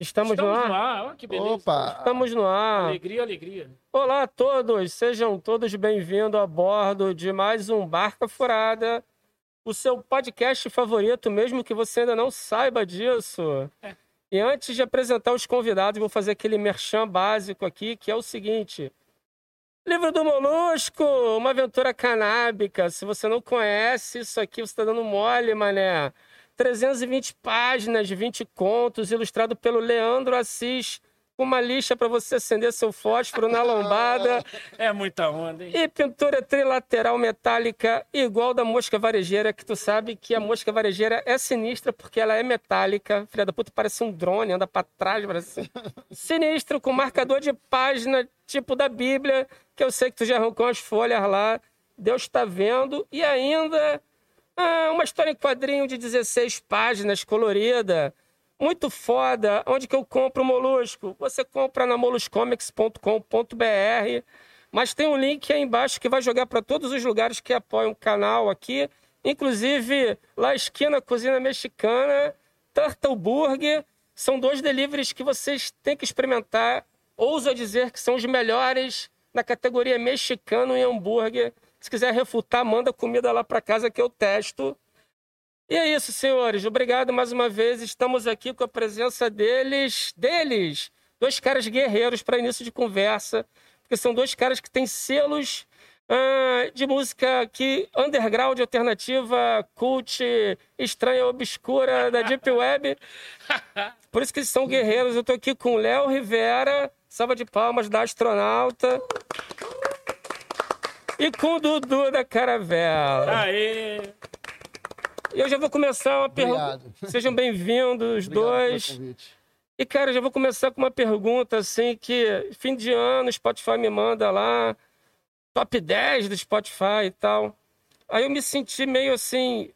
Estamos, no ar? no ar. Que beleza. Opa! Estamos no ar. Alegria, alegria. Olá a todos, sejam todos bem-vindos a bordo de mais um Barca Furada, o seu podcast favorito, mesmo que você ainda não saiba disso. É. E antes de apresentar os convidados, vou fazer aquele merchan básico aqui, que é o seguinte. Livro do Molusco, uma aventura canábica. Se você não conhece isso aqui, você está dando mole, mané. 320 páginas, 20 contos, ilustrado pelo Leandro Assis, com uma lixa para você acender seu fósforo na lombada É muita onda, hein? e pintura trilateral metálica igual da mosca varejeira, que tu sabe que a mosca varejeira é sinistra porque ela é metálica. Filha da puta, parece um drone, anda pra trás, assim. Sinistro, com marcador de página, tipo da Bíblia, que eu sei que tu já arrancou as folhas lá. Deus tá vendo. E ainda ah, uma história em quadrinho de 16 páginas, colorida. Muito foda. Onde que eu compro o molusco? Você compra na moluscomics.com.br. Mas tem um link aí embaixo que vai jogar para todos os lugares que apoiam o canal aqui. Inclusive, lá esquina Cozinha Mexicana, Turtle Burger. São dois deliveries que vocês têm que experimentar. Ouso dizer que são os melhores na categoria mexicano e hambúrguer. Se quiser refutar, manda comida lá para casa que eu testo. E é isso, senhores. Obrigado mais uma vez. Estamos aqui com a presença deles, deles, dois caras guerreiros para início de conversa, porque são dois caras que têm selos ah, de música que underground, alternativa, cult, estranha, obscura da deep web. Por isso que eles são guerreiros. Eu tô aqui com Léo Rivera, salva de palmas da astronauta. E com o Dudu da Caravela. Aê! E eu já vou começar uma pergunta. Obrigado. Sejam bem-vindos, dois. E, cara, já vou começar com uma pergunta, assim, que fim de ano, o Spotify me manda lá, top 10 do Spotify e tal. Aí eu me senti meio assim,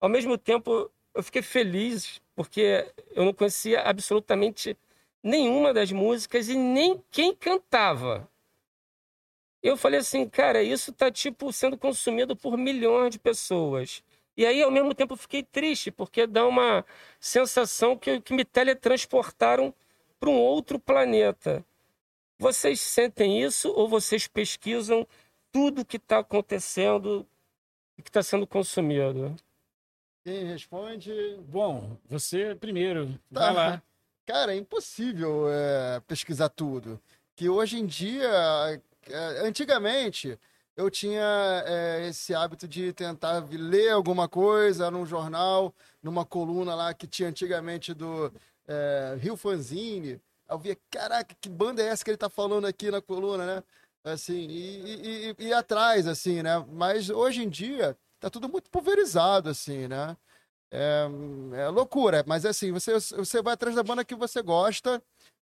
ao mesmo tempo, eu fiquei feliz, porque eu não conhecia absolutamente nenhuma das músicas e nem quem cantava. Eu falei assim, cara, isso tá, tipo, sendo consumido por milhões de pessoas. E aí, ao mesmo tempo, eu fiquei triste, porque dá uma sensação que, que me teletransportaram para um outro planeta. Vocês sentem isso ou vocês pesquisam tudo que está acontecendo e que está sendo consumido? Quem responde? Bom, você primeiro. Tá. Vai lá. Cara, é impossível é, pesquisar tudo. Que hoje em dia, antigamente, eu tinha é, esse hábito de tentar ler alguma coisa num jornal, numa coluna lá que tinha antigamente do é, Rio Fanzine. Eu via, caraca, que banda é essa que ele tá falando aqui na coluna, né? Assim, e, e, e- e atrás, assim, né? Mas hoje em dia, tá tudo muito pulverizado, assim, né? É, é loucura, mas assim, você, você vai atrás da banda que você gosta,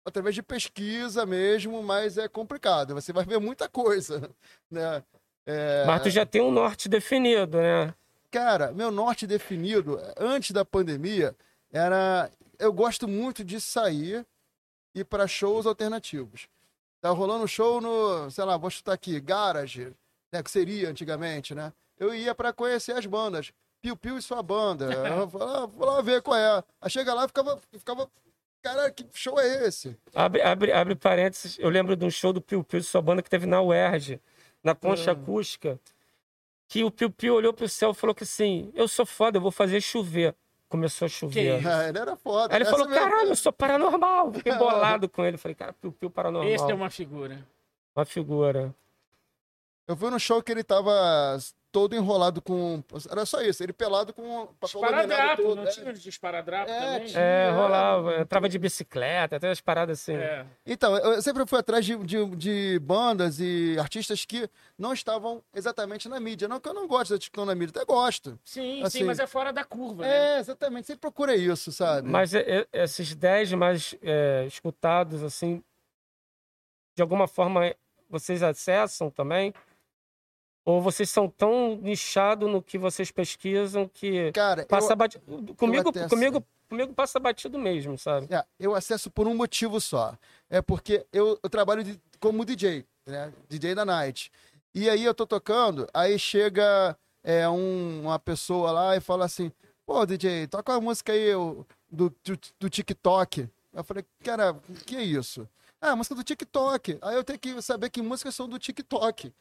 através de pesquisa mesmo, mas é complicado. Você vai ver muita coisa, né? É, Mas tu já tem um norte definido, né? Cara, meu norte definido, antes da pandemia, era. Eu gosto muito de sair e para shows alternativos. Tá rolando show no, sei lá, vou chutar aqui, Garage, né, que seria antigamente, né? Eu ia para conhecer as bandas. Piu Piu e sua banda. Eu falava, ah, vou lá ver qual é. Aí chega lá e ficava, ficava. Cara, que show é esse? Abre, abre, abre parênteses, eu lembro de um show do Piu Piu de sua banda que teve na UERJ, na concha acústica, que o Piu Piu olhou pro céu e falou que assim, eu sou foda, eu vou fazer chover. Começou a chover. Que Ah, ele era foda. Aí ele falou, mesmo. caralho, eu sou paranormal. Fiquei bolado com ele. Falei, cara, Piu Piu paranormal. Esse é uma figura. Uma figura. Eu fui no show que ele tava todo enrolado com. Era só isso, ele pelado com papel Esparadrapo, todo. não é. tinha de esparadrapo É, também? tinha. É, É, rolava. é. Entrava de bicicleta, até as paradas assim. É. Então, eu sempre fui atrás de, de, de bandas e artistas que não estavam exatamente na mídia. Não que eu não gosto de estão na mídia, até gosto. Sim, Assim. sim, mas é fora da curva, né? É, exatamente, sempre procura isso, sabe? Mas é, é, esses 10 mais é, escutados, assim, de alguma forma vocês acessam também? Ou vocês são tão nichados no que vocês pesquisam que Cara, eu, passa batido. Comigo, até comigo, comigo passa batido mesmo, sabe? é, eu acesso por um motivo só. É porque eu, eu trabalho de- como DJ, né? DJ da night. E aí eu tô tocando, aí chega é, um- uma pessoa lá e fala assim: pô, DJ, toca uma música aí o- do, do, do TikTok. Eu falei, cara, o que é isso? Ah, música do TikTok. Aí eu tenho que saber que músicas são do TikTok.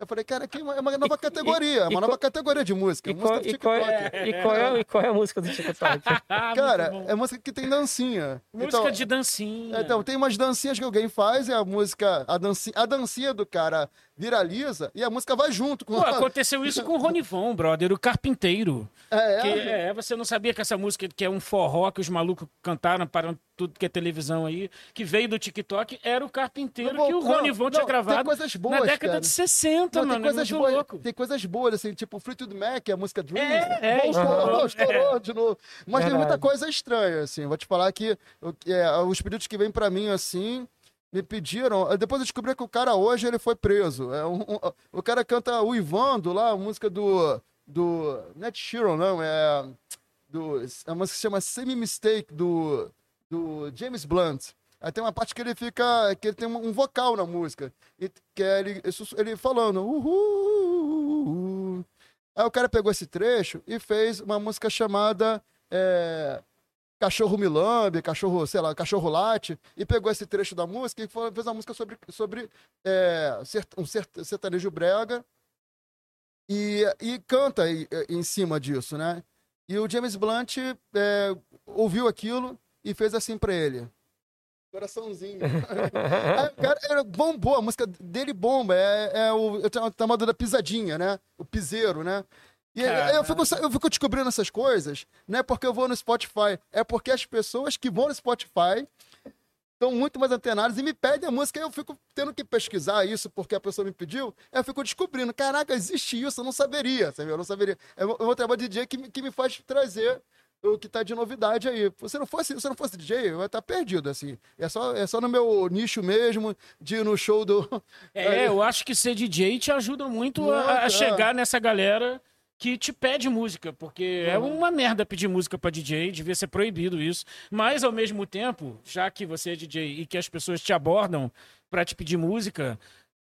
Eu falei, cara, aqui é uma, é nova categoria, é e uma nova categoria de música. E música qual, do e, qual TikTok. é, e, qual é, e qual é a música do TikTok? Ah, Cara, é música que tem dancinha. Música Então, de dancinha. Então, tem umas dancinhas que alguém faz e a música, a dancinha, a dancinha do cara viraliza e a música vai junto com Pô, a... aconteceu isso com o Ronivon, brother, o carpinteiro. É, Que, é. é, você não sabia que essa música, que é um forró que os malucos cantaram para tudo que é televisão aí, que veio do TikTok, era o carpinteiro Não, que o não, Ronivon tinha não, gravado Tem coisas boas, na década cara. de 60, Não, mano. tem coisas é muito boas, louco. tem coisas boas, assim, tipo Fleetwood Mac, a música Dreams. É, é, Bom, estourou, estourou, estourou de novo. Mas tem muita coisa estranha, assim. Vou te falar que o- é, os pedidos que vêm pra mim, assim, me pediram. Depois eu descobri que o cara hoje ele foi preso. É um- um- o cara canta o Ivando lá, a música do. do Net Sheeran, não, é. Do, é uma música que se chama Semi Mistake, do, do James Blunt. Aí tem uma parte que ele fica. que ele tem um, um vocal na música. E, que é ele, ele falando. Uhul. Aí o cara pegou esse trecho e fez uma música chamada. é, Cachorro Milambe, cachorro, sei lá, cachorro late, e pegou esse trecho da música e foi- fez uma música sobre, sobre é, um sert- sertanejo brega e, e canta é, em cima disso, né? E o James Blunt é, ouviu aquilo e fez assim pra ele. Coraçãozinho. Aí, o cara, era bombou, a música dele bomba. É, é o tenho a chamada da pisadinha, né? O piseiro, né? E eu fico, eu fico descobrindo essas coisas, não é porque eu vou no Spotify, é porque as pessoas que vão no Spotify estão muito mais antenadas e me pedem a música, eu fico tendo que pesquisar isso porque a pessoa me pediu, eu fico descobrindo, caraca, existe isso, eu não saberia, sabe? Eu não saberia. É o meu trabalho de DJ que, me- que me faz trazer o que tá de novidade aí. Se não fosse, se eu não fosse DJ, eu ia estar perdido, assim. É só, é só no meu nicho mesmo, de ir no show do... É, eu acho que ser DJ te ajuda muito a- a, é. chegar nessa galera que te pede música, porque é Uhum. uma merda pedir música pra DJ, devia ser proibido isso. Mas ao mesmo tempo, já que você é DJ e que as pessoas te abordam pra te pedir música,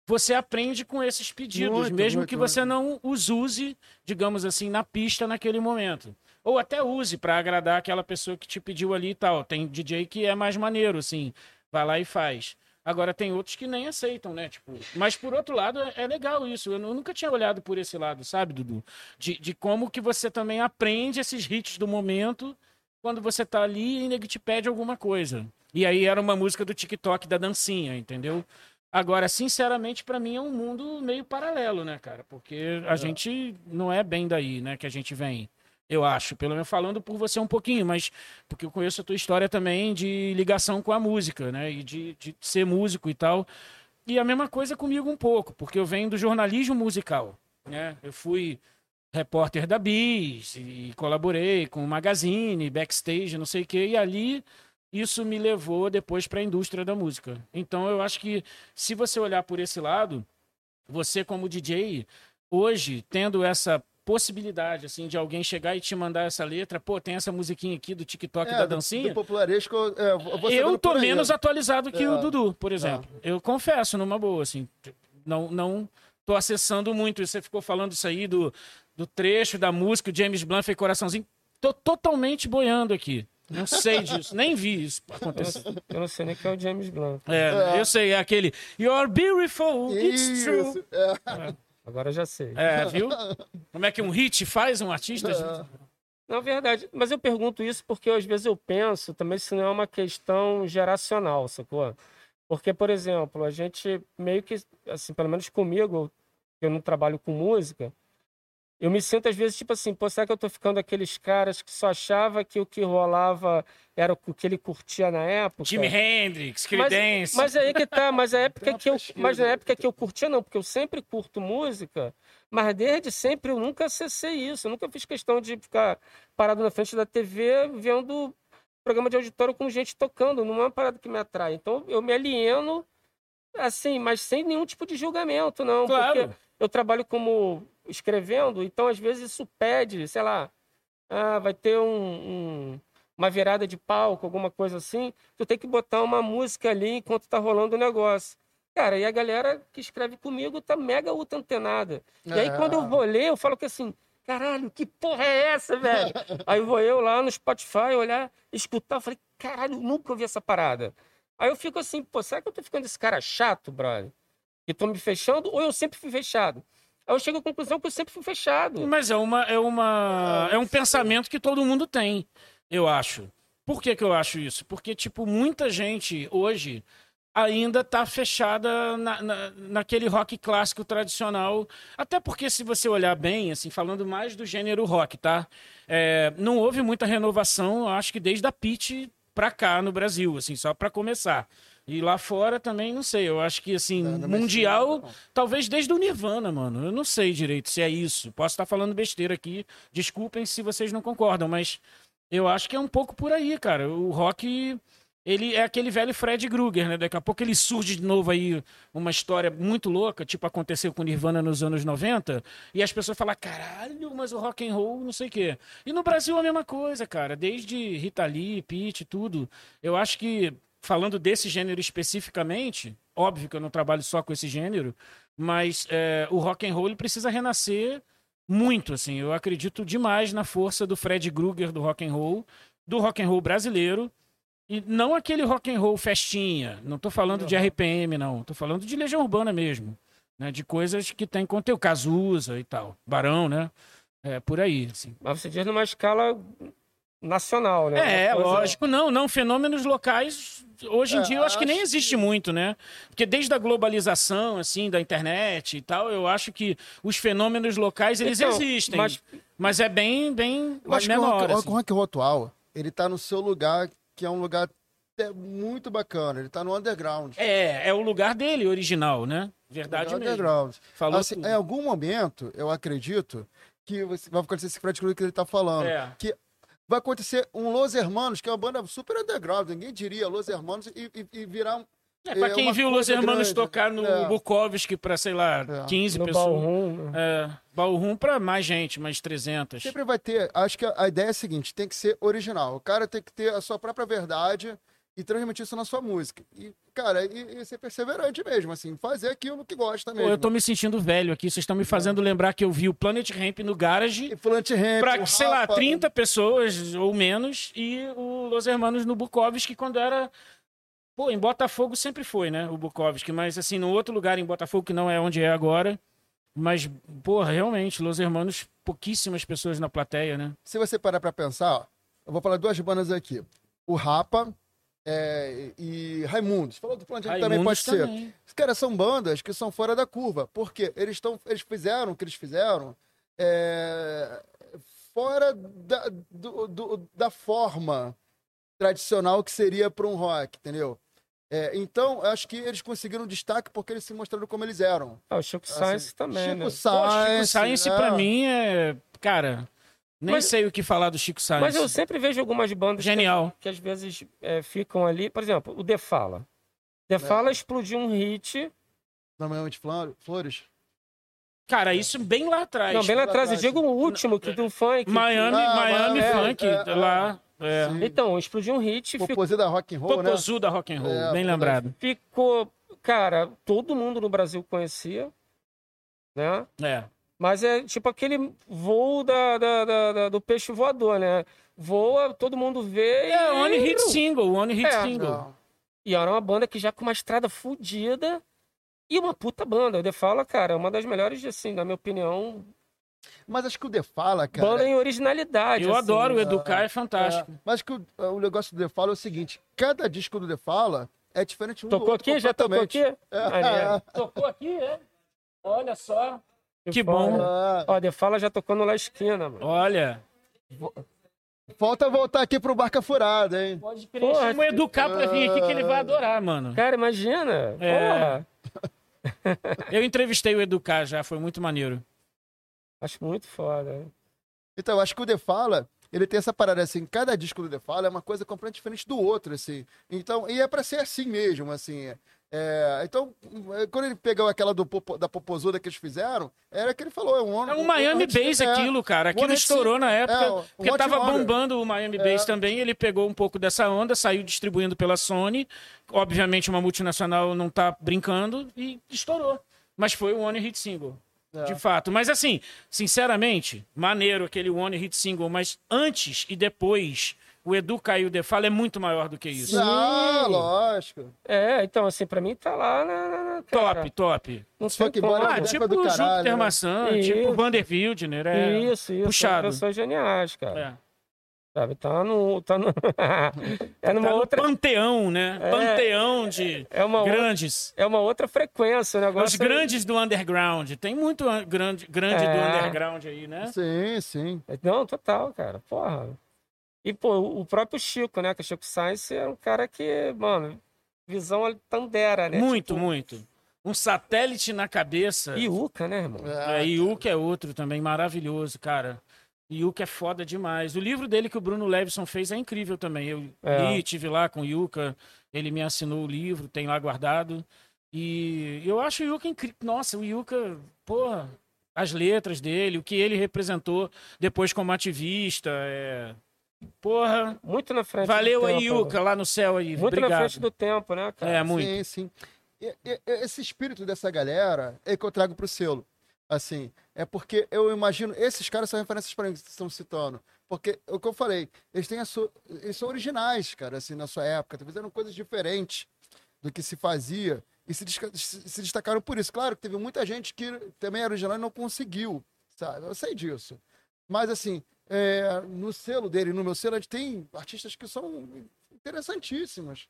você aprende com esses pedidos, Muito, mesmo muito, que você não os use, digamos assim, na pista naquele momento. Ou até use pra agradar aquela pessoa que te pediu ali e tal. Tem DJ que é mais maneiro, assim, vai lá e faz. Agora tem outros que nem aceitam, né? Tipo, mas por outro lado, é é legal isso. Eu nu- nunca tinha olhado por esse lado, sabe, Dudu? De, de como que você também aprende esses hits do momento quando você tá ali e ainda que te pede alguma coisa. E aí era uma música do TikTok da dancinha, entendeu? Agora, sinceramente, pra mim é um mundo meio paralelo, né, cara? Porque a gente não é bem daí, né, que a gente vem. Eu acho, pelo menos falando por você um pouquinho, mas porque eu conheço a tua história também de ligação com a música, né? E de, de ser músico e tal. E a mesma coisa comigo um pouco, porque eu venho do jornalismo musical, né? Eu fui repórter da Bis e colaborei com o Magazine, backstage, não sei o quê, e ali isso me levou depois para a indústria da música. Então eu acho que se você olhar por esse lado, você como DJ, hoje tendo essa possibilidade assim de alguém chegar e te mandar essa letra, pô, tem essa musiquinha aqui do TikTok da É, do- dancinha. Do popularesco, é, eu vou Eu tô menos né? atualizado que É. o Dudu, por exemplo. Eu confesso, numa boa, assim. Não, não tô acessando muito. Você ficou falando isso aí do, do trecho da música, o James Blunt fez coraçãozinho. Tô totalmente boiando aqui. Não sei disso, nem vi isso acontecer. não, eu não sei nem quem é o James Blunt. É, eu sei, é aquele You're beautiful, it's true. Isso, é. Agora já sei. É, viu? Como é que um hit faz um artista? Não, verdade. Mas eu pergunto isso porque às vezes eu penso também se não é uma questão geracional, sacou? Porque, por exemplo, a gente meio que, assim, pelo menos comigo, eu não trabalho com música, eu me sinto às vezes tipo assim, pô, será que eu tô ficando aqueles caras que só achava que o que rolava era o que ele curtia na época? Jimi Hendrix, Mas, Creedence. mas aí que tá, mas a época que eu, mas na época que eu curtia não, porque eu sempre curto música, mas desde sempre eu nunca acessei isso, eu nunca fiz questão de ficar parado na frente da TV vendo programa de auditório com gente tocando, não é uma parada que me atrai. Então eu me alieno assim, mas sem nenhum tipo de julgamento, não, Claro. porque eu trabalho como escrevendo, então às vezes isso pede, sei lá, ah, vai ter um, um- uma virada de palco, alguma coisa assim, tu tem que botar uma música ali enquanto tá rolando o negócio. Cara, e a galera que escreve comigo tá mega ultra antenada. E aí É. quando eu vou ler, eu falo que assim, caralho, que porra é essa, velho? aí vou eu lá no Spotify olhar, escutar, eu falei, caralho, nunca ouvi essa parada. Aí eu fico assim, pô, será que eu tô ficando esse cara chato, brother? Que tô me fechando ou eu sempre fui fechado? Eu chego à conclusão que eu sempre fui fechado. Mas é uma é uma é um pensamento que todo mundo tem, eu acho. Por que, que eu acho isso? Porque tipo muita gente hoje ainda tá fechada na, na, naquele rock clássico tradicional. Até porque, se você olhar bem, assim, falando mais do gênero rock, tá? É, não houve muita renovação, acho que desde a Pitch pra cá no Brasil, assim, só para começar. E lá fora também, não sei. Eu acho que, assim, Não, não mundial, não. talvez desde o Nirvana, mano. Eu não sei direito se é isso. Posso estar falando besteira aqui. Desculpem se vocês não concordam, mas eu acho que é um pouco por aí, cara. O rock, ele é aquele velho Fred Krueger, né? Daqui a pouco ele surge de novo aí uma história muito louca, tipo aconteceu com o Nirvana nos anos 90, e as pessoas falam, caralho, mas o rock and roll, não sei o quê. E no Brasil a mesma coisa, cara. Desde Rita Lee, Pete, tudo. Eu acho que, falando desse gênero especificamente, óbvio que eu não trabalho só com esse gênero, mas é, o rock and roll precisa renascer muito, assim. Eu acredito demais na força do Fred Krueger do rock and roll, do rock and roll brasileiro, e não aquele rock and roll festinha. Não tô falando de RPM, não. Tô falando de Legião Urbana mesmo. Né? De coisas que tem conteúdo. Cazuza e tal. Barão, né? É, por aí, assim. Mas você diz numa escala nacional, né? É, coisa- lógico, não, não. Fenômenos locais, hoje em É, dia, eu acho que nem acho existe muito, né? Porque desde a globalização, assim, da internet e tal, eu acho que os fenômenos locais, eles Então, existem. Mas... Mas, é bem, bem Eu acho que o menor, rock, assim. o rock roll atual, ele tá no seu lugar, que é um lugar até muito bacana. Ele tá no underground. É, é o lugar dele, original, né? Verdade Lugar mesmo. underground. Falou Assim, tudo. em algum momento, eu acredito que você- vai acontecer esse Krueger que ele tá falando. É. Que vai acontecer um Los Hermanos, que é uma banda super underground, ninguém diria Los Hermanos, e, e, e virar um. É, pra é quem viu Los Hermanos grande. tocar no É. Bukowski pra, sei lá, É. 15 no pessoas. Ballroom, né? É, Ballroom pra mais gente, mais 300. Sempre vai ter. Acho que a, a ideia é a seguinte: tem que ser original. O cara tem que ter a sua própria verdade e transmitir isso na sua música. E, cara, e, e ser perseverante mesmo, assim, fazer aquilo que gosta Pô, mesmo. eu tô me sentindo velho aqui. Vocês estão me fazendo lembrar que eu vi o Planet Ramp no Garage E Plant Ramp, pra, sei lá, Rafa, 30 pessoas ou menos e o Los Hermanos no Bukowski quando era... Pô, em Botafogo sempre foi, né, o Bukowski. Mas, assim, no outro lugar em Botafogo, que não é onde é agora... Mas, porra, realmente, Los Hermanos, pouquíssimas pessoas na plateia, né? Se você parar pra pensar, ó, eu vou falar duas bandas aqui. O Rapa é, e Raimundos. Falou do Plant Ramp também pode Raimundos ser. também. Cara, são bandas que são fora da curva. Porque eles estão. Eles fizeram o que eles fizeram é, fora da, do- do- da forma tradicional que seria para um rock, entendeu? É, então, eu acho que eles conseguiram destaque porque eles se mostraram como eles eram. Ah, o Chico Assim, Science também, Chico né? Pô, Chico Science, Science, é. pra mim, é... Cara, nem Mas- sei o que falar do Chico Science. Mas eu sempre vejo algumas bandas que- Genial. Que, às vezes é, ficam ali. Por exemplo, o The Fala. The Fala explodiu um hit. Normalmente Flor- Flores. Cara, isso bem lá atrás. Não, bem lá lá atrás. Eu digo o último, que do funk. Miami, Ah, Miami é, Funk, é, é. lá. É. Então, explodiu um hit. Ficou, Popozê da rock and roll, né? Popozu da Rock and Roll, É, bem lembrado. ficou. Cara, todo mundo no Brasil conhecia. Né? É. Mas é tipo aquele voo da, da- da- da- do peixe voador, né? Voa, todo mundo vê. É, e... One Hit Single, One Hit É. Single. Não. E era uma banda que já com uma estrada fodida e uma puta banda. O The Fala, cara, é uma das melhores, assim, na minha opinião, Mas acho que o The Fala, cara. banda em originalidade. Eu assim. adoro, o Educar é fantástico. É, mas que o, o negócio do The Fala é o seguinte: cada disco do The Fala é diferente um do Tocou outro aqui? Já tocou aqui? Maneiro. Tocou aqui, é? Olha só. Que bom. Ah, Ó, The Fala já tocou no La Esquina, mano. Olha. falta voltar aqui pro Barca Furada, hein? Pode crer. Porra, o Educar pra vir aqui que ele vai adorar, mano. Cara, imagina. É. Porra. Eu entrevistei o Educar já, foi muito maneiro. Acho muito foda. Então, eu acho que o The Fala, ele tem essa parada assim, cada disco do The Fala é uma coisa completamente diferente do outro, assim. Então, e é pra ser assim mesmo, assim. É, então, quando ele pegou aquela do, Popo- da Popozuda que eles fizeram, era que ele falou, é um É um Miami Bass aquilo, cara. Aquilo estourou na época. é, um porque tava bombando o Miami Bass também. Ele pegou um pouco dessa onda, saiu distribuindo pela Sony. Obviamente, uma multinacional não tá brincando e estourou. Mas foi o One Hit Single. É. De fato. Mas assim, sinceramente, maneiro aquele One Hit Single. Mas antes e depois O Edu Caiu de Fala é muito maior do que isso. Ah, Sim. lógico. É, então, assim, pra mim tá lá na. na- Top, top. Não sei que bora Ah, tipo do caralho, Júpiter né? Maçã, Isso. tipo Vander Wildner, é. Isso, isso. puxado. São pessoas geniais, cara. É. Sabe? Tá no. Tá no... é numa Tá no outra. panteão, né? É. Panteão de É uma, outra, grandes. é uma outra frequência o Os negócio. é- grandes do underground. Tem muito an- grande, grande do É. underground aí, né? Sim, sim. Não, total, cara. Porra. E, pô, o próprio Chico, né? Que o Chico Sainz é um cara que, mano, visão tandera, né? muito, Tipo, muito. Um satélite na cabeça. Iuca, né, irmão? É, Yuka é outro também, maravilhoso, cara. Yuka é foda demais. O livro dele que o Bruno Levison fez é incrível também. Eu É. li, tive lá com o Yuka, ele me assinou o livro, tem lá guardado. E eu acho o Yuka incrível. Nossa, o Yuka, porra, as letras dele, o que ele representou depois como ativista, é... Porra, Muito na frente valeu do aí, tempo. Yuka, lá no céu aí. Muito na Obrigado. frente do tempo, né, cara? É, muito. Sim, sim. E- e- esse espírito dessa galera é que eu trago pro selo. Assim, é porque eu imagino, esses caras são referências para mim que vocês estão citando. Porque é o que eu falei, eles têm a sua, eles são originais, cara, assim, na sua época, talvez eram coisas diferentes do que se fazia e se, se se destacaram por isso. Claro que teve muita gente que também era original e não conseguiu, sabe? Eu sei disso. Mas assim, é, no selo dele, no meu selo, a gente tem artistas que são interessantíssimos.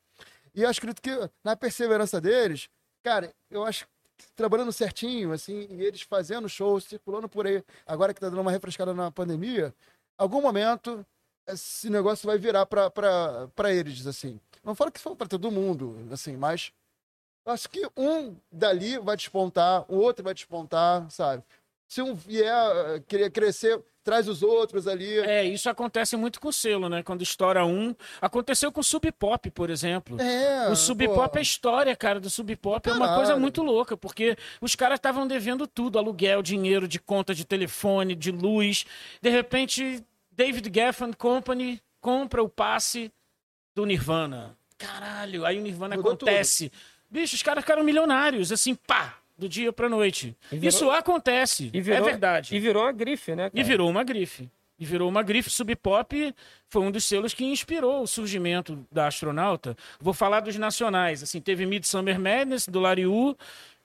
E eu acredito que na perseverança deles, cara, eu acho trabalhando certinho, assim, e eles fazendo shows, circulando por aí, agora que tá dando uma refrescada na pandemia, algum momento esse negócio vai virar pra eles, assim. Não falo que for pra todo mundo, assim, mas acho que um dali vai despontar, o outro vai despontar, sabe? Se um vier eh, querer crescer, traz os outros ali. É, isso acontece muito com o selo, né? Quando estoura um. Aconteceu com o Sub Pop, por exemplo. É, O Sub. Pop, a história, cara, do Sub Pop é uma coisa muito louca, porque os caras estavam devendo tudo: aluguel, dinheiro de conta de telefone, de luz. De repente, David Geffen Company compra o passe do Nirvana. Caralho, aí o Nirvana Mudou acontece. Bicho, os caras ficaram milionários, assim, pá, do dia pra noite. E virou- Isso acontece, E virou, é verdade. E virou uma grife, né, cara? E virou uma grife. E virou uma grife. Sub Pop foi um dos selos que inspirou o surgimento da astronauta. Vou falar dos nacionais. Assim, teve Midsummer Madness, do Lariu.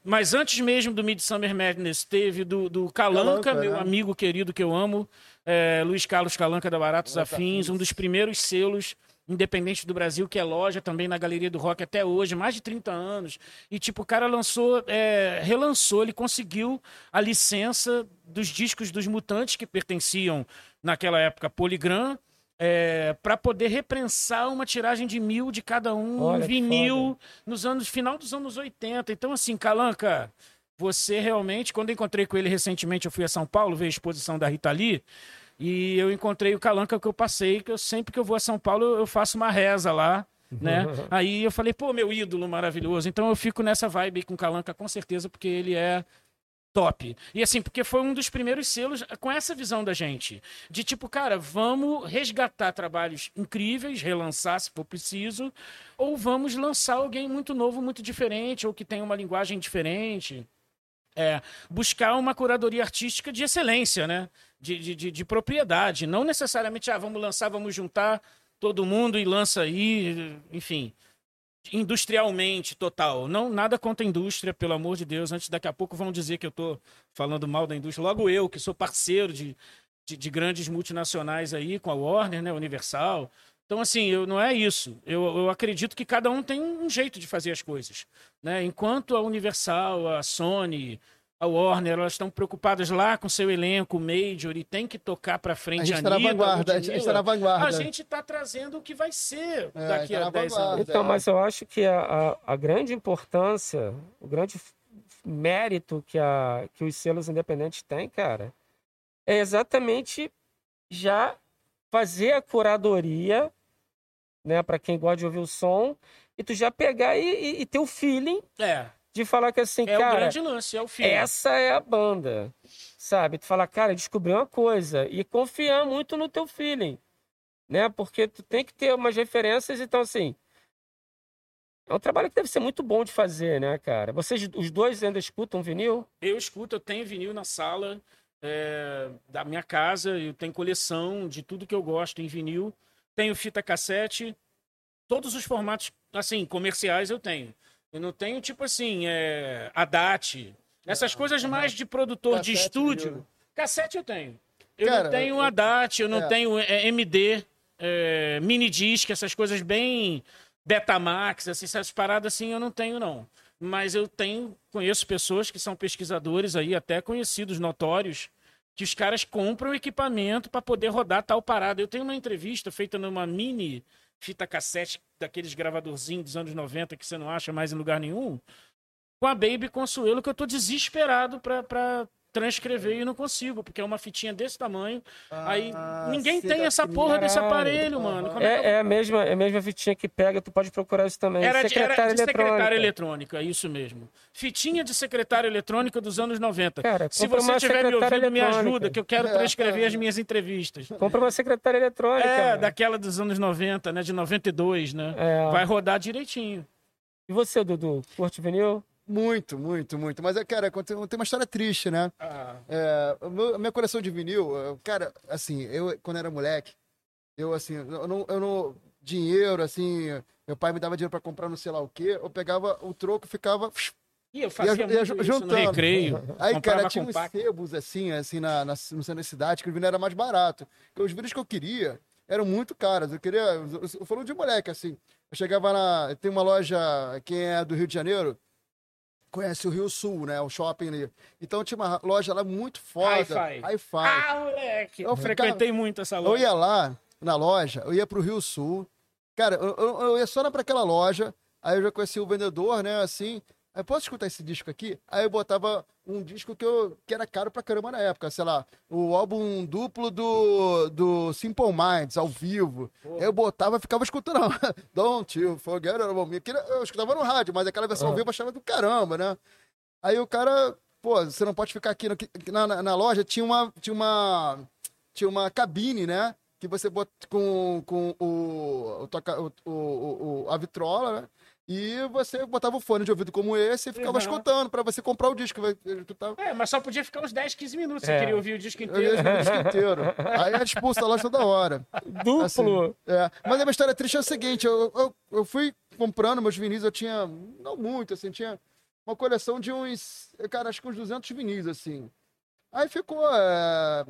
Mas antes mesmo do Midsummer Madness, teve do, do Calanca, Calanca, meu né? amigo querido que eu amo, é, Luiz Carlos Calanca da Baratos Afins. um dos primeiros selos independentes do Brasil, que é loja também na Galeria do Rock até hoje, mais de 30 anos. E, tipo, o cara lançou, é, relançou, ele conseguiu a licença dos discos dos Mutantes, que pertenciam, naquela época, Polygram, é, para poder reprensar uma tiragem de mil de cada um, Olha vinil, nos anos final dos anos 80. Então, assim, Calanca, você realmente, quando eu encontrei com ele recentemente, eu fui a São Paulo ver a exposição da Rita Lee, e eu encontrei o Calanca que eu passei, que eu sempre que eu vou a São Paulo, eu faço uma reza lá, né? Aí eu falei, pô, meu ídolo maravilhoso. Então eu fico nessa vibe com o Calanca, com certeza, porque ele é top. E assim, porque foi um dos primeiros selos com essa visão da gente. De tipo, cara, vamos resgatar trabalhos incríveis, relançar se for preciso, ou vamos lançar alguém muito novo, muito diferente, ou que tenha uma linguagem diferente. É, buscar uma curadoria artística de excelência, né? De, de, de, de propriedade. Não necessariamente, ah, vamos lançar, vamos juntar todo mundo e lança aí, enfim industrialmente total. Não nada contra a indústria, pelo amor de Deus. Antes daqui a pouco vão dizer que eu estou falando mal da indústria. Logo eu, que sou parceiro de, de, de grandes multinacionais aí, com a Warner, né, Universal. Então, assim, eu, não é isso. Eu, eu acredito que cada um tem um jeito de fazer as coisas. Né? Enquanto a Universal, a Sony, a Warner, elas estão preocupadas lá com seu elenco major e tem que tocar para frente A gente está na vanguarda, a gente está na vanguarda. A gente está trazendo o que vai ser É, daqui tá a na 10 vanguarda. anos. Então, mas eu acho que a, a, a grande importância, o grande mérito que, a, que os selos independentes têm, cara, é exatamente já fazer a curadoria, né, para quem gosta de ouvir o som, e tu já pegar e, e- e ter o feeling É, de falar que assim, é o cara, grande lance, é o filme. essa é a banda, sabe? Tu fala, cara, descobri uma coisa e confiar muito no teu feeling, né? Porque tu tem que ter umas referências, então assim, é um trabalho que deve ser muito bom de fazer, né, cara? Vocês, os dois ainda escutam vinil? Eu escuto, eu tenho vinil na sala é, da minha casa, eu tenho coleção de tudo que eu gosto em vinil. Tenho fita cassete, todos os formatos, assim, comerciais eu tenho. Eu não tenho, tipo assim, é, ADAT, essas coisas mais de produtor de Cassete, estúdio. viu? Cassete eu tenho. Eu Cara, não tenho eu- ADAT, eu não é. tenho é, MD, é, mini disc, essas coisas bem Betamax, assim, essas paradas assim eu não tenho não. Mas eu tenho, conheço pessoas que são pesquisadores aí, até conhecidos, notórios, que os caras compram equipamento para poder rodar tal parada. Eu tenho uma entrevista feita numa mini fita cassete daqueles gravadorzinhos dos anos 90 que você não acha mais em lugar nenhum, com a Baby Consuelo, que eu tô desesperado pra, pra transcrever e não consigo, porque é uma fitinha desse tamanho. aí Ah, ninguém sei tem essa que- porra desse aparelho, mano. Como é que eu- É, é a mesma, é a mesma fitinha que pega, tu pode procurar isso também. Era de, secretária era de secretária eletrônica. eletrônica, isso mesmo. Fitinha de secretária eletrônica dos anos 90. Cara, Se você uma estiver me ouvindo, me eletrônica. ajuda, que eu quero transcrever as minhas entrevistas. Compra uma secretária eletrônica. É, mano. daquela dos anos 90, né? De 92, né? É. Vai rodar direitinho. E você, Dudu? Curte vinil? Muito, muito, muito. Mas, é, cara, tem tem uma história triste, né? É, o meu- a minha coleção de vinil, cara, assim, eu, quando era moleque, eu, assim, eu não, eu não. Dinheiro, assim, meu pai me dava dinheiro pra comprar não sei lá o quê, eu pegava o troco e ficava. E eu fazia Ia- ia muito isso juntando. no recreio. Aí, cara, tinha uns sebos, assim, assim, na, na, no centro da cidade, que o vinil era mais barato. Porque os vídeos que eu queria eram muito caros. Eu queria. Eu, eu falando de moleque, assim. Eu chegava na. Tem uma loja, quem é do Rio de Janeiro, conhece o Rio Sul, né? O shopping ali. Então tinha uma loja lá muito foda. Hi-Fi. Hi-Fi. Ah, moleque! Eu Eu frequentei muito essa Eu loja. ia lá na loja, eu ia pro Rio Sul. Cara, eu, eu, eu ia só para aquela loja, aí eu já conhecia o vendedor, né? Assim, aí posso escutar esse disco aqui? Aí eu botava um disco que, eu, que era caro pra caramba na época, sei lá, o álbum duplo do, do Simple Minds, ao vivo. Aí eu botava e ficava escutando. Don't you forget about me. Eu escutava no rádio, mas aquela versão ao vivo eu achava do caramba, né? Aí o cara, pô, você não pode ficar aqui no- na, na, na loja. Tinha uma, tinha uma, tinha uma cabine, né? Que você bota com, com o, o, o, o, o- a vitrola, né? E você botava o fone de ouvido como esse e ficava Uhum. escutando pra você comprar o disco. Tava, É, mas só podia ficar uns 10, 15 minutos. Você É. queria ouvir o disco eu inteiro. ia o disco inteiro. Aí era expulso da loja toda hora. Duplo. Assim, é. Mas a minha história triste é o seguinte: eu, eu, eu fui comprando meus vinis, eu tinha, não muito, assim, tinha uma coleção de uns, cara, acho que uns 200 vinis, assim. Aí ficou é,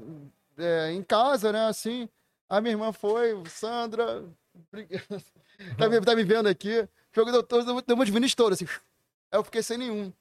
é, em casa, né, assim. A minha irmã foi, Sandra, tá, me, tá me vendo aqui, jogou todos, deu meus vinis todos, assim. Aí eu fiquei sem nenhum.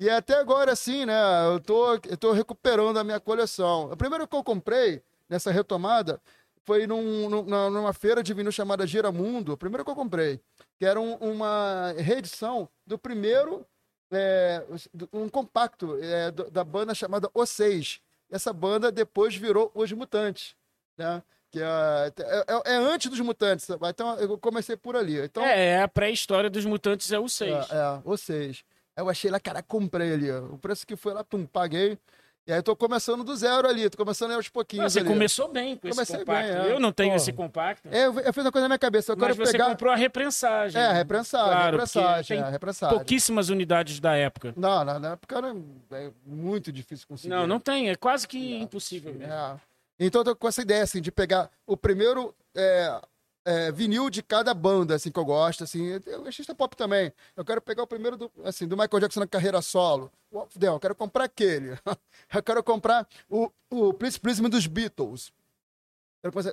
E até agora, assim, né, eu tô, eu tô recuperando a minha coleção. O primeiro que eu comprei nessa retomada foi num, num- na- numa feira de vinil chamada Giramundo, o primeiro que eu comprei, que era um- uma reedição do primeiro, é, um compacto é, da banda chamada O6. Essa banda depois virou Os Mutantes, né? Que é, é, é- é antes dos Mutantes, então eu comecei por ali. Então, É, é a pré-história dos mutantes é o 6. é, é, ou seja, eu achei lá, cara, comprei ali. ó. O preço que foi lá, pum, paguei. E aí tô começando do zero ali, tô começando aos pouquinhos você ali. começou bem com Comecei esse compacto. bem, é. Eu não tenho Pô. esse compacto. É, eu, eu fiz uma coisa na minha cabeça, eu mas você pegar... comprou a reprensagem. É, reprensagem, Claro, reprensagem, porque é, tem reprensagem. Pouquíssimas unidades da época. Não, na, na época era é muito difícil conseguir. Não, não tem. É quase que impossível mesmo. É. Então eu tô com essa ideia, assim, de pegar o primeiro é, é, vinil de cada banda, assim, que eu gosto, assim. Eu artista pop também. Eu quero pegar o primeiro, do, assim, do Michael Jackson na carreira solo. O- Não, eu quero comprar aquele. eu quero comprar o, o Please Please Me dos Beatles.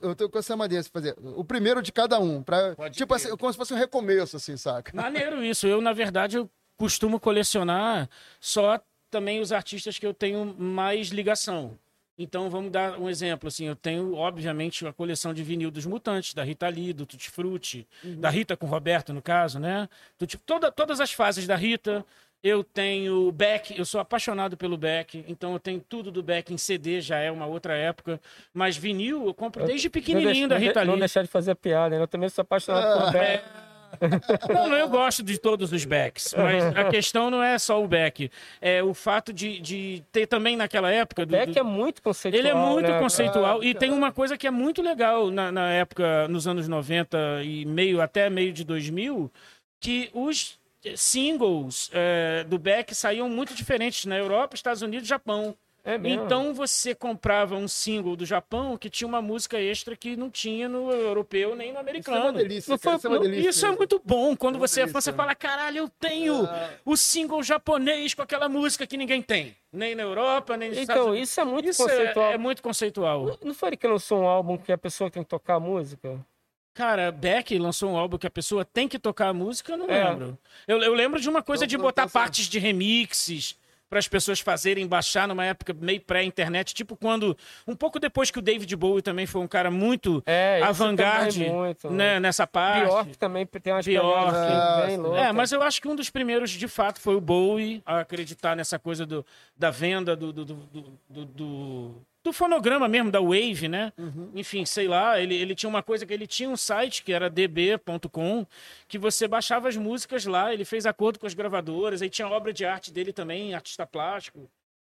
Eu, tô com essa maneira de fazer o primeiro de cada um. Pra, Pode tipo assim, como se fosse um recomeço, assim, saca? Maneiro isso. Eu, na verdade, eu costumo colecionar só também os artistas que eu tenho mais ligação. Então, vamos dar um exemplo. Assim, eu tenho, obviamente, a coleção de vinil dos Mutantes, da Rita Lee, do Tutti Frutti, da Rita com o Roberto, no caso, né? Tutti- toda, todas as fases da Rita. Eu tenho Beck, eu sou apaixonado pelo Beck, então eu tenho tudo do Beck em CD, já é uma outra época. Mas vinil eu compro desde pequenininho não da Rita Não Lee. deixar de fazer piada, né? Eu também sou apaixonado por Beck. Não, não, eu gosto de todos os backs, mas a questão não é só o back. É o fato de, de ter também naquela época. Do, Beck do- é muito conceitual. Ele é muito né? conceitual Ah, e tem uma coisa que é muito legal na, na época, nos anos 90 e meio até meio de 2000, que os singles eh, do Beck saíam muito diferentes na Europa, Estados Unidos e Japão. É mesmo? Então você comprava um single do Japão que tinha uma música extra que não tinha no europeu nem no Isso é uma americano. delícia. Não cara, Isso é uma não- delícia. Isso é muito bom quando É você é delícia. você fala, caralho, eu tenho Ah. o single japonês com aquela música que ninguém tem. Nem na Europa, nem nos Estados Então, Unidos. isso é muito Isso é, conceitual. é muito conceitual. Não foi ele que lançou um álbum que a pessoa tem que tocar a música? Cara, Beck lançou um álbum que a pessoa tem que tocar a música, eu não É. lembro. Eu, eu lembro de uma coisa Então, de então, botar então, partes de remixes para as pessoas fazerem, baixar numa época meio pré-internet, tipo quando um pouco depois que o David Bowie também foi um cara muito É, avant-garde né, nessa parte. Bjork também tem umas Bjork. pegadas bem É, loucas. É, mas eu acho que um dos primeiros, de fato, foi o Bowie a acreditar nessa coisa do, da venda do, do, do, do, do- fonograma mesmo, da Wave, né? Enfim, sei lá, ele, ele tinha uma coisa que ele tinha um site que era db.com, que você baixava as músicas lá, ele fez acordo com as gravadoras, aí tinha obra de arte dele também, artista plástico.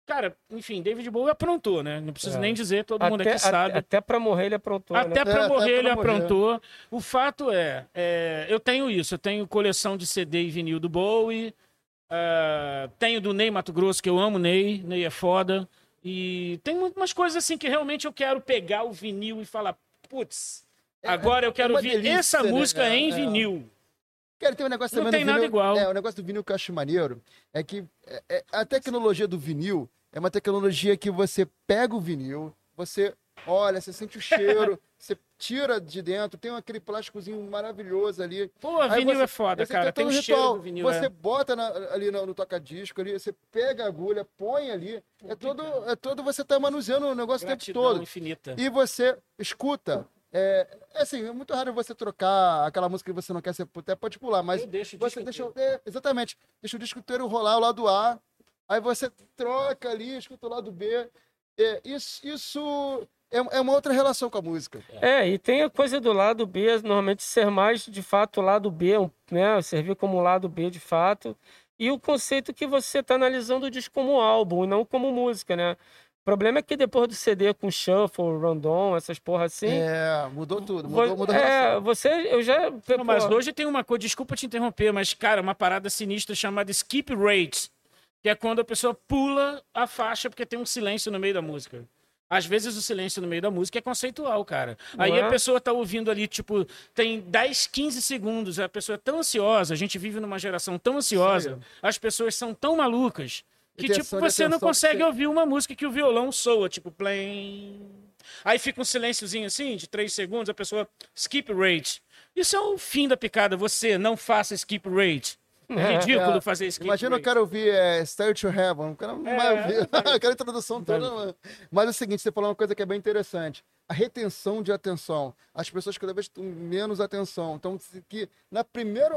Cara, enfim, David Bowie aprontou, né? Não preciso É. nem dizer, todo mundo até, aqui sabe. Até, até pra morrer ele aprontou, Até né? pra É, morrer ele morrer. aprontou. O fato é, é, eu tenho isso, eu tenho coleção de CD e vinil do Bowie, é, tenho do Ney Mato Grosso, que eu amo Ney, Ney é foda. E tem umas coisas assim que realmente eu quero pegar o vinil e falar, putz, agora eu quero uma ouvir delícia, essa né, música cara? em É. vinil. Cara, tem um negócio Não tem nada vinil, igual. É, o negócio do vinil que eu acho maneiro é que é, é, a tecnologia do vinil é uma tecnologia que você pega o vinil, você olha, você sente o cheiro, você tira de dentro, tem aquele plásticozinho maravilhoso ali. Pô, Aí vinil você- é foda, cara. Tem um cheiro ritual. do vinil. Você é. bota na- ali no, no toca-disco, ali, você pega a agulha, põe ali. É todo, é todo você tá manuseando o negócio o tempo Gratidão todo. infinita. E você escuta. É, é assim, é muito raro você trocar aquela música que você não quer, você até pode pular, mas Eu deixo o você deixa, é, exatamente, deixa o disco inteiro rolar o lado A, aí você troca ali, escuta o lado B. É, isso isso é, é uma outra relação com a música. É, e tem a coisa do lado B, normalmente ser mais de fato o lado B, né? Servir como lado B de fato. E o conceito que você está analisando o disco como álbum e não como música, né? O problema é que depois do CD com shuffle, random, essas porra assim. É, mudou tudo, mudou, mudou a é, você, eu já. Não, mas hoje tem uma coisa, desculpa te interromper, mas, cara, uma parada sinistra chamada skip rate, que é quando a pessoa pula a faixa porque tem um silêncio no meio da música. Às vezes o silêncio no meio da música é conceitual, cara. Aí é? a pessoa tá ouvindo ali, tipo, tem 10, 15 segundos, a pessoa é tão ansiosa, a gente vive numa geração tão ansiosa, as pessoas são tão malucas, que, tipo, você não consegue você- ouvir uma música que o violão soa, tipo, plain. Aí fica um silênciozinho assim, de 3 segundos, a pessoa skip rate. Isso é o fim da picada. Você não faça skip rate. É ridículo É, fazer skip Imagina o rate. cara ouvir é, Start to Heaven, o cara não É. vai ouvir aquela introdução toda. Mas é o seguinte, você falou uma coisa que é bem interessante. A retenção de atenção. As pessoas cada vez têm menos atenção. Então, que na primeira,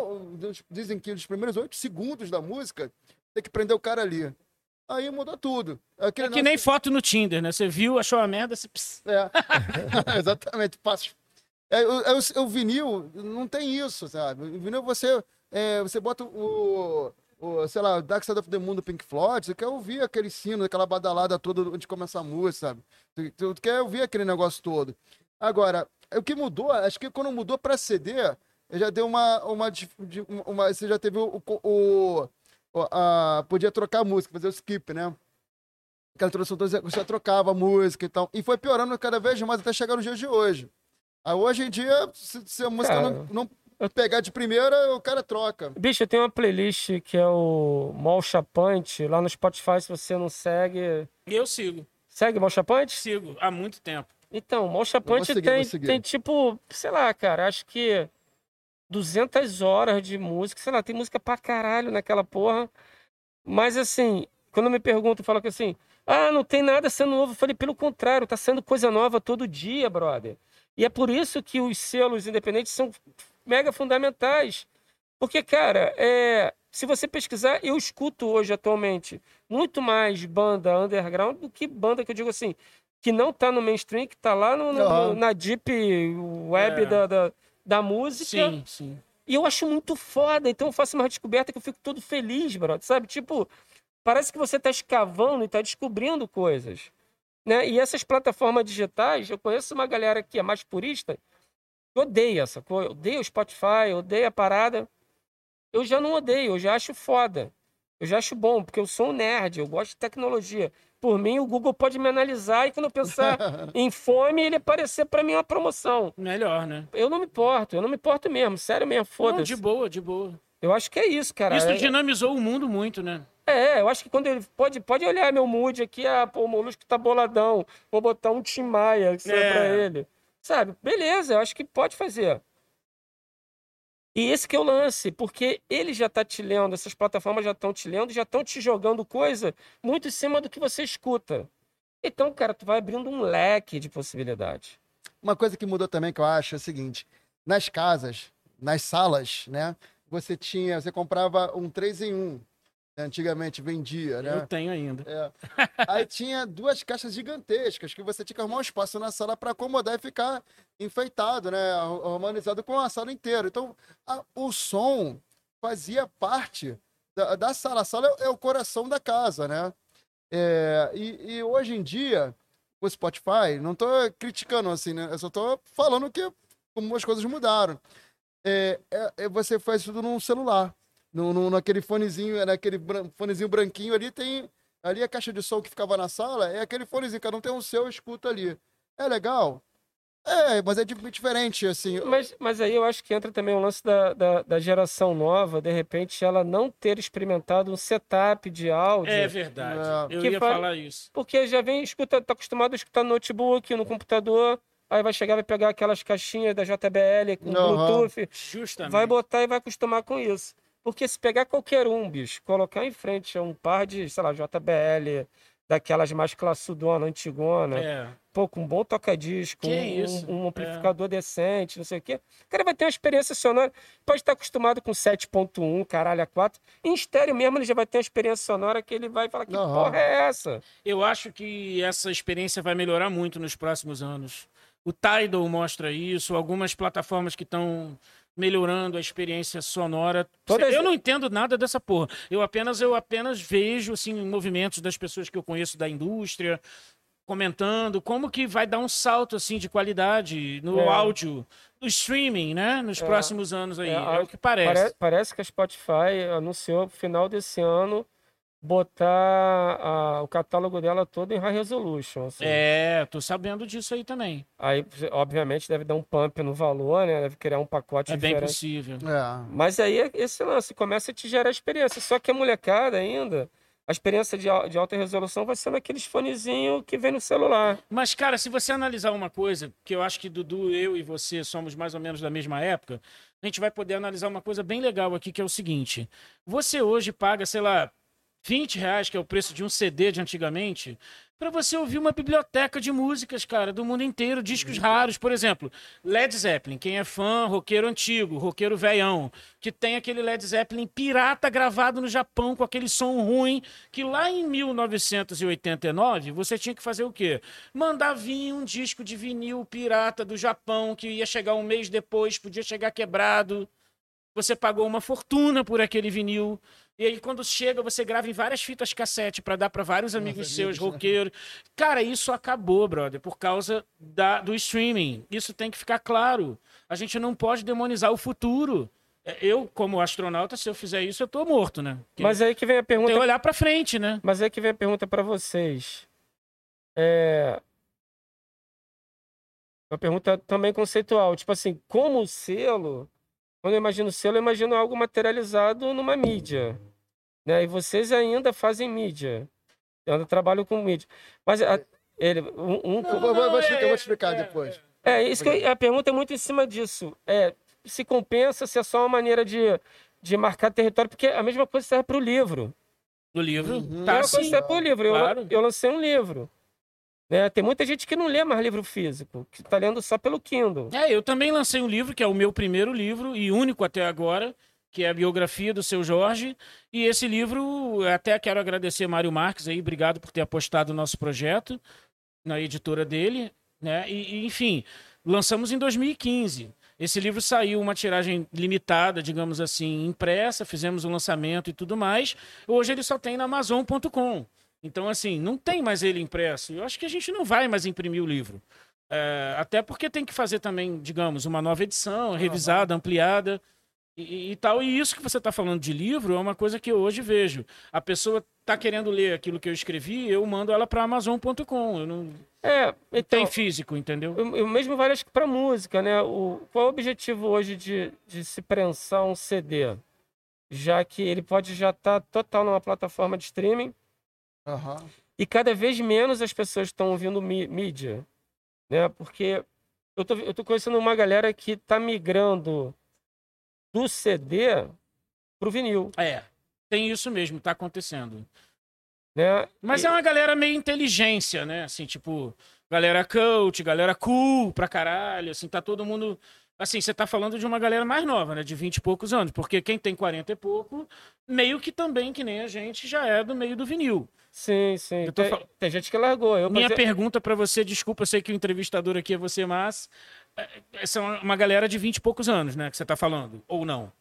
dizem que nos primeiros oito segundos da música, tem que prender o cara ali. Aí mudou tudo. Aquele É que nem foto no Tinder, né? Você viu, achou a merda, você... É. Exatamente. Passo. É, o, é o- o vinil não tem isso, sabe? O vinil você, é, você bota o, o, sei lá, Dark Side of the Moon do Pink Floyd, você quer ouvir aquele sino, aquela badalada toda antes de começar a música, sabe? Tu, tu- tu quer ouvir aquele negócio todo. Agora, o que mudou, acho que quando mudou para CD, já deu uma, uma, uma, você já teve o, o, o- a, podia trocar a música, fazer o skip, né? Aquela introdução toda, você trocava a música e tal. E foi piorando cada vez mais até chegar nos dias de hoje. Aí hoje em dia, se, se a música não, não pegar de primeira, o cara troca. Bicho, eu tenho uma playlist que é o Mol Chapante, lá no Spotify, se você não segue. Eu sigo. Segue Mol Chapante? Sigo. Há muito tempo. Então, vou Chapante seguir, tem, tem tipo, sei lá, cara, acho que 200 horas de música, sei lá, tem música pra caralho naquela porra. Mas assim, quando me perguntam, falam que assim, ah, não tem nada sendo novo. Eu falei, pelo contrário, tá sendo coisa nova todo dia, brother. E é por isso que os selos independentes são mega fundamentais. Porque, cara, é, se você pesquisar, eu escuto hoje atualmente muito mais banda underground do que banda que eu digo assim, que não tá no mainstream, que tá lá no, no- na deep web É. da, da, da música. Sim, sim. E eu acho muito foda. Então eu faço uma descoberta que eu fico todo feliz, brother. Sabe? Tipo, parece que você tá escavando e tá descobrindo coisas. Né? E essas plataformas digitais, eu conheço uma galera que é mais purista, odeia essa coisa. Odeia o Spotify, odeia a parada. Eu já não odeio, eu já acho foda. Eu já acho bom, porque eu sou um nerd, eu gosto de tecnologia. Por mim, o Google pode me analisar e quando eu pensar em fome, ele aparecer para mim uma promoção. Melhor, né? Eu não me importo, eu não me importo mesmo, sério mesmo, foda-se. de boa, de boa. Eu acho que é isso, cara. Isso É- dinamizou o mundo muito, né? É, eu acho que quando ele pode, pode olhar meu mood aqui, ah, pô, o Molusco tá boladão, vou botar um Tim Maia É. pra ele. Sabe? Beleza, eu acho que pode fazer. E esse que é o lance, porque ele já tá te lendo, essas plataformas já estão te lendo, já estão te jogando coisa muito em cima do que você escuta. Então, cara, tu vai abrindo um leque de possibilidades. Uma coisa que mudou também que eu acho é o seguinte: nas casas, nas salas, né? Você tinha, você comprava um 3 em 1. Né, Antigamente vendia, né? Eu tenho ainda. É. Aí tinha duas caixas gigantescas que você tinha que arrumar um espaço na sala para acomodar e ficar enfeitado, né? Harmonizado com a sala inteira. Então, a- o som fazia parte da, da sala. A sala é, é o coração da casa, né? É, e, e hoje em dia, o Spotify, não tô criticando assim, né? Eu só tô falando que como as coisas mudaram. É, é- é você faz tudo num celular. No, no- naquele fonezinho, naquele bran- fonezinho branquinho ali tem. Ali a caixa de som que ficava na sala é aquele fonezinho, cada um tem um seu, escuta ali. É legal? É, mas é di- diferente, assim. Mas, mas aí eu acho que entra também o lance da, da, da geração nova, de repente ela não ter experimentado um setup de áudio. É verdade. É. Eu ia fa- falar isso. Porque já vem escuta, tá acostumado a escutar no notebook, no computador, aí vai chegar, vai pegar aquelas caixinhas da JBL com Aham. Bluetooth, Justamente. vai botar e vai acostumar com isso. Porque se pegar qualquer um, bicho, colocar em frente a um par de, sei lá, JBL, daquelas mais classudona, antigona, É. pô, com um bom toca-disco, um, um é. amplificador decente, não sei o quê. O cara vai ter uma experiência sonora, pode estar acostumado com 7.1, caralho, a 4. Em estéreo mesmo ele já vai ter uma experiência sonora que ele vai falar, que Aham. porra é essa? Eu acho que essa experiência vai melhorar muito nos próximos anos. O Tidal mostra isso, algumas plataformas que estão melhorando a experiência sonora. Todas- Eu não entendo nada dessa porra. Eu apenas eu apenas vejo assim movimentos das pessoas que eu conheço da indústria comentando como que vai dar um salto assim de qualidade no É. áudio, no streaming, né, nos É. próximos anos aí. É, É, o que parece. Pare- parece que a Spotify anunciou no final desse ano botar a- o catálogo dela todo em high resolution. assim. É, tô sabendo disso aí também. Aí, obviamente, deve dar um pump no valor, né? Deve criar um pacote É bem possível. É. Mas aí é esse lance começa a te gerar experiência. Só que a molecada ainda, a experiência de, de alta resolução vai ser naqueles fonezinhos que vem no celular. Mas, cara, se você analisar uma coisa, que eu acho que Dudu, eu e você somos mais ou menos da mesma época, a gente vai poder analisar uma coisa bem legal aqui, que é o seguinte. Você hoje paga, sei lá, 20 reais, que é o preço de um CD de antigamente, para você ouvir uma biblioteca de músicas, cara, do mundo inteiro, discos raros. Por exemplo, Led Zeppelin, quem é fã, roqueiro antigo, roqueiro velhão, que tem aquele Led Zeppelin pirata gravado no Japão com aquele som ruim, que lá em 1989 você tinha que fazer o quê? Mandar vir um disco de vinil pirata do Japão, que ia chegar um mês depois, podia chegar quebrado. Você pagou uma fortuna por aquele vinil. E aí, quando chega, você grava em várias fitas cassete para dar para vários amigos seus, amigos, né? roqueiros. Cara, isso acabou, brother, por causa da, do streaming. Isso tem que ficar claro. A gente não pode demonizar o futuro. É, Eu, como astronauta, se eu fizer isso, eu tô morto, né? Porque Mas aí que vem a tem pergunta que olhar para frente, né? Mas aí que vem a pergunta para vocês. É... Uma pergunta também conceitual. Tipo assim, como o selo, quando eu imagino selo, eu imagino algo materializado numa mídia. Né? E vocês ainda fazem mídia. Eu ainda trabalho com mídia. Mas a- ele, um, um- Eu vou, vou- vou explicar, eu vou explicar depois. é, isso que eu- a pergunta é muito em cima disso. É, se compensa, se é só uma maneira de, de marcar território, porque a mesma coisa serve para o livro. Do livro. Uhum. A Tá mesma coisa serve para o livro. Eu, claro. eu lancei um livro. Né? Tem muita gente que não lê mais livro físico, que está lendo só pelo Kindle. É, eu também lancei um livro, que é o meu primeiro livro e único até agora, que é a biografia do seu Jorge. E esse livro, até quero agradecer Mário Marques aí, obrigado por ter apostado no nosso projeto, na editora dele, né? E, e, enfim, lançamos em 2015. Esse livro saiu uma tiragem limitada, digamos assim, impressa, fizemos o lançamento e tudo mais. Hoje ele só tem na Amazon.com. Então, assim, não tem mais ele impresso. Eu acho que a gente não vai mais imprimir o livro. É, até porque tem que fazer também, digamos, uma nova edição, revisada, ampliada. E, e, tal. E isso que você está falando de livro é uma coisa que eu hoje vejo. A pessoa está querendo ler aquilo que eu escrevi, eu mando ela para Amazon.com. Eu não. É, então, tem físico, entendeu? Eu, eu mesmo várias para música, né? O, qual é o objetivo hoje de, de se prensar um CD? Já que ele pode já estar tá total numa plataforma de streaming. Uhum. E cada vez menos as pessoas estão ouvindo mídia. Né? Porque eu tô, eu tô conhecendo uma galera que está migrando do CD pro vinil. É, tem isso mesmo, tá acontecendo. Né? Mas e... é uma galera meio inteligência, né? Assim, tipo, galera coach, galera cool pra caralho, assim, tá todo mundo... Assim, você tá falando de uma galera mais nova, né? De 20 e poucos anos. Porque quem tem 40 e pouco, meio que também, que nem a gente, já é do meio do vinil. Sim, sim. Tem, fal... tem, gente que largou. Eu Minha fazia... pergunta para você, desculpa, eu sei que o entrevistador aqui é você, mas essa é uma galera de 20 e poucos anos, né? Que você está falando, ou não?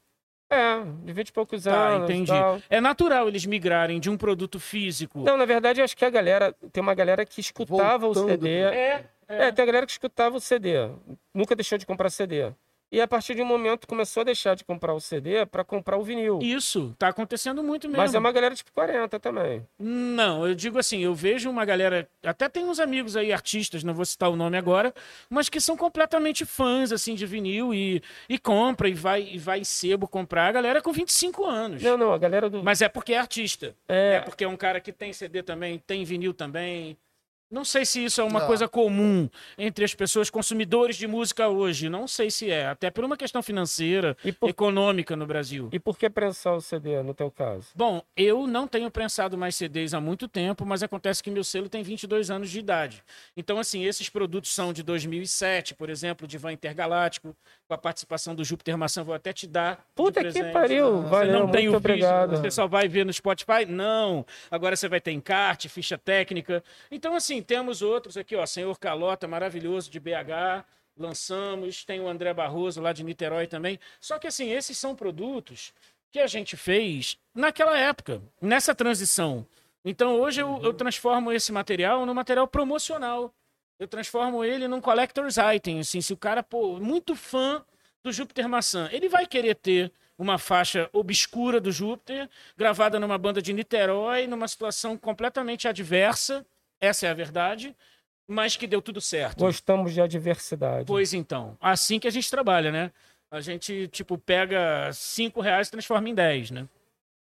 É, de 20 e poucos tá, anos. entendi. Tal. É natural eles migrarem de um produto físico. Não, na verdade, eu acho que a galera. Tem uma galera que escutava Voltando. o CD. É, é. é, tem a galera que escutava o CD. Nunca deixou de comprar CD. E a partir de um momento começou a deixar de comprar o CD para comprar o vinil. Isso, tá acontecendo muito mesmo. Mas é uma galera tipo 40 também. Não, eu digo assim, eu vejo uma galera, até tem uns amigos aí, artistas, não vou citar o nome agora, mas que são completamente fãs, assim, de vinil e, e compra e vai, e vai sebo comprar. A galera com 25 anos. Não, não, a galera do... Mas é porque é artista. É, é porque é um cara que tem CD também, tem vinil também. Não sei se isso é uma não. coisa comum entre as pessoas consumidores de música hoje. Não sei se é, até por uma questão financeira, por... econômica no Brasil. E por que prensar o CD no teu caso? Bom, eu não tenho prensado mais CDs há muito tempo, mas acontece que meu selo tem 22 anos de idade. Então, assim, esses produtos são de 2007, por exemplo, de Van Intergaláctico, com a participação do Júpiter Maçã, vou até te dar. Puta que pariu, você valeu, não tem muito obrigado. Você só vai ver no Spotify? Não. Agora você vai ter encarte, ficha técnica. Então, assim, Sim, temos outros aqui, ó. Senhor Calota, maravilhoso, de BH. Lançamos. Tem o André Barroso, lá de Niterói também. Só que, assim, esses são produtos que a gente fez naquela época, nessa transição. Então, hoje eu, eu transformo esse material num material promocional. Eu transformo ele num collector's item. Assim, se o cara, pô, muito fã do Júpiter Maçã, ele vai querer ter uma faixa obscura do Júpiter, gravada numa banda de Niterói, numa situação completamente adversa essa é a verdade, mas que deu tudo certo. Gostamos de adversidade. Pois então, assim que a gente trabalha, né? A gente, tipo, pega cinco reais e transforma em 10, né?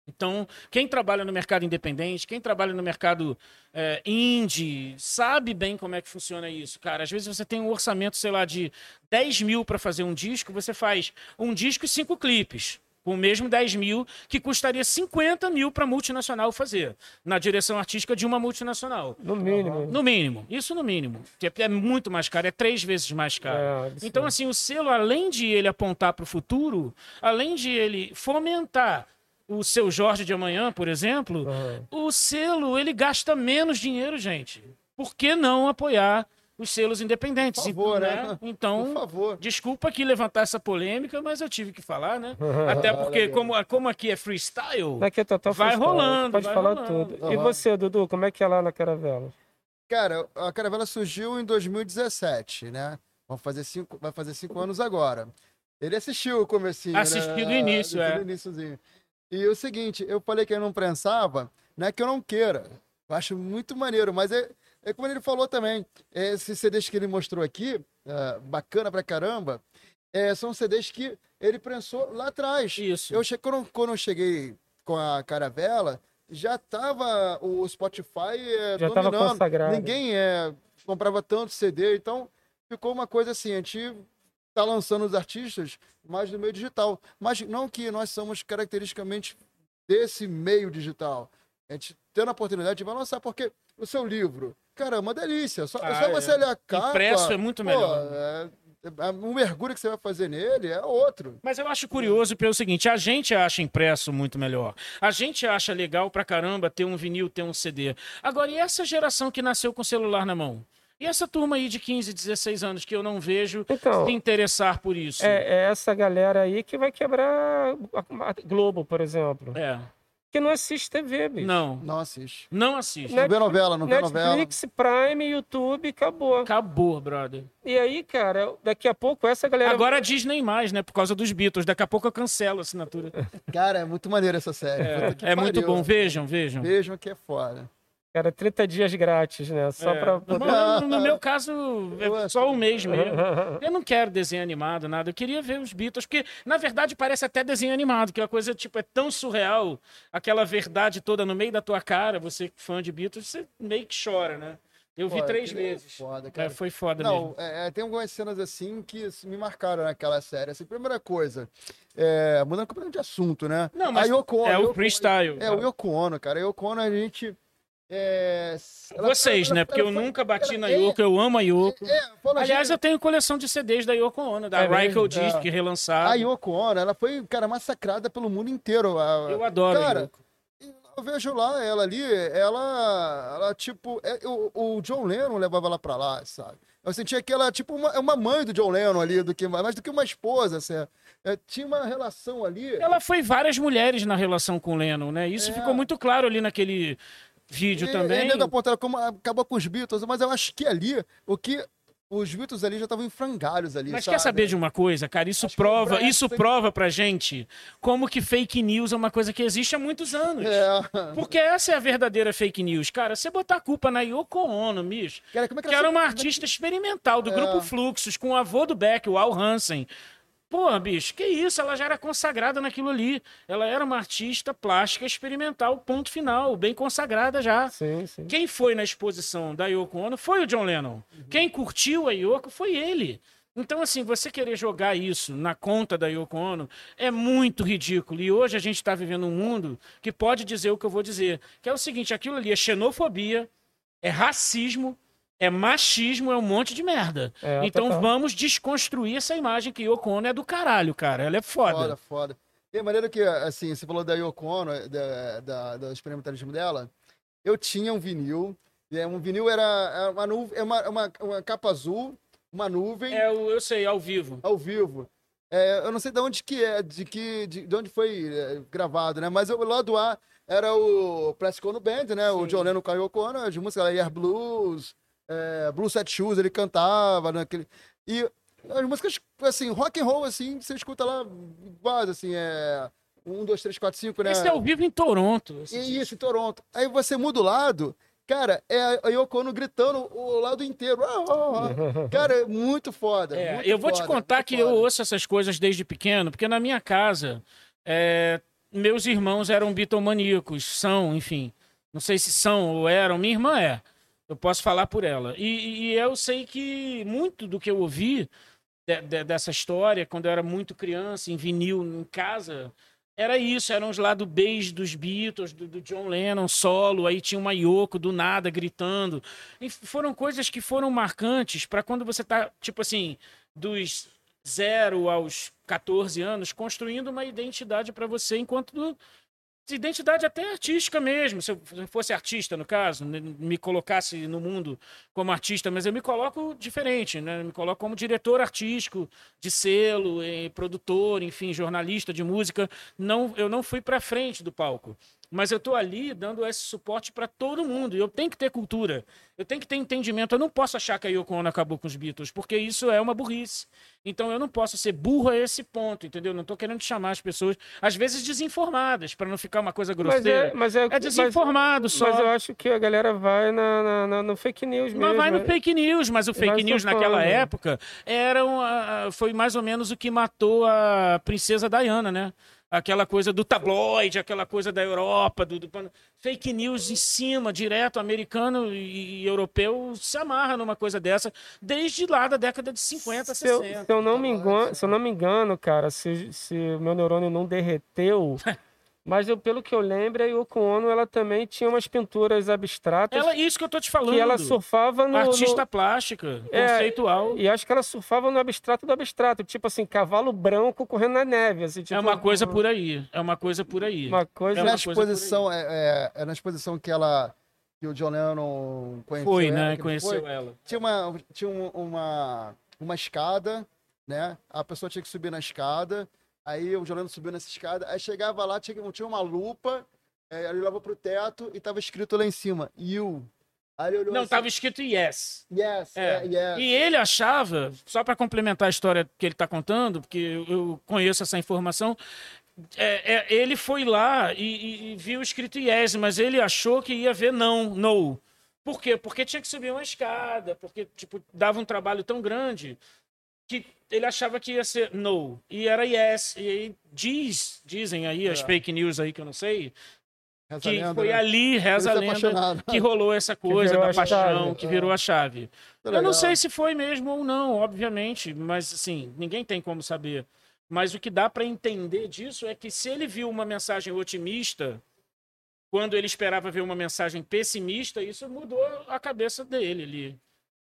Então, quem trabalha no mercado independente, quem trabalha no mercado é, indie, sabe bem como é que funciona isso, cara. Às vezes você tem um orçamento, sei lá, de 10 mil para fazer um disco, você faz um disco e cinco clipes com o mesmo 10 mil que custaria 50 mil para multinacional fazer, na direção artística de uma multinacional. No mínimo. No mínimo, isso no mínimo. É muito mais caro, é três vezes mais caro. É, então, assim, o selo, além de ele apontar para o futuro, além de ele fomentar o seu Jorge de amanhã, por exemplo, uhum. o selo, ele gasta menos dinheiro, gente. Por que não apoiar os selos independentes. Por favor, então, né? Então, Por favor. desculpa aqui levantar essa polêmica, mas eu tive que falar, né? Até porque, como, como aqui é freestyle, Daqui é total vai freestyle. rolando. Pode vai falar rolando. tudo. Uhum. E você, Dudu, como é que é lá na Caravela? Cara, a Caravela surgiu em 2017, né? Vamos fazer cinco, vai fazer cinco anos agora. Ele assistiu o comecinho, Assistiu né? do início, é. Do iníciozinho. E o seguinte, eu falei que eu não prensava, não é que eu não queira. Eu acho muito maneiro, mas é, é como ele falou também, esses CDs que ele mostrou aqui, é, bacana pra caramba, é, são CDs que ele prensou lá atrás. Isso. Eu, quando, quando eu cheguei com a Caravela, já tava o Spotify é, já dominando. Tava consagrado. Ninguém é, comprava tanto CD, então ficou uma coisa assim, a gente tá lançando os artistas mais no meio digital. Mas não que nós somos caracteristicamente desse meio digital. A gente tendo a oportunidade vai lançar, porque o seu livro, cara, é uma delícia. Só, ah, só você é. olhar a capa. Impresso é muito melhor. Pô, é, é, o mergulho que você vai fazer nele é outro. Mas eu acho curioso pelo seguinte: a gente acha impresso muito melhor. A gente acha legal pra caramba ter um vinil, ter um CD. Agora, e essa geração que nasceu com o celular na mão? E essa turma aí de 15, 16 anos que eu não vejo então, se interessar por isso? É, é essa galera aí que vai quebrar a Globo, por exemplo. É. que não assiste TV, bicho. Não, Não assiste. não assiste. Não vê novela, não vê novela. Netflix, Prime, YouTube, acabou. Acabou, brother. E aí, cara, daqui a pouco essa galera. Agora a Disney mais, né? Por causa dos Beatles. Daqui a pouco eu cancelo a assinatura. Cara, é muito maneiro essa série. Que É muito bom. Vejam, vejam. Vejam que é foda. Cara, 30 dias grátis, né? Só É. pra poder. No, no meu caso, é só um mês mesmo. Eu não quero desenho animado, nada. Eu queria ver os Beatles, porque, na verdade, parece até desenho animado, que a coisa, tipo, é tão surreal, aquela verdade toda no meio da tua cara, você fã de Beatles, você meio que chora, né? Eu vi Pô, três aquilo é vezes. Foda, É, cara. foi foda mesmo. Não, é, é, tem algumas cenas assim que me marcaram naquela série. Assim, primeira coisa, é, mudando completamente de assunto, né? Não, mas a Yoko Ono, é o Yoko- freestyle. É, o Yoko Ono, cara. A Yoko Ono, a gente... é, Vocês, né? Porque eu foi- nunca bati na é, Yoko, eu amo a Yoko. É, fala, Aliás, eu tenho coleção de CDs da Yoko Ono, da É? Rykel Disc, É. relançada. a Yoko Ono, ela foi, cara, massacrada pelo mundo inteiro. A- Eu adoro Cara. Eu vejo lá ela ali, ela, ela tipo, é, o, o John Lennon levava ela pra lá, sabe? Eu sentia que ela, tipo, uma, é uma mãe do John Lennon ali, do que, mais do que uma esposa, assim. É, tinha uma relação ali. Ela foi várias mulheres na relação com o Lennon, né? Isso É. ficou muito claro ali naquele vídeo E- também. E nego aponta ela como acabou com os Beatles, mas eu acho que ali, o que os Beatles ali já estavam em frangalhos ali, Mas sabe? quer saber de uma coisa, cara? Isso Acho que prova, isso tem- prova pra gente como que fake news é uma coisa que existe há muitos anos. É. Porque essa é a verdadeira fake news. Cara, você botar a culpa na Yoko Ono, bicho, Cara, como é que que era uma artista experimental do É. grupo Fluxos, com o avô do Beck, o Al Hansen. Porra, bicho, que isso? Ela já era consagrada naquilo ali. Ela era uma artista plástica experimental, ponto final, bem consagrada já. Sim, sim. Quem foi na exposição da Yoko Ono foi o John Lennon. Quem curtiu a Yoko foi ele. Então, assim, você querer jogar isso na conta da Yoko Ono é muito ridículo. E hoje a gente está vivendo um mundo que pode dizer o que eu vou dizer. Que é o seguinte, aquilo ali é xenofobia, é racismo, é machismo, é um monte de merda. É, então total. vamos desconstruir essa imagem que Yoko Ono é do caralho, cara. Ela é foda. Foda, foda. E a maneira que, assim, você falou da Yoko Ono, da, da, do experimentalismo dela, eu tinha um vinil, e é, um vinil era, era uma, nuvem, é uma, uma, uma capa azul, uma nuvem, É, o- eu sei, ao vivo. ao vivo. É, eu não sei de onde que é, de, que, de, de onde foi é, gravado, né? Mas o lado A era o Plastic Ono Band, né? O Sim. John Lennon com a Yoko Ono, as músicas, Air Blues, é, Blue Set Shoes, ele cantava, naquele... E as músicas, assim, rock and roll, assim, você escuta lá, quase, assim, é... Um, dois, três, quatro, cinco, né? Esse é ao vivo em Toronto. esse E isso, em Toronto. Aí você muda o lado, cara, é a Yoko Ono gritando o lado inteiro. Ah, ah, ah. Cara, é muito foda. É, muito eu vou te foda, contar muito que eu foda. ouço essas coisas desde pequeno, porque na minha casa, é, meus irmãos eram bitomaníacos, são, enfim. Não sei se são ou eram, minha irmã é. Eu posso falar por ela. E, e eu sei que muito do que eu ouvi de- de- dessa história, quando eu era muito criança, em vinil, em casa, era isso, eram os lados Bs dos Beatles, do, do John Lennon solo, aí tinha uma Yoko do nada gritando. E foram coisas que foram marcantes para quando você tá, tipo assim, dos zero aos 14 anos, construindo uma identidade para você enquanto identidade até artística mesmo. Se eu fosse artista, no caso, né, me colocasse no mundo como artista, mas eu me coloco diferente, né? Eu me coloco como diretor artístico de selo, eh, produtor, enfim, jornalista de música. Não, eu não fui para frente do palco. Mas eu tô ali dando esse suporte para todo mundo. E eu tenho que ter cultura. Eu tenho que ter entendimento. Eu não posso achar que a Yoko Ono acabou com os Beatles, porque isso é uma burrice. Então eu não posso ser burro a esse ponto, entendeu? Não tô querendo chamar as pessoas, às vezes desinformadas, para não ficar uma coisa Mas grosseira. é, mas é, É desinformado mas, só. Mas eu acho que a galera vai na, na- na- no fake news mesmo. Mas vai no né? fake news, mas o fake news naquela época era um, ah, foi mais ou menos o que matou a princesa Diana, né? Aquela coisa do tabloide, aquela coisa da Europa, do, do- fake news em cima, direto, americano e, e europeu se amarra numa coisa dessa, desde lá da década de 50, Se eu, 60. se eu não me engano, se eu não me engano, cara, se, se o meu neurônio não derreteu, mas eu, pelo que eu lembro, a Yoko Ono, ela também tinha umas pinturas abstratas Ela, isso que eu tô te falando. que ela surfava no, Artista no- plástica, É, conceitual. E acho que ela surfava no abstrato do abstrato, tipo assim, cavalo branco correndo na neve. Assim, tipo, É uma coisa por aí. É uma coisa por aí. Uma coisa. É na uma coisa por aí. exposição, é, é, é na exposição que ela. que o John Lennon conheceu. Foi, ela, né? Conheceu foi? ela. Tinha, uma, tinha um- uma, uma escada, né? A pessoa tinha que subir na escada. Aí o John Lennon subiu nessa escada. Aí chegava lá, tinha, tinha uma lupa. É, ele olhava pro teto e tava escrito lá em cima, you. Aí ele olhou Não, assim, tava escrito yes. Yes, É. é, yes. E ele achava, só para complementar a história que ele está contando, porque eu- conheço essa informação, é, é, ele foi lá e, e- e viu escrito yes, mas ele achou que ia ver não, no. Por quê? Porque tinha que subir uma escada, porque tipo, dava um trabalho tão grande que ele achava que ia ser no, e era yes. E aí diz, dizem aí as É. fake news aí que eu não sei, Reza que lenda, foi né? ali, reza a lenda, que rolou essa coisa da paixão, chave. que É. virou a chave. Tá Eu não sei se foi mesmo ou não, obviamente, mas assim, ninguém tem como saber. Mas o que dá para entender disso é que se ele viu uma mensagem otimista, quando ele esperava ver uma mensagem pessimista, isso mudou a cabeça dele ali.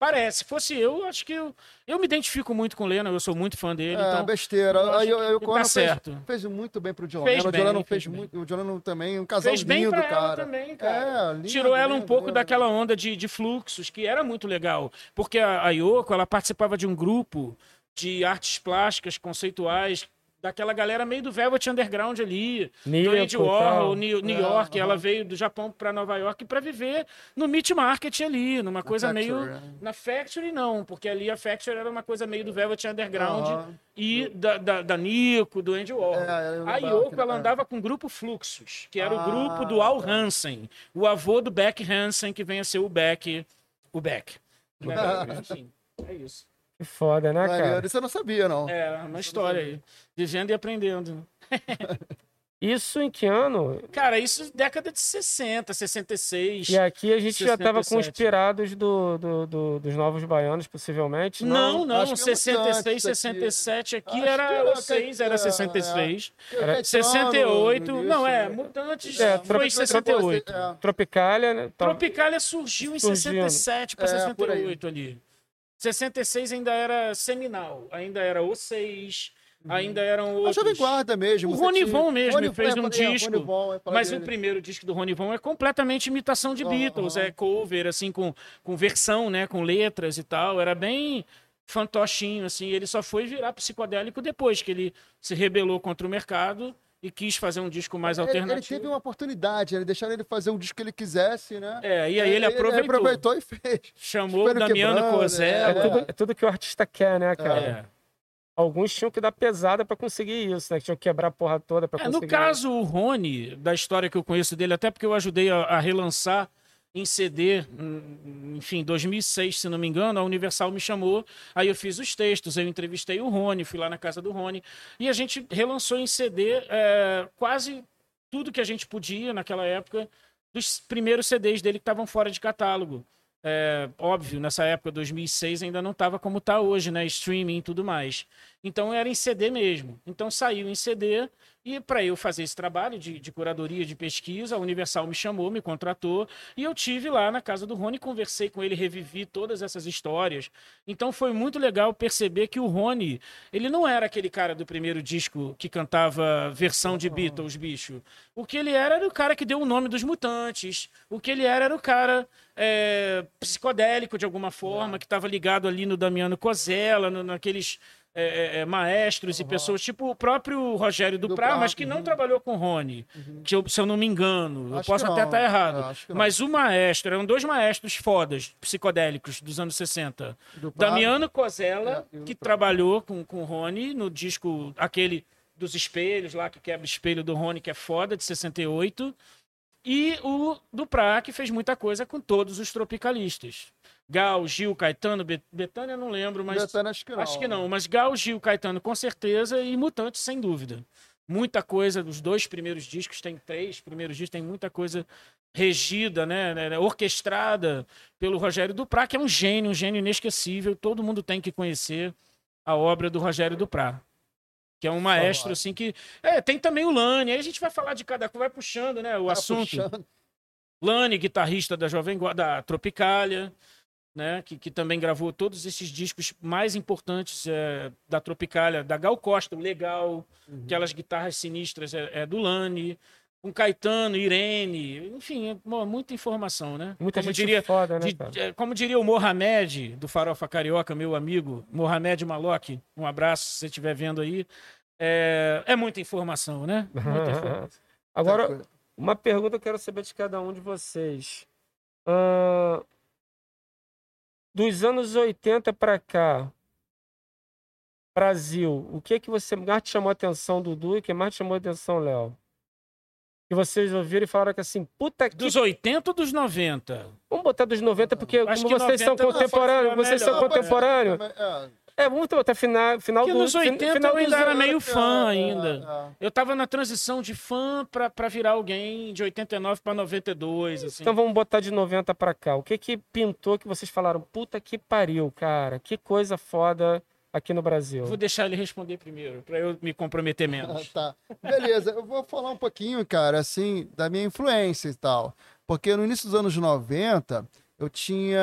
Parece, se fosse eu, acho que eu, eu me identifico muito com o Lennon, eu sou muito fã dele, É, então besteira. eu Aí, o que Conan tá fez, certo. fez muito bem pro John Fez Lennon. O bem, John Lennon fez bem. muito. O John Lennon também, um casal fez bem lindo, pra ela cara. também, cara. É, lindo, Tirou ela um pouco lindo. daquela onda de, de fluxos, que era muito legal. Porque a, a Yoko, ela participava de um grupo de artes plásticas conceituais, daquela galera meio do Velvet Underground ali, do Nico Andy Warhol, tal. New, New É, York. Ela aham. veio do Japão para Nova York para viver no Meat Market ali, numa coisa Factory, meio... né? Na Factory não, porque ali a Factory era uma coisa meio do Velvet Underground Aham. e da, da, da Nico, do Andy Warhol. É, eu a Yoko, ela andava com o grupo Fluxus, que era o Ah, grupo do Al tá. Hansen, o avô do Beck Hansen, que vem a ser o Beck. O Beck. Né? Enfim, é isso. Que foda, né, Maneiro. cara? Isso eu não sabia, não. É uma história aí. Vivendo e aprendendo. Isso em que ano? Cara, isso década de 60, 66. E aqui a gente já tava com 67. os pirados do, do- do- dos Novos Baianos, possivelmente. Não, não, é muito 66, antes aqui. 67 aqui Acho que era era o 6, era é, 66. Era Caetano, 68, no não é, né? Mutantes É, foi em 68. É. Tropicália, né? Tropicália surgiu em Surgindo. 67 para É, por aí. 68 ali. 66 ainda era seminal, ainda era o 6, ainda eram A outros. Jovem Guarda mesmo. O Rony tinha- mesmo Rony- fez é, um é, disco, é, Mas dele. o primeiro disco do Rony Von é completamente imitação de Beatles, aham. é cover, assim, com, com versão, né, com letras e tal. Era bem fantochinho, assim. Ele só foi virar psicodélico depois que ele se rebelou contra o mercado e quis fazer um disco mais Ele- Ele, alternativo. teve uma oportunidade, ele deixaram ele fazer o disco que ele quisesse, né? É, e aí ele aproveitou. aproveitou e fez. Chamou o no Damiano Quebrando, É, Cozella. tudo, é tudo que o artista quer, né, cara? É. Alguns tinham que dar pesada pra conseguir isso, né? Que tinham que quebrar a porra toda pra É, conseguir. no caso, o Rony, da história que eu conheço dele, até porque eu ajudei a, a relançar em CD, hum, enfim, 2006, se não me engano, a Universal me chamou, aí eu fiz os textos, eu entrevistei o Rony, fui lá na casa do Rony, e a gente relançou em CD é, quase tudo que a gente podia naquela época, dos primeiros CDs dele que estavam fora de catálogo. É, óbvio, nessa época, 2006, ainda não estava como está hoje, né? Streaming e tudo mais. Então era em CD mesmo. Então saiu em CD e para eu fazer esse trabalho de, de curadoria, de pesquisa, a Universal me chamou, me contratou e eu tive lá na casa do Rony, conversei com ele, revivi todas essas histórias. Então foi muito legal perceber que o Rony, ele não era aquele cara do primeiro disco que cantava versão de Beatles, bicho. O que ele era era o cara que deu o nome dos mutantes. O que ele era era o cara é, psicodélico de alguma forma, que estava ligado ali no Damiano Cozella, no- naqueles é, é, é, maestros e pessoas, tipo o próprio Rogério Duprá, Duprá, mas que não trabalhou com Rony, que eu- se eu não me engano. eu Acho posso que até estar errado. Eu que não. Mas o maestro, eram dois maestros fodas, psicodélicos, dos anos 60. Do. Damiano Cozella, É, que trabalhou com, com Rony no disco, aquele dos espelhos lá, que quebra o espelho do Rony, que é foda, de 68. E o Duprá, que fez muita coisa com todos os tropicalistas. Gal, Gil, Caetano, Bet- Betânia, não lembro, mas. Betânia, acho que não. Acho que não, mas Gal, Gil, Caetano, com certeza, e Mutantes, sem dúvida. Muita coisa, dos dois primeiros discos, tem três primeiros discos, tem muita coisa regida, né, né, orquestrada pelo Rogério Duprá, que é um gênio, um gênio inesquecível. Todo mundo tem que conhecer a obra do Rogério Duprá. Que é um maestro, assim, que. É, tem também o Lani, aí a gente vai falar de cada vai puxando, né, o Tá assunto. puxando. Lani, guitarrista da Jovem Guarda, da Tropicália, né, que, que também gravou todos esses discos mais importantes é, da Tropicália, da Gal Costa, o Legal, Uhum. aquelas guitarras sinistras é, é do Lani, com Caetano, Irene, enfim, é, muita informação, né? Muita como gente diria, foda, né, de- cara? é, como diria o Mohamed, do Farofa Carioca, meu amigo, Mohamed Malok, um abraço se você estiver vendo aí. É, é muita informação, né? Muita informação. Agora, Uma pergunta eu quero saber de cada um de vocês. Ah, dos anos 80 para cá, Brasil, o que que você mais te chamou a atenção, Dudu, e o que mais te chamou a atenção, Léo? Que vocês ouviram e falaram que assim, puta que... Dos 80 ou dos 90? Vamos botar dos 90, porque como vocês são 90 não, contemporâneos, vocês são contemporâneos, É, é, vamos botar final, final Porque do... nos 80 final eu ainda era anos- meio fã é, ainda. é. Eu tava na transição de fã pra, pra virar alguém de 89 pra 92, assim. Então vamos botar de 90 pra cá. O que que pintou que vocês falaram? Puta que pariu, cara. Que coisa foda aqui no Brasil. Vou deixar ele responder primeiro, pra eu me comprometer menos. tá. Beleza, eu vou falar um pouquinho, cara, assim, da minha influência e tal. Porque no início dos anos 90, eu tinha.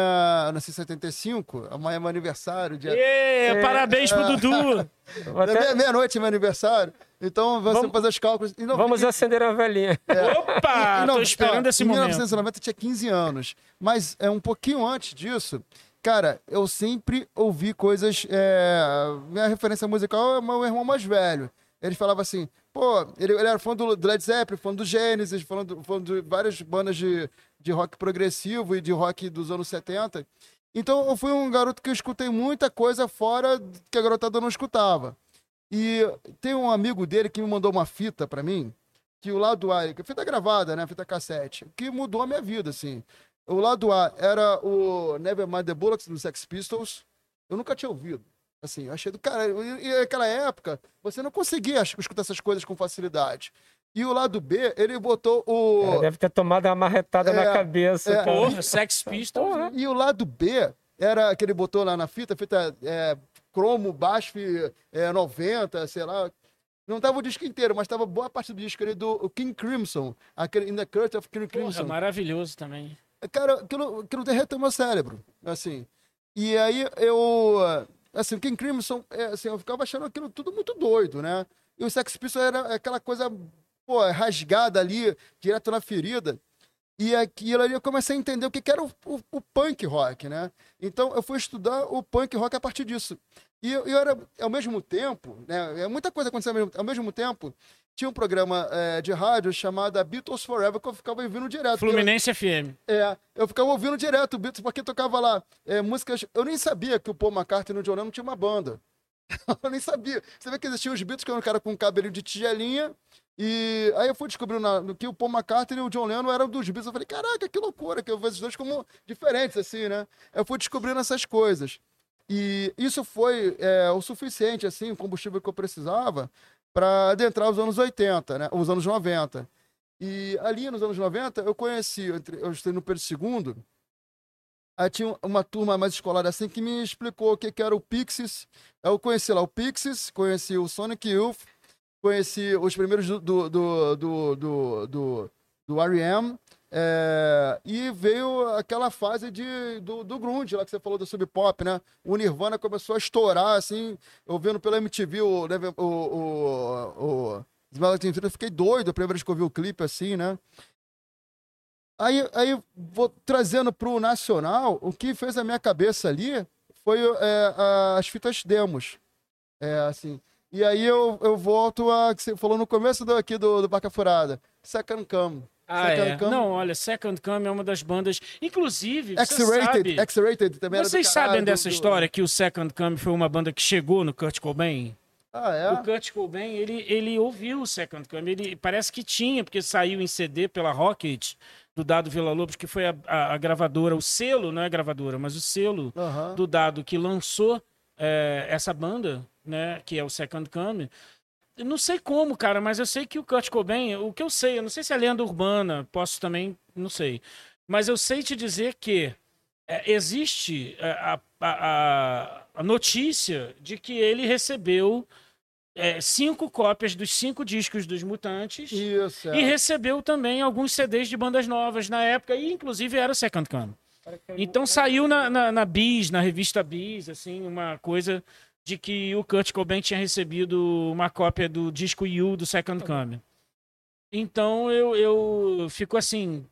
Eu nasci em 75, amanhã é meu aniversário, dia. Ê, parabéns pro Dudu! Até- meia- Meia-noite é meu aniversário. Então você Vamos- fazer os cálculos. E não- Vamos acender a velhinha. Opa! e não, tô esperando esse em momento. 1990 eu tinha 15 anos. Mas é um pouquinho antes disso. Cara, eu sempre ouvi coisas. é, Minha referência musical é meu irmão mais velho. Ele falava assim, pô, ele, ele era fã do Led Zeppelin, fã do Genesis, fã de várias bandas de, de rock progressivo e de rock dos anos 70. Então eu fui um garoto que eu escutei muita coisa fora que a garotada não escutava. E tem um amigo dele que me mandou uma fita pra mim, que o lado A, é fita gravada, né, fita cassete, que mudou a minha vida, assim. O lado A era o Nevermind the Bullocks do Sex Pistols. Eu nunca tinha ouvido. Assim, eu achei do cara. E, naquela época, você não conseguia escutar essas coisas com facilidade. E o lado B, ele botou o. Cara, deve ter tomado uma marretada É, na cabeça, é. Porra, Sex Pistols. Porra. E o lado B era que ele botou lá na fita, fita é, cromo, BASF é, 90, sei lá. Não tava o disco inteiro, mas tava boa parte do disco ali do King Crimson, aquele In the Curse of King Porra, Crimson. maravilhoso também. Cara, aquilo, aquilo derreteu meu cérebro, assim. E aí eu, assim, o King Crimson, é, assim, eu ficava achando aquilo tudo muito doido, né? E o Sex Pistols era aquela coisa, pô, rasgada ali, direto na ferida. E aquilo ali eu comecei a entender o que que era o, o- o punk rock, né? Então eu fui estudar o punk rock a partir disso. E eu, eu era, ao mesmo tempo, né? é Muita coisa acontecendo ao mesmo, ao mesmo tempo. Tinha um programa eh, de rádio chamado Beatles Forever que eu ficava ouvindo direto. Fluminense FM. É, eu ficava ouvindo direto o Beatles, porque tocava lá é, músicas. Eu nem sabia que o Paul McCartney no John Lennon tinha uma banda. eu nem sabia. Você vê que existiam os Beatles, que era um cara com um cabelinho de tigelinha. E aí eu fui descobrindo que o Paul McCartney e o John Lennon eram dos Beatles. Eu falei, caraca, que loucura, que eu vejo os dois como diferentes, assim, né? Eu fui descobrindo essas coisas. E isso foi é, o suficiente, assim, o combustível que eu precisava para adentrar os anos 80, né? Os anos 90. E ali nos anos 90, eu conheci, eu estudei no Pedro II, aí tinha uma turma mais escolar assim que me explicou o que, que era o Pixies. Eu conheci lá o Pixies, conheci o Sonic Youth, conheci os primeiros do, do, do, do, do, do, R.E.M., é, e veio aquela fase de, do, do grunge, lá que você falou do sub pop, né? O Nirvana começou a estourar, assim, eu vendo pela MTV o, Never- o, o, o Spirit, eu fiquei doido a primeira vez que eu vi o clipe, assim, né? Aí, aí vou trazendo pro nacional, o que fez a minha cabeça ali foi é, as fitas demos, é, assim. E aí eu, eu volto a que você falou no começo do, aqui do, do Barca Furada, Second Come. Ah, Second é. Come. Não, olha, Second Come é uma das bandas. Inclusive, X-Rated, X-Rated também vocês caralho, sabem dessa do- história que o Second Come foi uma banda que chegou no Kurt Cobain? Ah, é? O Kurt Cobain, ele, ele ouviu o Second Come. Ele parece que tinha, porque saiu em CD pela Rocket, do Dado Vila Lobos, que foi a, a- a gravadora, o selo, não é a gravadora, mas o selo Aham. do Dado que lançou é, essa banda, né, que é o Second Come. Eu não sei como, cara, mas eu sei que o Kurt Cobain, o que eu sei, eu não sei se é lenda urbana, posso também, não sei. Mas eu sei te dizer que é, existe a, a, a- a notícia de que ele recebeu é, cinco cópias dos cinco discos dos Mutantes Isso, é. e recebeu também alguns CDs de bandas novas na época, e inclusive era o Second Come. Então saiu na, na, na Bis, na revista Bis, assim, uma coisa de que o Kurt Cobain tinha recebido uma cópia do disco You do Second Come. Então eu, eu fico assim,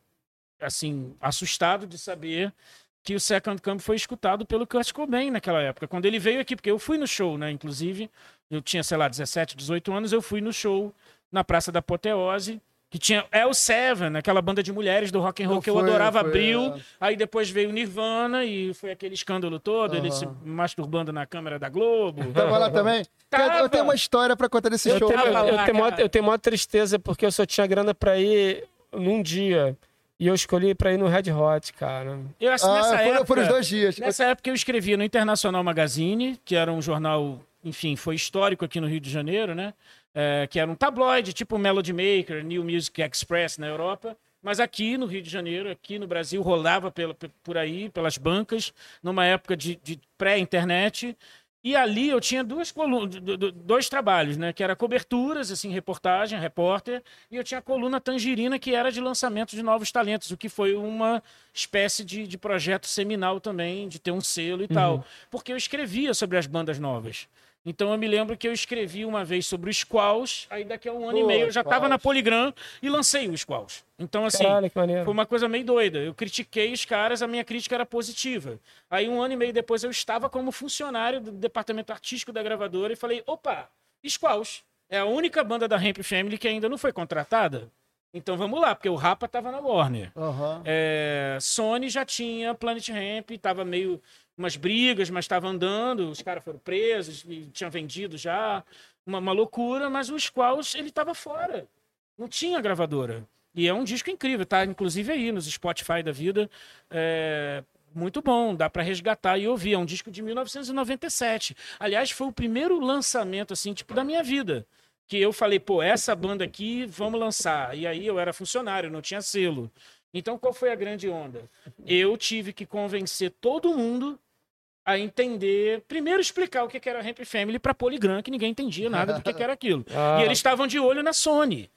assim, assustado de saber que o Second Come foi escutado pelo Kurt Cobain naquela época, quando ele veio aqui, porque eu fui no show, né, inclusive, eu tinha, sei lá, 17, 18 anos, eu fui no show na Praça da Apoteose, Que tinha El Seven, aquela banda de mulheres do rock and roll Não que eu foi, adorava, foi, abriu. é. Aí depois veio o Nirvana e foi aquele escândalo todo, ele Aham. se masturbando na câmera da Globo. Tava lá também? Cara, Eu tenho uma história pra contar desse Eu show. tenho, tava eu, lá, tenho maior, eu tenho maior tristeza porque eu só tinha grana pra ir num dia. E eu escolhi pra ir no Red Hot, cara. Eu, assim, Ah, nessa foram, época, foram os dois dias. Nessa época eu escrevia no Internacional Magazine, que era um jornal, enfim, foi histórico aqui no Rio de Janeiro, né? É, que era um tabloide, tipo Melody Maker, New Music Express na Europa. Mas aqui no Rio de Janeiro, aqui no Brasil, rolava pela, por aí, pelas bancas, numa época de, de pré-internet. E ali eu tinha duas colunas, dois trabalhos, né? Que era coberturas, assim, reportagem, repórter, e eu tinha a coluna Tangerina, que era de lançamento de novos talentos, o que foi uma espécie de, de projeto seminal também, de ter um selo e tal. Porque eu escrevia sobre as bandas novas. Então eu me lembro que eu escrevi uma vez sobre os Squalls, aí daqui a um ano e Pô, meio eu já estava na Polygram e lancei os Squalls. Então, assim, Caralho, foi uma coisa meio doida. Eu critiquei os caras, a minha crítica era positiva. Aí, um ano e meio depois, eu estava como funcionário do departamento artístico da gravadora e falei: opa, Squalls. É a única banda da Ramp Family que ainda não foi contratada. Então vamos lá, porque o Rapa estava na Warner. Aham. É, Sony já tinha Planet Ramp, tava meio umas brigas, mas estava andando, os caras foram presos tinham vendido já, uma, uma loucura, mas os Squalls, ele estava fora. Não tinha gravadora. E é um disco incrível, tá? Inclusive aí nos Spotify da vida. É, muito bom, dá para resgatar e ouvir. É um disco de 1997. Aliás, foi o primeiro lançamento, assim, tipo, da minha vida. Que eu falei, pô, essa banda aqui, vamos lançar. E aí eu era funcionário, não tinha selo. Então, qual foi a grande onda? Eu tive que convencer todo mundo a entender, primeiro explicar o que era Ramp Family para Polygram, que ninguém entendia nada do que era aquilo. Ah. E eles estavam de olho na Sony,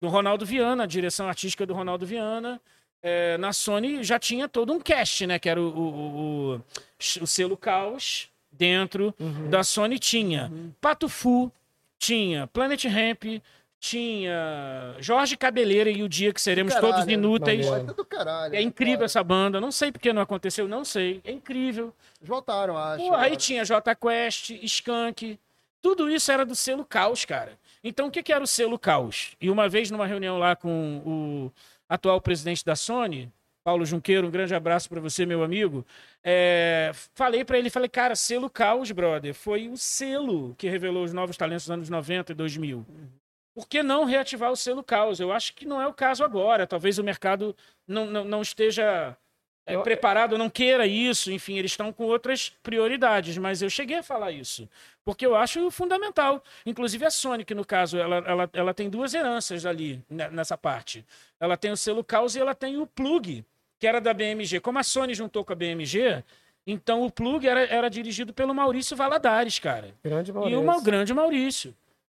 do Ronaldo Viana, a direção artística do Ronaldo Viana. É, na Sony já tinha todo um cast, né? Que era o, o, o, o selo Caos. Dentro da Sony tinha Pato Fu, tinha Planet Ramp, tinha Jorge Cabeleira e o Dia que Seremos Caralho, Todos Inúteis. é caralho. É incrível cara. essa banda. Não sei porque não aconteceu, não sei. É incrível. Eles voltaram, acho. Pô, aí tinha J Quest, Skank. Tudo isso era do selo Caos, cara. Então, o que, que era o selo Caos? E uma vez, numa reunião lá com o atual presidente da Sony, Paulo Junqueiro, um grande abraço para você, meu amigo. É, falei para ele, falei, cara, selo Caos, brother, foi o selo que revelou os novos talentos dos anos 90 e 2000. Por que não reativar o selo Caos? Eu acho que não é o caso agora. Talvez o mercado não, não, não esteja é, Eu- preparado, não queira isso. Enfim, eles estão com outras prioridades. Mas eu cheguei a falar isso. Porque eu acho fundamental. Inclusive a Sony, que no caso, ela, ela, ela tem duas heranças ali, ne- nessa parte. Ela tem o selo Caos e ela tem o Plug, que era da BMG. Como a Sony juntou com a BMG, então o Plug era, era dirigido pelo Maurício Valadares, cara. Grande E Maurício. o mal grande Maurício.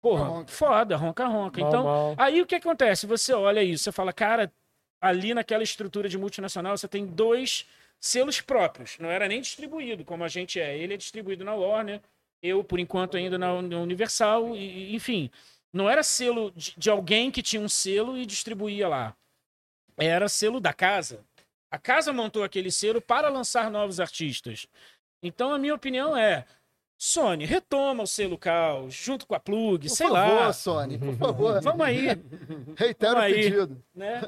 Porra, Ronca. foda, ronca, ronca. Mal, Então, mal. aí o que acontece? Você olha isso, você fala, cara, ali naquela estrutura de multinacional, você tem dois selos próprios. Não era nem distribuído, como a gente é. Ele é distribuído na Warner, eu, por enquanto, ainda na Universal, e, enfim. Não era selo de, de alguém que tinha um selo e distribuía lá. Era selo da casa. A casa montou aquele selo para lançar novos artistas. Então, a minha opinião é: Sony, retoma o selo Caos, junto com a Plug, Por sei favor, lá. Sony, por favor. Vamos aí, Reitero o Vamos aí. pedido. né?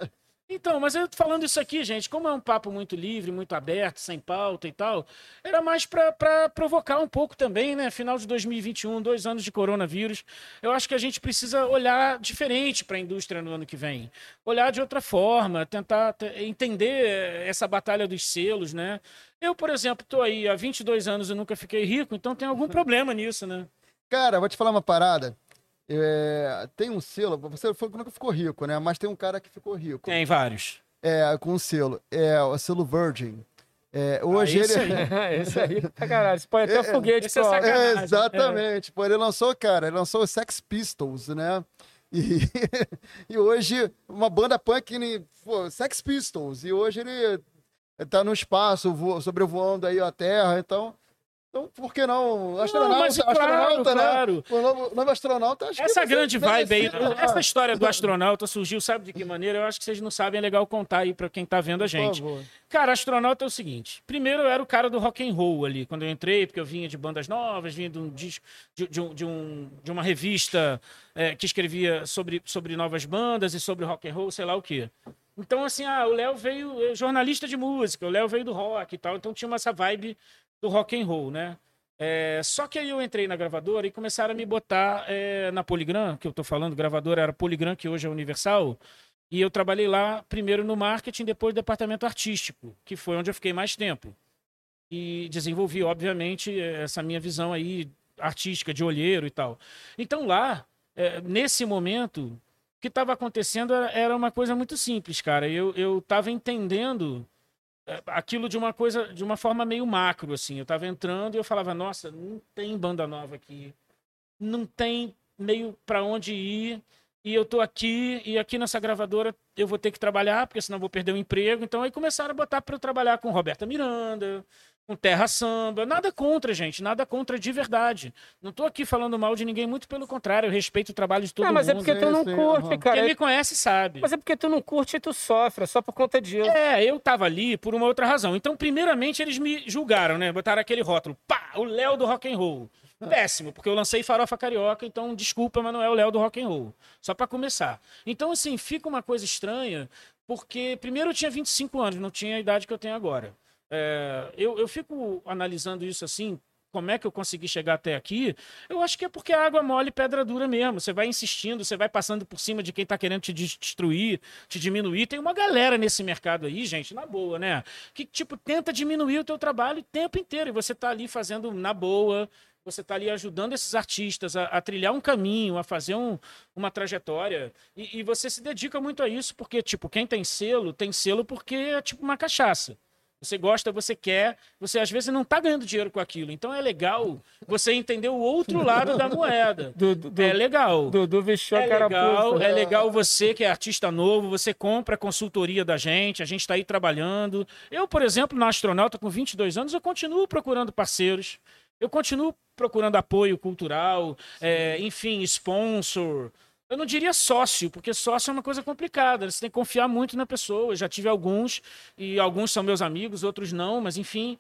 Então, mas eu tô falando isso aqui, gente, como é um papo muito livre, muito aberto, sem pauta e tal, era mais pra provocar um pouco também, né? Final de 2021, dois anos de coronavírus. Eu acho que a gente precisa olhar diferente para a indústria no ano que vem. Olhar de outra forma, tentar te- entender essa batalha dos selos, né? Eu, por exemplo, tô aí há 22 anos e nunca fiquei rico, então tem algum problema nisso, né? Cara, vou te falar uma parada. É, tem um selo, você foi- nunca ficou rico, né? Mas tem um cara que ficou rico. Tem vários. É, com um selo. É, o selo Virgin. É, hoje Ah, esse ele. aí. Esse aí, pra caralho. Você põe até É, foguete esse é pro ar. sacanagem. É, exatamente. Pô, ele lançou, cara, ele lançou os Sex Pistols, né? E, e hoje, uma banda punk, pô, Sex Pistols. E hoje ele tá no espaço, vo- sobrevoando aí a Terra. Então, Então, por que não? Astronauta, Não, mas claro, astronauta, né? claro. O novo, novo astronauta, acho que Essa grande vibe aí, né? essa história do astronauta surgiu, sabe de que maneira? Eu acho que vocês não sabem, é legal contar aí pra quem tá vendo a gente. Cara, astronauta é o seguinte. Primeiro eu era o cara do rock and roll ali, quando eu entrei, porque eu vinha de bandas novas, vinha de um disco, de, de um, de, um- de uma revista é, que escrevia sobre, sobre novas bandas e sobre rock and roll, sei lá o quê. Então, assim, ah, o Léo veio é, jornalista de música, o Léo veio do rock e tal, então tinha essa vibe do rock and roll, né? É, só que aí eu entrei na gravadora e começaram a me botar é, na Poligram, que eu tô falando, gravadora era Poligram, que hoje é Universal, e eu trabalhei lá primeiro no marketing, depois no departamento artístico, que foi onde eu fiquei mais tempo. E desenvolvi, obviamente, essa minha visão aí artística, de olheiro e tal. Então lá, é, nesse momento, que estava acontecendo era, uma coisa muito simples, cara. Eu, eu tava entendendo é, aquilo de uma coisa, de uma forma meio macro, assim. Eu tava entrando e eu falava, nossa, não tem banda nova aqui. Não tem meio para onde ir. E eu tô aqui, e aqui nessa gravadora eu vou ter que trabalhar, porque senão vou perder o emprego. Então aí começaram a botar para eu trabalhar com Roberta Miranda, com Terra Samba. Nada contra, gente, nada contra de verdade. Não tô aqui falando mal de ninguém, muito pelo contrário, eu respeito o trabalho de todo Não, mas é mundo. porque tu não sim, curte, aham. cara. Quem me conhece sabe. Mas é porque tu não curte e tu sofre, é só por conta disso. É, eu tava ali por uma outra razão. Então, primeiramente, eles me julgaram, né? Botaram aquele rótulo. Pá, o Léo do rock and roll. Péssimo, porque eu lancei Farofa Carioca, então desculpa, mas não é o Léo do rock and roll. Só pra começar. Então, assim, fica uma coisa estranha, porque primeiro eu tinha 25 anos, não tinha a idade que eu tenho agora. É, eu, eu fico analisando isso assim, como é que eu consegui chegar até aqui? Eu acho que é porque a água mole e pedra dura mesmo. Você vai insistindo, você vai passando por cima de quem tá querendo te des- destruir, te diminuir. Tem uma galera nesse mercado aí, gente, na boa, né? Que, tipo, tenta diminuir o teu trabalho o tempo inteiro. E você tá ali fazendo na boa. Você tá ali ajudando esses artistas a, a trilhar um caminho, a fazer um- uma trajetória. E, e você se dedica muito a isso, porque, tipo, quem tem selo, tem selo porque é tipo uma cachaça. Você gosta, você quer, você às vezes não tá ganhando dinheiro com aquilo. Então é legal você entender o outro lado da moeda. Do, do, do, É legal. Vestiu a É legal, é legal você que é artista novo, você compra a consultoria da gente, a gente está aí trabalhando. Eu, por exemplo, na Astronauta, com 22 anos, eu continuo procurando parceiros, eu continuo procurando apoio cultural, é, enfim, sponsor. Eu não diria sócio, porque sócio é uma coisa complicada. Você tem que confiar muito na pessoa. Eu já tive alguns, e alguns são meus amigos, outros não, mas enfim.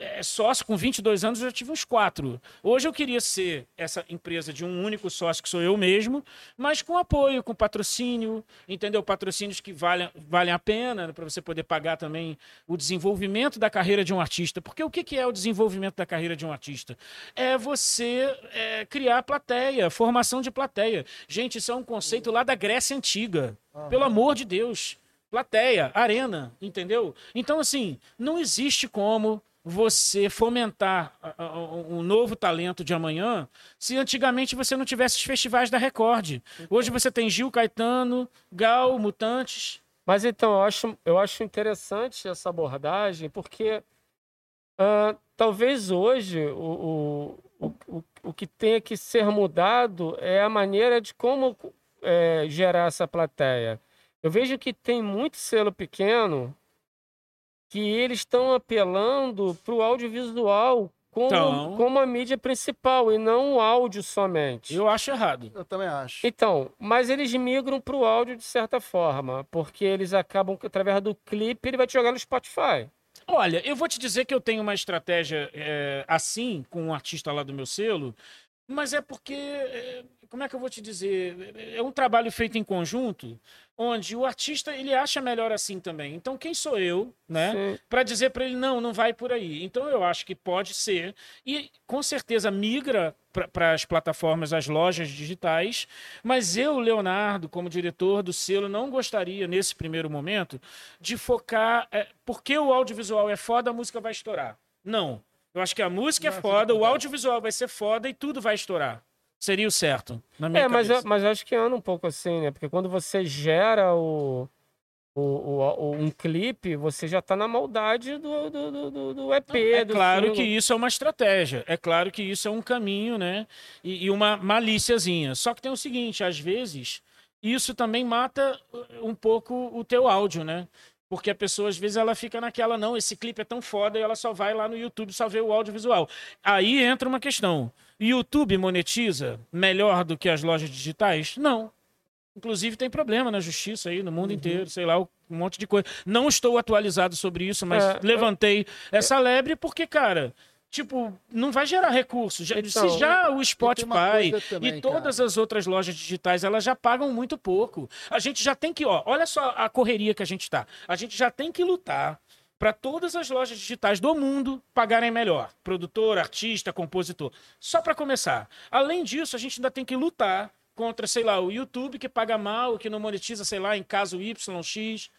É, sócio com 22 anos, eu já tive uns quatro. Hoje eu queria ser essa empresa de um único sócio, que sou eu mesmo, mas com apoio, com patrocínio, entendeu? Patrocínios que valem, valem a pena para você poder pagar também o desenvolvimento da carreira de um artista. Porque o que que é o desenvolvimento da carreira de um artista? É você é, criar plateia, formação de plateia. Gente, isso é um conceito lá da Grécia Antiga. Pelo amor de Deus. Plateia, arena, entendeu? Então, assim, não existe como você fomentar um novo talento de amanhã se antigamente você não tivesse os festivais da Record. Hoje você tem Gil Caetano, Gal, Mutantes. Mas então, eu acho, eu acho interessante essa abordagem, porque ah, talvez hoje o, o, o, o- o que tenha que ser mudado é a maneira de como é, gerar essa plateia. Eu vejo que tem muito selo pequeno que eles estão apelando para o audiovisual como, Então. como a mídia principal e não o áudio somente. Eu acho errado. Eu também acho. Então, mas eles migram para o áudio de certa forma, porque eles acabam, que através do clipe, ele vai te jogar no Spotify. Olha, eu vou te dizer que eu tenho uma estratégia é, assim com um artista lá do meu selo, mas é porque, é, como é que eu vou te dizer? É um trabalho feito em conjunto, onde o artista ele acha melhor assim também. Então, quem sou eu, né? Para dizer para ele não, não vai por aí. Então eu acho que pode ser e com certeza migra para as plataformas, as lojas digitais. Mas eu, Leonardo, como diretor do selo, não gostaria nesse primeiro momento de focar é, porque o audiovisual é foda, a música vai estourar. Não. Eu acho que a música é foda, o audiovisual vai ser foda e tudo vai estourar. Seria o certo, na minha É, mas, eu- mas eu acho que anda um pouco assim, né? Porque quando você gera o, o, o- o- um clipe, você já tá na maldade do, do, do- do, EP. É do claro single. que isso é uma estratégia. É claro que isso é um caminho, né? E, e uma malíciazinha. Só que tem o seguinte, às vezes, isso também mata um pouco o teu áudio, né? Porque a pessoa, às vezes, ela fica naquela, não, esse clipe é tão foda e ela só vai lá no YouTube só ver o audiovisual. Aí entra uma questão. YouTube monetiza melhor do que as lojas digitais? Não. Inclusive tem problema na justiça aí, no mundo uhum. inteiro, sei lá, um monte de coisa. Não estou atualizado sobre isso, mas é, levantei é, essa lebre porque, cara, tipo, não vai gerar recursos. Já, então, se já o Spotify também, e todas cara. as outras lojas digitais, elas já pagam muito pouco. A gente já tem que, ó, olha só a correria que a gente tá. A gente já tem que lutar para todas as lojas digitais do mundo pagarem melhor. Produtor, artista, compositor. Só para começar. Além disso, a gente ainda tem que lutar contra, sei lá, o YouTube que paga mal, que não monetiza, sei lá, em caso YX.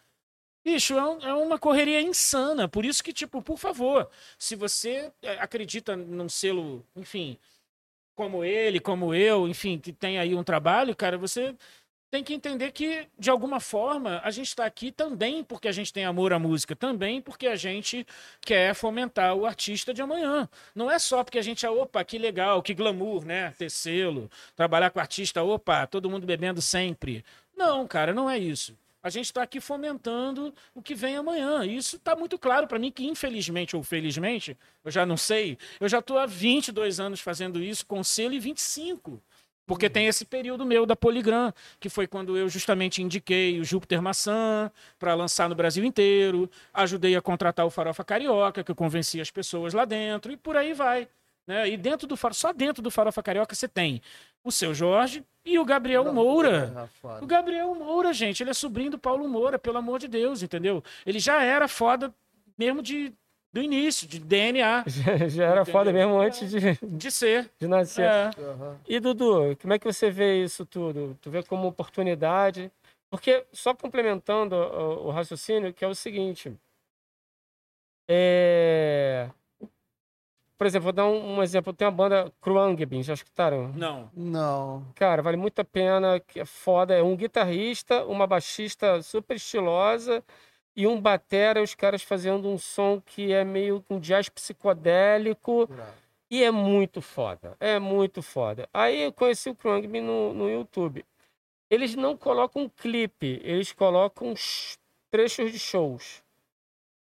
Bicho, é, é, uma correria insana. Por isso que, tipo, por favor, se você é, acredita num selo, enfim, como ele, como eu, enfim, que tem aí um trabalho, cara, você tem que entender que, de alguma forma, a gente está aqui também porque a gente tem amor à música, também porque a gente quer fomentar o artista de amanhã. Não é só porque a gente é, opa, que legal, que glamour, né? Ter selo, trabalhar com artista, opa, todo mundo bebendo sempre. Não, cara, não é isso. A gente está aqui fomentando o que vem amanhã. E isso está muito claro para mim que, infelizmente ou felizmente, eu já não sei, eu já estou há 22 anos fazendo isso com selo e 25. Porque tem esse período meu da Poligram, que foi quando eu justamente indiquei o Júpiter Maçã para lançar no Brasil inteiro, ajudei a contratar o Farofa Carioca, que eu convenci as pessoas lá dentro, e por aí vai. Né? E dentro do só dentro do Farofa Carioca você tem o seu Jorge e o Gabriel Não, Moura. O Gabriel Moura, gente, ele é sobrinho do Paulo Moura, pelo amor de Deus, entendeu? Ele já era foda mesmo de do início, de DNA. Já, já era entendeu? foda mesmo antes de, de ser. De nascer. É. Uhum. E Dudu, como é que você vê isso tudo? Tu vê como oportunidade? Porque, só complementando o, o raciocínio, que é o seguinte. É... Por exemplo, vou dar um, um exemplo. Tem a banda Kruangbin, já escutaram? Não. Não. Cara, vale muito a pena, que é foda. É um guitarrista, uma baixista super estilosa e um batera, os caras fazendo um som que é meio um jazz psicodélico. E é muito foda. É muito foda. Aí eu conheci o Krangman no, no YouTube. Eles não colocam um clipe, eles colocam trechos de shows.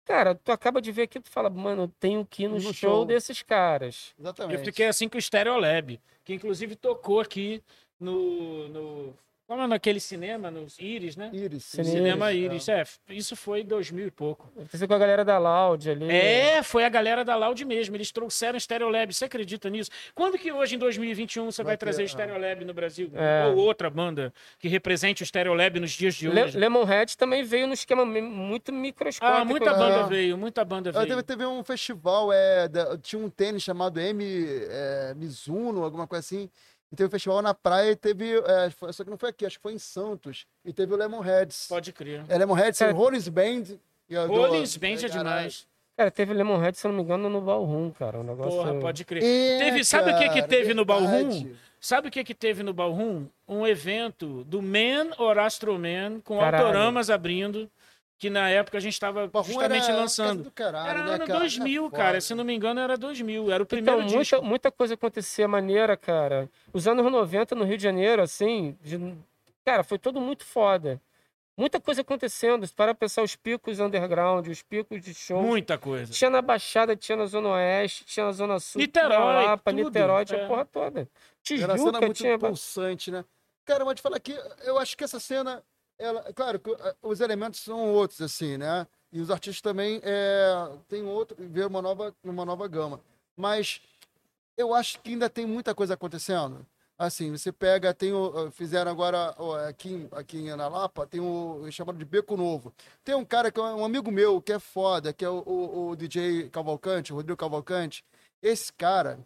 Cara, tu acaba de ver aqui, tu fala, mano, eu tenho que ir no, no show, show, desses caras. Exatamente. Eu fiquei assim com o Stereolab, que inclusive tocou aqui no, no como é naquele cinema, nos Iris, né? Iris. Cinema Iris, é. é. Isso foi em 2000 e pouco. Você com a galera da Loud ali. É, foi a galera da Loud mesmo. Eles trouxeram o Stereolab. Você acredita nisso? Quando que hoje, em 2021, você vai, vai trazer o Stereolab no Brasil? É. Ou outra banda que represente o Stereolab nos dias de hoje? Le Lemonhead também veio no esquema muito microscópico. Ah, muita banda veio, muita banda veio. Teve, teve um festival, é, tinha um tênis chamado M é, Mizuno, alguma coisa assim e teve um festival na praia e teve. É, só que não foi aqui, acho que foi em Santos. E teve o Lemonheads. Pode crer. É Lemonheads, é. Rollins Band. Rollins Band é, é demais. Cara, teve Lemonhead, se eu não me engano, no Ballroom, cara. O negócio... Porra, pode crer. É, teve, sabe o que que teve no Ballroom? Sabe o que que teve no Ballroom? Um evento do Man or Astro Man, com Caralho. autoramas abrindo que na época a gente estava justamente lançando. Caralho, era né, ano cara? 2000, é cara. Se não me engano, era 2000. Era o primeiro então, disco. Muita, muita coisa acontecia maneira, cara. Os anos 90 no Rio de Janeiro, assim, de... cara, foi tudo muito foda. Muita coisa acontecendo. Para pensar os picos underground, os picos de show. Muita coisa. Tinha na Baixada, tinha na Zona Oeste, tinha na Zona Sul. Niterói, Lapa, tudo. Niterói, tinha é. a porra toda. Tijuca, era cena muito tinha... pulsante, né? Cara, mas te falar que eu acho que essa cena ela, claro que eh, os elementos são outros, assim, né? E os artistas também é, têm outro, ver uma nova, uma nova gama. Mas eu acho que ainda tem muita coisa acontecendo. Assim, você pega, tem o, fizeram agora aqui, aqui em Ana Lapa, tem o chamado de Beco Novo. Tem um cara que é um amigo meu, que é foda, que é o, o, o DJ Cavalcante, o Rodrigo Cavalcante. Esse cara,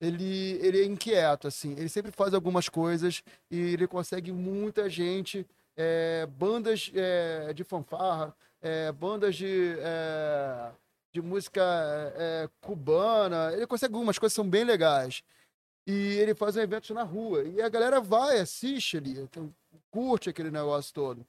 ele, ele é inquieto, assim. Ele sempre faz algumas coisas e ele consegue muita gente é, bandas é, de fanfarra, é, bandas de, é, de música é, cubana. Ele consegue algumas coisas que são bem legais. E ele faz um evento na rua. E a galera vai, assiste ali, então, curte aquele negócio todo.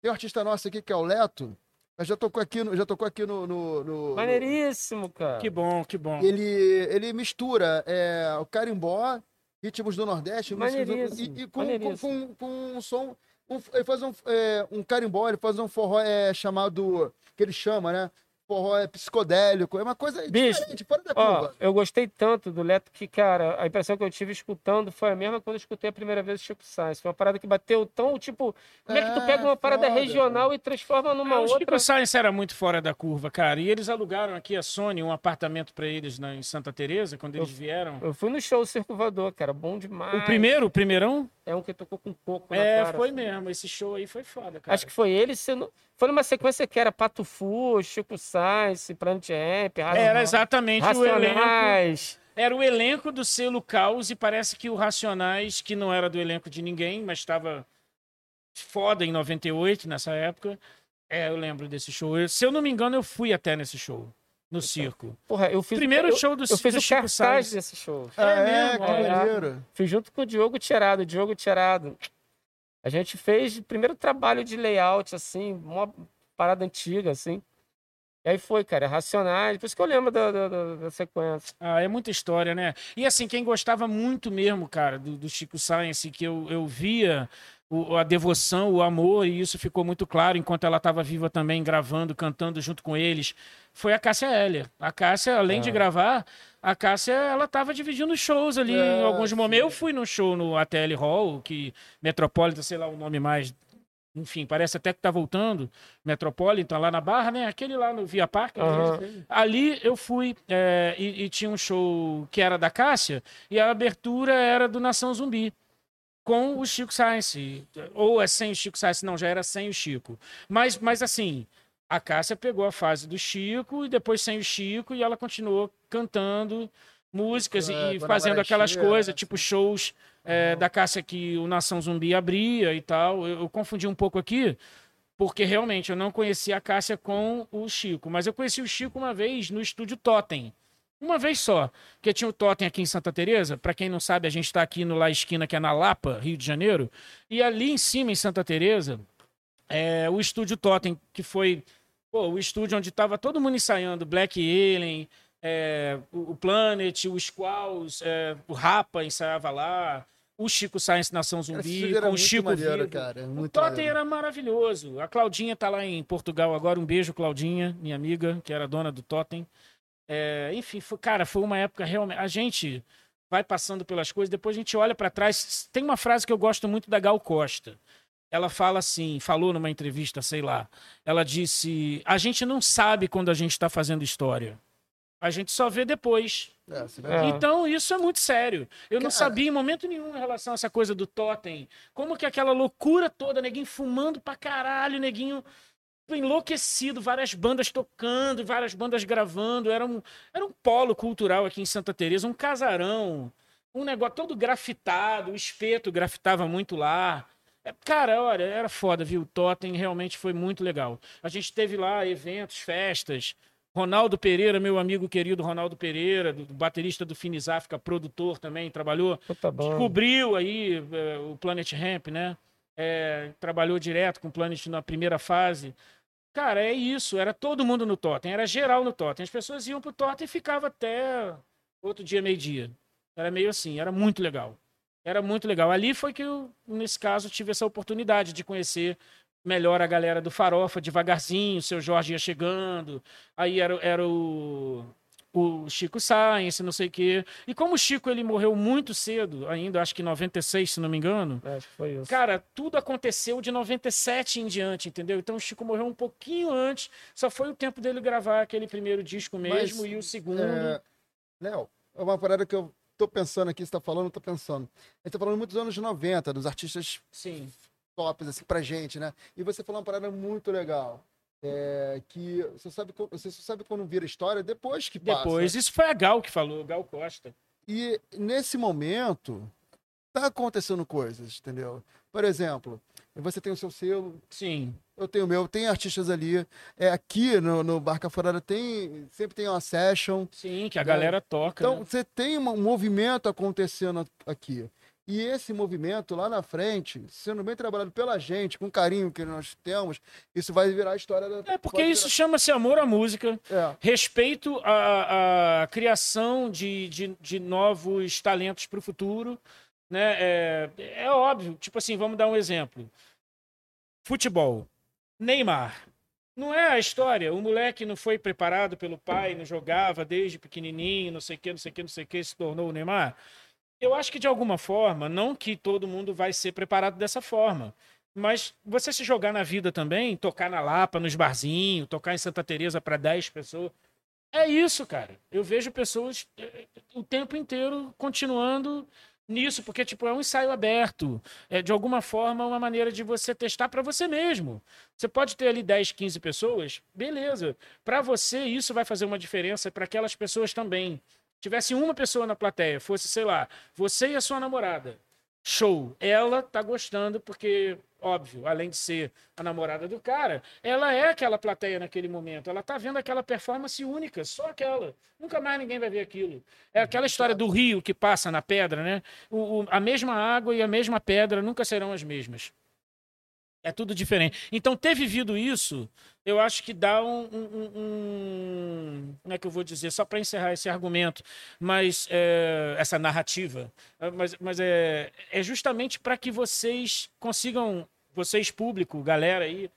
Tem um artista nosso aqui que é o Leto. Já tocou aqui no, já tocou aqui no, no, no Maneiríssimo, cara. Que bom, que bom. Ele, ele mistura é, o carimbó, ritmos do Nordeste, Maneiríssimo. e, e com, com, com, com um som Um- ele faz um, é, um carimbó, ele faz um forró é, chamado. que ele chama, né? Forró é psicodélico. É uma coisa Bicho, diferente, fora da Ó, curva. eu gostei tanto do Leto que, cara, a impressão que eu tive escutando foi a mesma quando eu escutei a primeira vez o Chico Sainz. Foi uma parada que bateu tão, tipo, como é que tu É, pega uma parada foda. regional e transforma numa Ah, o outra? Chico Science era muito fora da curva, cara. E eles alugaram aqui a Sony um apartamento pra eles na, em Santa Teresa quando eles vieram. Eu fui no show Circo Voador, cara, bom demais. O primeiro, o primeirão? É um que tocou com coco É, na cara. foi assim. mesmo. Esse show aí foi foda, cara. Acho que foi ele sendo... Foi numa sequência que era Pato Fu, Chico Sainz, Planet Ramp, Era exatamente o elenco. Racionais. Era o elenco do selo Caos e parece que o Racionais, que não era do elenco de ninguém, mas estava foda em 98, nessa época. É, eu lembro desse show. Eu- se eu não me engano, eu fui até nesse show, no circo. Porra, eu fiz Primeiro eu, show do, Eu fiz do o Chico cartaz Sainz. desse show. Ah, é é, mesmo, que olha. maneiro. Fiz junto com o Diogo Tirado. Diogo Tirado. A gente fez o primeiro trabalho de layout, assim, uma parada antiga, assim. E aí foi, cara, Racionais. Por isso que eu lembro da, da, da- sequência. Ah, é muita história, né? E assim, quem gostava muito mesmo, cara, do, do Chico Science, que eu, eu via o- a devoção, o amor, e isso ficou muito claro enquanto ela estava viva também, gravando, cantando junto com eles, foi a Cássia Heller. A Cássia, além de Ah. gravar, a Cássia, ela estava dividindo shows ali em É, alguns sim. momentos. Eu fui num show no ATL Hall, que Metropolitan, sei lá o nome mais. Enfim, parece até que tá voltando. Metropolitan, lá na Barra, né? Aquele lá no Via Parque. Aham. Ali eu fui é, e, e tinha um show que era da Cássia e a abertura era do Nação Zumbi com o Chico Science. Ou é sem o Chico Science? Não, já era sem o Chico. Mas, mas assim, a Cássia pegou a fase do Chico e depois sem o Chico e ela continuou cantando músicas É, e fazendo ela aquelas chega, coisas, né, tipo shows é, da Cássia que o Nação Zumbi abria e tal. Eu, eu confundi um pouco aqui, porque realmente eu não conhecia a Cássia com o Chico, mas eu conheci o Chico uma vez no estúdio Totem. Uma vez só, porque tinha o Totem aqui em Santa Teresa. Para quem não sabe, a gente está aqui no La Esquina, que é na Lapa, Rio de Janeiro. E ali em cima, em Santa Teresa, é, o estúdio Totem, que foi pô, o estúdio onde estava todo mundo ensaiando, Black Alien, é, o Planet, o Squalls, é, o Rapa ensaiava lá, o Chico Science Nação Zumbi, com o Chico maneiro, Vivo. cara. O Totem maneiro. era maravilhoso. A Claudinha tá lá em Portugal agora. Um beijo, Claudinha, minha amiga, que era dona do Totem. É, enfim, foi- cara, foi uma época realmente. A gente vai passando pelas coisas, depois a gente olha para trás. Tem uma frase que eu gosto muito da Gal Costa. Ela fala assim, falou numa entrevista, sei lá. Ela disse: A gente não sabe quando a gente está fazendo história. A gente só vê depois. É, É. Então, isso é muito sério. Eu não sabia em momento nenhum em relação a essa coisa do totem. Como que aquela loucura toda, neguinho fumando pra caralho, neguinho enlouquecido, várias bandas tocando, várias bandas gravando. Era um, era um polo cultural aqui em Santa Teresa, um casarão, um negócio todo grafitado, o espeto grafitava muito lá. É, Cara, olha, era foda, viu? O Totem realmente foi muito legal. A gente teve lá eventos, festas. Ronaldo Pereira, meu amigo querido Ronaldo Pereira, do, baterista do Finis África, produtor também, trabalhou descobriu aí é, o Planet Ramp, né? É, trabalhou direto com o Planet na primeira fase. Cara, é isso. Era todo mundo no Totem. Era geral no Totem. As pessoas iam pro Totem e ficavam até outro dia, meio-dia. Era meio assim. Era muito legal. Era muito legal. Ali foi que eu, nesse caso, tive essa oportunidade de conhecer melhor a galera do Farofa, devagarzinho. O seu Jorge ia chegando. Aí era, era o o Chico Science, não sei o quê. E como o Chico ele morreu muito cedo, ainda acho que em 96, se não me engano, É, acho que foi isso. cara, tudo aconteceu de 97 em diante, entendeu? Então o Chico morreu um pouquinho antes, só foi o tempo dele gravar aquele primeiro disco mesmo Mas, e o segundo. É, Léo, é uma parada que eu tô pensando aqui, você tá falando, eu tô pensando. A gente tá falando muito dos anos 90, dos artistas Sim. tops, assim, pra gente, né? E você falou uma parada muito legal. É, que você sabe, você só sabe quando vira história depois que passa. Depois, isso foi a Gal que falou, Gal Costa. E nesse momento, tá acontecendo coisas, entendeu? Por exemplo, você tem o seu selo, Sim. eu tenho o meu, tem artistas ali. É, aqui no, no Barca Furada tem, sempre tem uma session. Sim, que a galera toca. Então, né? você tem um movimento acontecendo aqui. E esse movimento lá na frente, sendo bem trabalhado pela gente, com o carinho que nós temos, isso vai virar a história da. É porque pode isso chama-se amor à música. virar- É. respeito à, à criação de, de, de novos talentos para o futuro. Né? É, é óbvio, tipo assim, vamos dar um exemplo. Futebol. Neymar. Não é a história. O moleque não foi preparado pelo pai, não jogava desde pequenininho, não sei o que, não sei o que, não sei o que, se tornou o Neymar. Eu acho que de alguma forma, não que todo mundo vai ser preparado dessa forma, mas você se jogar na vida também, tocar na Lapa, nos barzinhos, tocar em Santa Teresa para 10 pessoas, é isso, cara. Eu vejo pessoas eh, o tempo inteiro continuando nisso, porque tipo é um ensaio aberto, é de alguma forma uma maneira de você testar para você mesmo. Você pode ter ali 10, 15 pessoas, beleza. Para você isso vai fazer uma diferença para aquelas pessoas também. Tivesse uma pessoa na plateia, fosse, sei lá, você e a sua namorada. Show. Ela tá gostando porque óbvio, além de ser a namorada do cara, ela é aquela plateia naquele momento. Ela tá vendo aquela performance única, só aquela. Nunca mais ninguém vai ver aquilo. É aquela história do rio que passa na pedra, né? O, o, a mesma água e a mesma pedra nunca serão as mesmas. É tudo diferente. Então, ter vivido isso, eu acho que dá um. um, um como é que eu vou dizer? Só para encerrar esse argumento, mas é, essa narrativa. Mas, mas é, é justamente para que vocês consigam, vocês, público, galera aí,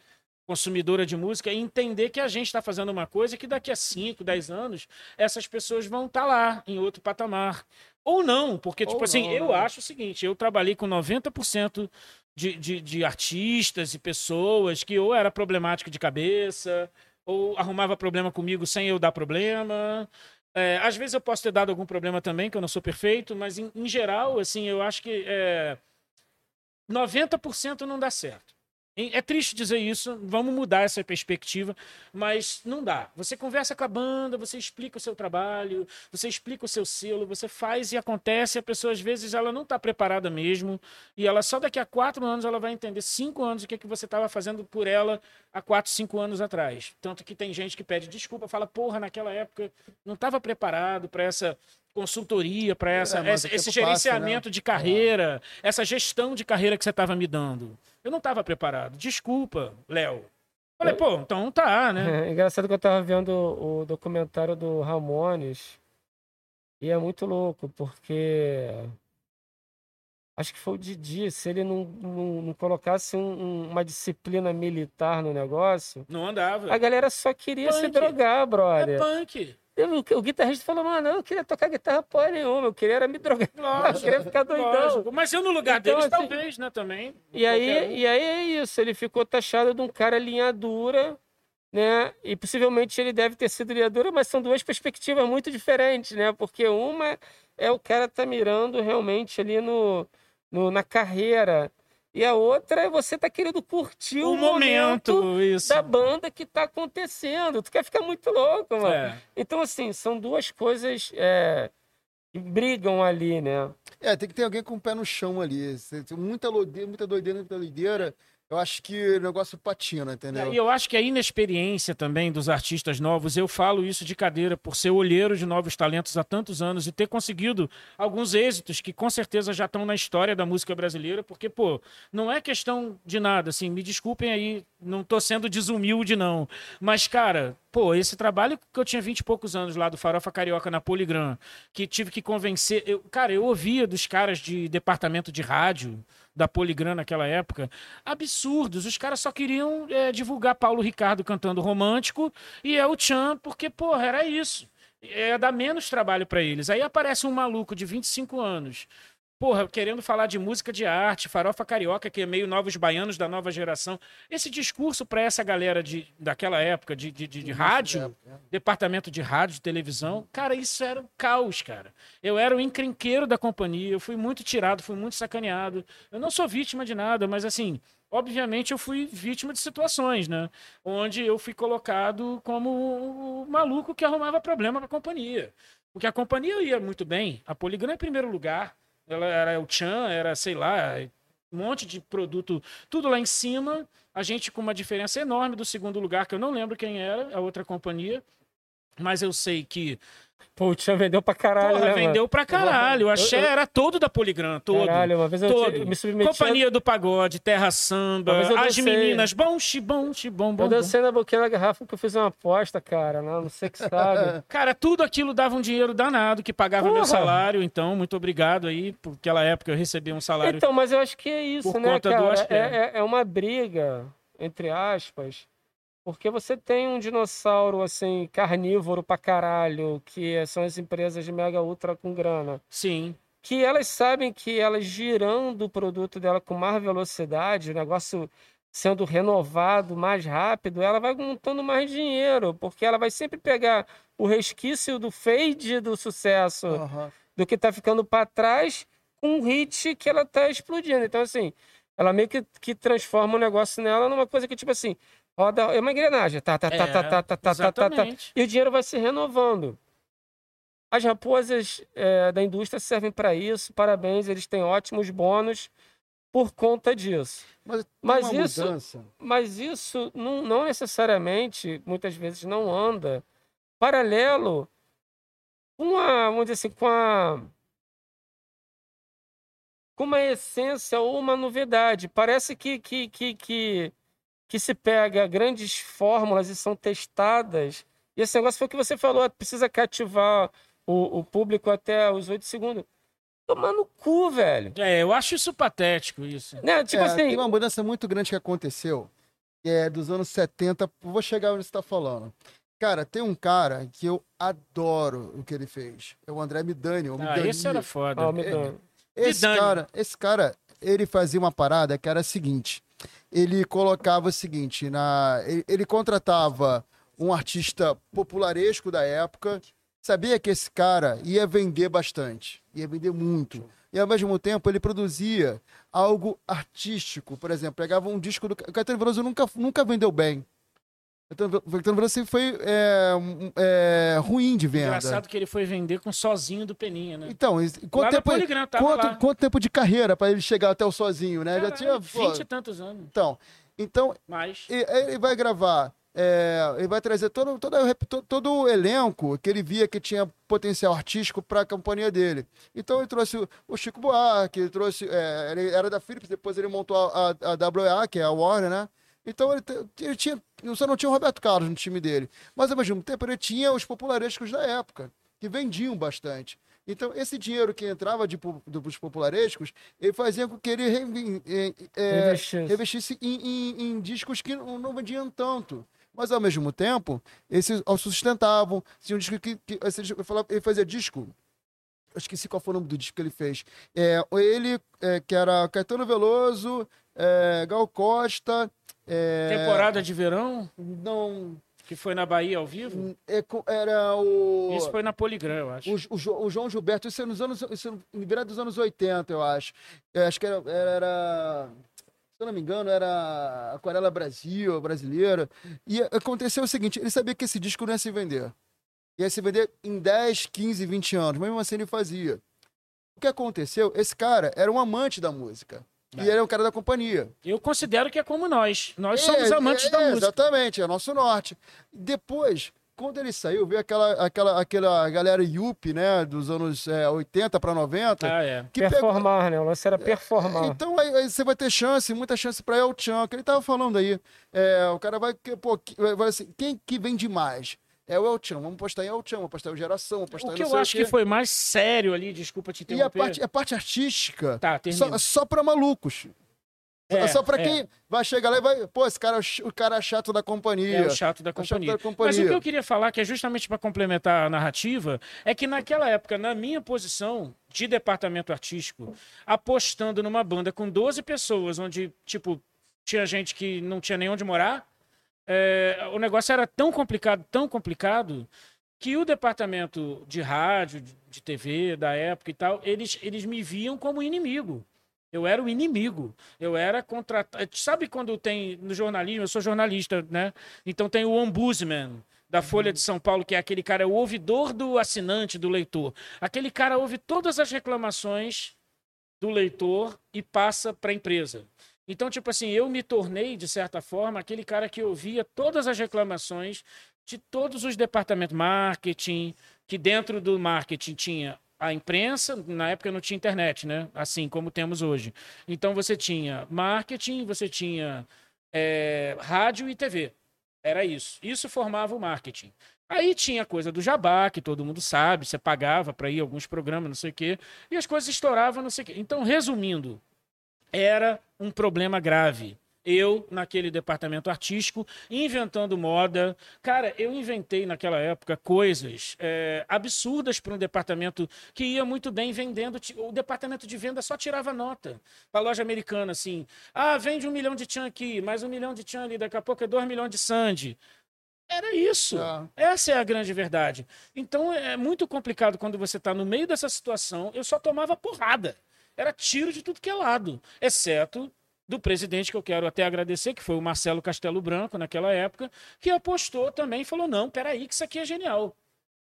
consumidora de música, entender que a gente está fazendo uma coisa que daqui a 5, 10 anos, essas pessoas vão estar tá lá, em outro patamar. Ou não, porque, tipo assim, não, eu né? acho o seguinte: eu trabalhei com 90% de, de, de artistas e pessoas que ou era problemático de cabeça, ou arrumava problema comigo sem eu dar problema. É, às vezes eu posso ter dado algum problema também, que eu não sou perfeito, mas em, em geral, assim, eu acho que é, 90% não dá certo. É triste dizer isso, vamos mudar essa perspectiva, mas não dá. Você conversa com a banda, você explica o seu trabalho, você explica o seu selo, você faz e acontece. A pessoa, às vezes, ela não está preparada mesmo, e ela só daqui a quatro anos ela vai entender cinco anos o que, é que você estava fazendo por ela há quatro, cinco anos atrás. Tanto que tem gente que pede desculpa, fala, porra, naquela época não estava preparado para essa consultoria, para essa, é, esse, esse gerenciamento né? de carreira, é. essa gestão de carreira que você estava me dando. Eu não estava preparado. Desculpa, Léo. Falei, pô, então tá, né? É engraçado que eu tava vendo o documentário do Ramones e é muito louco, porque acho que foi o Didi, se ele não, não, não colocasse um, uma disciplina militar no negócio. Não andava. A galera só queria punk. se drogar, brother. É punk. O, o guitarrista falou, mano, eu não queria tocar guitarra porra nenhuma, eu queria era me drogar. Lógico, eu queria ficar doidão. Lógico. Mas eu no lugar então, deles, assim, talvez, né, também. E aí, um. e aí é isso, ele ficou taxado de um cara linha dura, né? E possivelmente ele deve ter sido linha dura, mas são duas perspectivas muito diferentes, né? Porque uma é o cara tá mirando realmente ali no, no na carreira e a outra é você tá querendo curtir o, o momento, momento da banda que tá acontecendo. Tu quer ficar muito louco, mano. É. Então, assim, são duas coisas é, que brigam ali, né? É, tem que ter alguém com o pé no chão ali. Muita muita doideira, muita doideira eu acho que o negócio patina, entendeu? E eu acho que a inexperiência também dos artistas novos, eu falo isso de cadeira, por ser olheiro de novos talentos há tantos anos e ter conseguido alguns êxitos que com certeza já estão na história da música brasileira, porque, pô, não é questão de nada, assim, me desculpem aí, não tô sendo desumilde, não. Mas, cara, pô, esse trabalho que eu tinha vinte e poucos anos lá do Farofa Carioca na Poligram, que tive que convencer. Eu, cara, eu ouvia dos caras de departamento de rádio da Poligram naquela época, absurdos. Os caras só queriam é, divulgar Paulo Ricardo cantando romântico e o Chan, porque, porra, era isso. É dar menos trabalho para eles. Aí aparece um maluco de 25 anos porra, querendo falar de música de arte, farofa carioca, que é meio novos baianos da nova geração. Esse discurso para essa galera de, daquela época de, de, de, de rádio, é. departamento de rádio, de televisão, cara, isso era um caos, cara. Eu era o encrenqueiro da companhia, eu fui muito tirado, fui muito sacaneado. Eu não sou vítima de nada, mas assim, obviamente eu fui vítima de situações, né? Onde eu fui colocado como o maluco que arrumava problema para a companhia. Porque a companhia ia muito bem, a Poligram em primeiro lugar, ela era o Chan, era, sei lá, um monte de produto, tudo lá em cima. A gente com uma diferença enorme do segundo lugar, que eu não lembro quem era, a outra companhia. Mas eu sei que Pô, o Tchan vendeu pra caralho, Porra, né, vendeu mano? pra caralho. O axé eu, eu... era todo da Poligram, todo. Caralho, uma vez eu todo. me submeti... Companhia do Pagode, Terra Samba, as meninas, bom, xibom, xibom, bom. Eu dancei na boquinha da garrafa porque eu fiz uma aposta, cara, não, não sei que sabe. cara, tudo aquilo dava um dinheiro danado que pagava Porra. meu salário, então, muito obrigado aí, por aquela época eu recebi um salário. Então, mas eu acho que é isso, né, cara? É, é, é uma briga entre aspas, porque você tem um dinossauro assim carnívoro pra caralho, que são as empresas de mega ultra com grana. Sim. Que elas sabem que elas girando o produto dela com mais velocidade, o negócio sendo renovado mais rápido, ela vai montando mais dinheiro, porque ela vai sempre pegar o resquício do fade do sucesso, Aham. do que tá ficando para trás, com um hit que ela tá explodindo. Então, assim, ela meio que, que transforma o negócio nela numa coisa que, tipo assim, roda, é uma engrenagem, tá, tá, tá, É, tá, tá, tá, tá, tá, tá, tá, e o dinheiro vai se renovando. As raposas é, da indústria servem para isso, parabéns, eles têm ótimos bônus por conta disso. Mas, Mas isso- mudança. Mas isso não, não necessariamente, muitas vezes, não anda paralelo com a, vamos dizer assim, com a com uma essência ou uma novidade. Parece que, que, que, que, que se pega grandes fórmulas e são testadas. E esse negócio foi o que você falou, precisa cativar o, o público até os oito segundos. Tomar no cu, velho. É, eu acho isso patético, isso. Né? Tipo É, assim, Tem uma mudança muito grande que aconteceu, que é dos anos 70. Vou chegar onde você está falando. Cara, tem um cara que eu adoro o que ele fez. É o André Midani. O Ah, Midani. esse era foda. Esse Midani. cara, esse cara, ele fazia uma parada que era a seguinte. Ele colocava o seguinte, na, ele, ele contratava um artista popularesco da época, sabia que esse cara ia vender bastante, ia vender muito. E ao mesmo tempo ele produzia algo artístico, por exemplo, pegava um disco do o Caetano Veloso nunca nunca vendeu bem. O Caetano o Caetano Veloso sempre foi é, é, ruim de venda. Engraçado que ele foi vender com sozinho do Peninha, né? Então, quanto tempo, quanto, quanto tempo de carreira para ele chegar até o sozinho, né? Já Caralho, tinha. pô, 20 e tantos anos. então, então Mas. e- ele vai gravar, é, ele vai trazer todo, todo, todo o elenco que ele via que tinha potencial artístico para a companhia dele. Então ele trouxe o, o Chico Buarque, ele trouxe, é, ele era da Philips, depois ele montou a, a, a WA, que é a Warner, né? Então ele, ele tinha, só não tinha o Roberto Carlos no time dele, mas ao mesmo tempo ele tinha os popularescos da época, que vendiam bastante. Então, esse dinheiro que entrava de, dos popularescos, ele fazia com que ele revi- é, é, Investisse. revestisse em, em- em discos que não, vendiam tanto. Mas, ao mesmo tempo, esses o sustentavam. Tinha um disco que, que ele fazia disco. Eu esqueci qual foi o nome do disco que ele fez. É, ele, é, que era Caetano Veloso, é, Gal Costa. É, Temporada de verão, Não. que foi na Bahia ao vivo. é era o. Isso foi na Poligram, eu acho. O, o o João Gilberto, isso é nos anos. Isso é no virado dos anos 80, eu acho. Eu acho que era, era, era- Se eu não me engano, era Aquarela Brasil, brasileira. E aconteceu o seguinte: ele sabia que esse disco não ia se vender. Ia se vender em 10, 15, 20 anos. Mesmo assim, ele fazia. O que aconteceu? Esse cara era um amante da música. E ele é um cara da companhia. Eu considero que é como nós. Nós É, somos amantes é, da música. Exatamente, é nosso norte. Depois, quando ele saiu, veio aquela, aquela, aquela galera Yuppie, né, dos anos é, 80 para 90, Ah, é. que pegou- performar, né? O lance era performar. Então aí, aí você vai ter chance, muita chance para El Chan, que ele tava falando aí. É, o cara vai, que- pô, vai assim, quem que vende mais? É o El Chan, vamos postar em El Chan, vamos postar em Geração, vamos postar O que eu acho que foi mais sério ali, desculpa te E a interromper. parte, a parte artística, Tá, termina. só, só para malucos. É, só para é. quem vai chegar lá e vai, pô, esse cara é o cara chato da companhia. É o chato da É o chato companhia. da companhia. Mas o que eu queria falar, que é justamente para complementar a narrativa, é que naquela época, na minha posição de departamento artístico, apostando numa banda com 12 pessoas, onde, tipo, tinha gente que não tinha nem onde morar, é, o negócio era tão complicado, tão complicado, que o departamento de rádio, de, TV da época e tal, eles, eles me viam como inimigo. Eu era o inimigo. Eu era contratado. Sabe quando tem no jornalismo? Eu sou jornalista, né? Então tem o ombudsman da Folha de São Paulo, que é aquele cara, é o ouvidor do assinante, do leitor. Aquele cara ouve todas as reclamações do leitor e passa para a empresa. Então, tipo assim, eu me tornei, de certa forma, aquele cara que ouvia todas as reclamações de todos os departamentos, marketing, que dentro do marketing tinha a imprensa, na época não tinha internet, né? Assim como temos hoje. Então você tinha marketing, você tinha é, rádio e TV. Era isso. Isso formava o marketing. Aí tinha a coisa do jabá, que todo mundo sabe, você pagava para ir a alguns programas, não sei o quê, e as coisas estouravam, não sei o quê. Então, resumindo, era um problema grave. Eu, naquele departamento artístico, inventando moda. Cara, eu inventei naquela época coisas é, absurdas para um departamento que ia muito bem vendendo. O departamento de venda só tirava nota para a loja americana, assim. Ah, vende um milhão de tchan aqui, mais um milhão de tchan ali, daqui a pouco é dois milhões de sandy. Era isso. É. Essa é a grande verdade. Então é muito complicado quando você está no meio dessa situação. Eu só tomava porrada. Era tiro de tudo que é lado, exceto do presidente que eu quero até agradecer, que foi o Marcelo Castelo Branco naquela época, que apostou também e falou: não, peraí, que isso aqui é genial.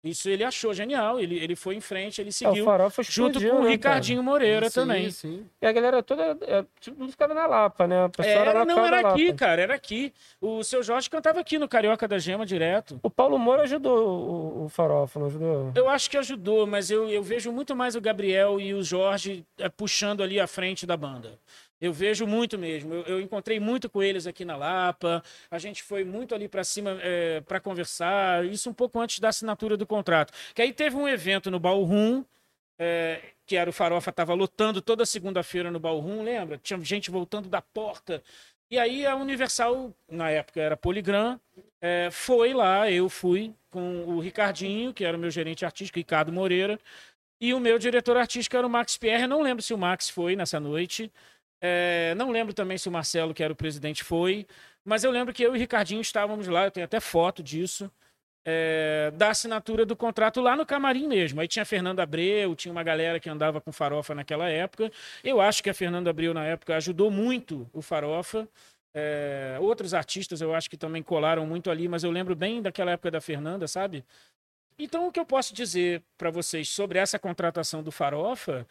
Isso ele achou genial, ele, ele foi em frente, ele é, seguiu junto com o né, Ricardinho cara? Moreira sim, também. Sim. E a galera toda é, tipo, ficava na Lapa, né? era, era não era aqui, Lapa. cara, era aqui. O seu Jorge cantava aqui no Carioca da Gema direto. O Paulo Moura ajudou o, o Farofa, não ajudou? Eu acho que ajudou, mas eu, eu vejo muito mais o Gabriel e o Jorge é, puxando ali a frente da banda. Eu vejo muito mesmo. Eu, eu, encontrei muito com eles aqui na Lapa. A gente foi muito ali para cima é, para conversar. Isso um pouco antes da assinatura do contrato. Que aí teve um evento no Ballroom, é, que era o Farofa estava lotando toda segunda-feira no Ballroom, lembra? Tinha gente voltando da porta. E aí a Universal, na época era Poligram, é, foi lá, eu fui com o Ricardinho, que era o meu gerente artístico, Ricardo Moreira, e o meu diretor artístico era o Max Pierre. não lembro se o Max foi nessa noite. É, não lembro também se o Marcelo, que era o presidente, foi, mas eu lembro que eu e o Ricardinho estávamos lá, eu tenho até foto disso, é, da assinatura do contrato lá no camarim mesmo. Aí tinha a Fernanda Abreu, tinha uma galera que andava com farofa naquela época. Eu acho que a Fernanda Abreu, na época, ajudou muito o farofa. É, outros artistas eu acho que também colaram muito ali, mas eu lembro bem daquela época da Fernanda, sabe? Então, o que eu posso dizer para vocês sobre essa contratação do Farofa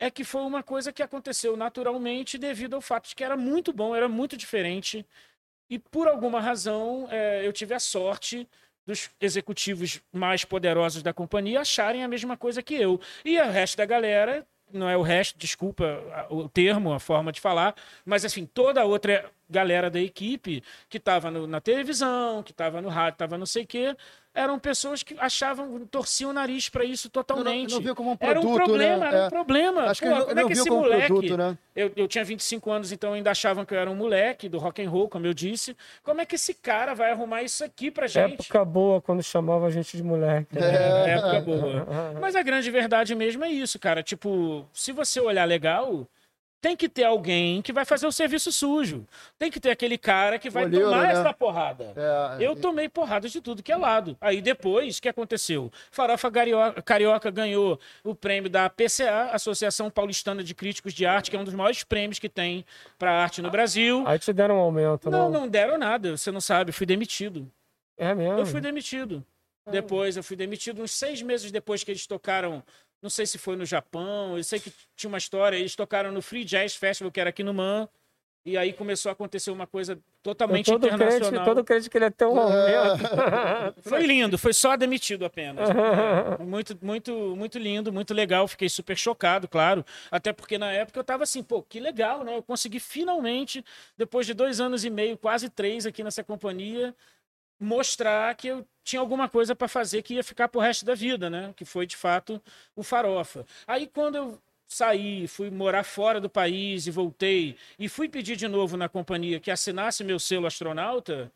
é que foi uma coisa que aconteceu naturalmente devido ao fato de que era muito bom, era muito diferente. E por alguma razão é, eu tive a sorte dos executivos mais poderosos da companhia acharem a mesma coisa que eu. E o resto da galera, não é o resto, desculpa o termo, a forma de falar, mas assim, toda a outra galera da equipe que estava na televisão, que estava no rádio, estava não sei o quê, eram pessoas que achavam, torciam o nariz para isso totalmente. Não, não, viu como um produto, era um problema, né? era um é. problema. Acho Pô, que como é que esse moleque. Produto, né? eu, eu tinha 25 anos, então ainda achavam que eu era um moleque do rock and roll, como eu disse. Como é que esse cara vai arrumar isso aqui pra gente? Época boa quando chamava a gente de moleque. Né? É, época boa. Mas a grande verdade mesmo é isso, cara. Tipo, se você olhar legal tem que ter alguém que vai fazer o serviço sujo. Tem que ter aquele cara que vai Olheiro, tomar né? essa porrada. É, eu tomei porrada de tudo que é lado. Aí depois, o que aconteceu? Farofa Carioca, Carioca ganhou o prêmio da PCA, Associação Paulistana de Críticos de Arte, que é um dos maiores prêmios que tem para arte no Brasil. Aí te deram um aumento, não? Não, não deram nada. Você não sabe, eu fui demitido. É mesmo? Eu fui demitido. É. Depois, eu fui demitido uns seis meses depois que eles tocaram não sei se foi no Japão, eu sei que tinha uma história, eles tocaram no Free Jazz Festival, que era aqui no Man, e aí começou a acontecer uma coisa totalmente todo internacional. Crente, todo crente que ele é tão momento. foi lindo, foi só demitido apenas. muito, muito, muito lindo, muito legal. Fiquei super chocado, claro. Até porque na época eu tava assim, pô, que legal, né? Eu consegui finalmente, depois de dois anos e meio, quase três aqui nessa companhia, mostrar que eu tinha alguma coisa para fazer que ia ficar pro resto da vida, né? Que foi de fato o Farofa. Aí quando eu saí, fui morar fora do país e voltei e fui pedir de novo na companhia que assinasse meu selo astronauta,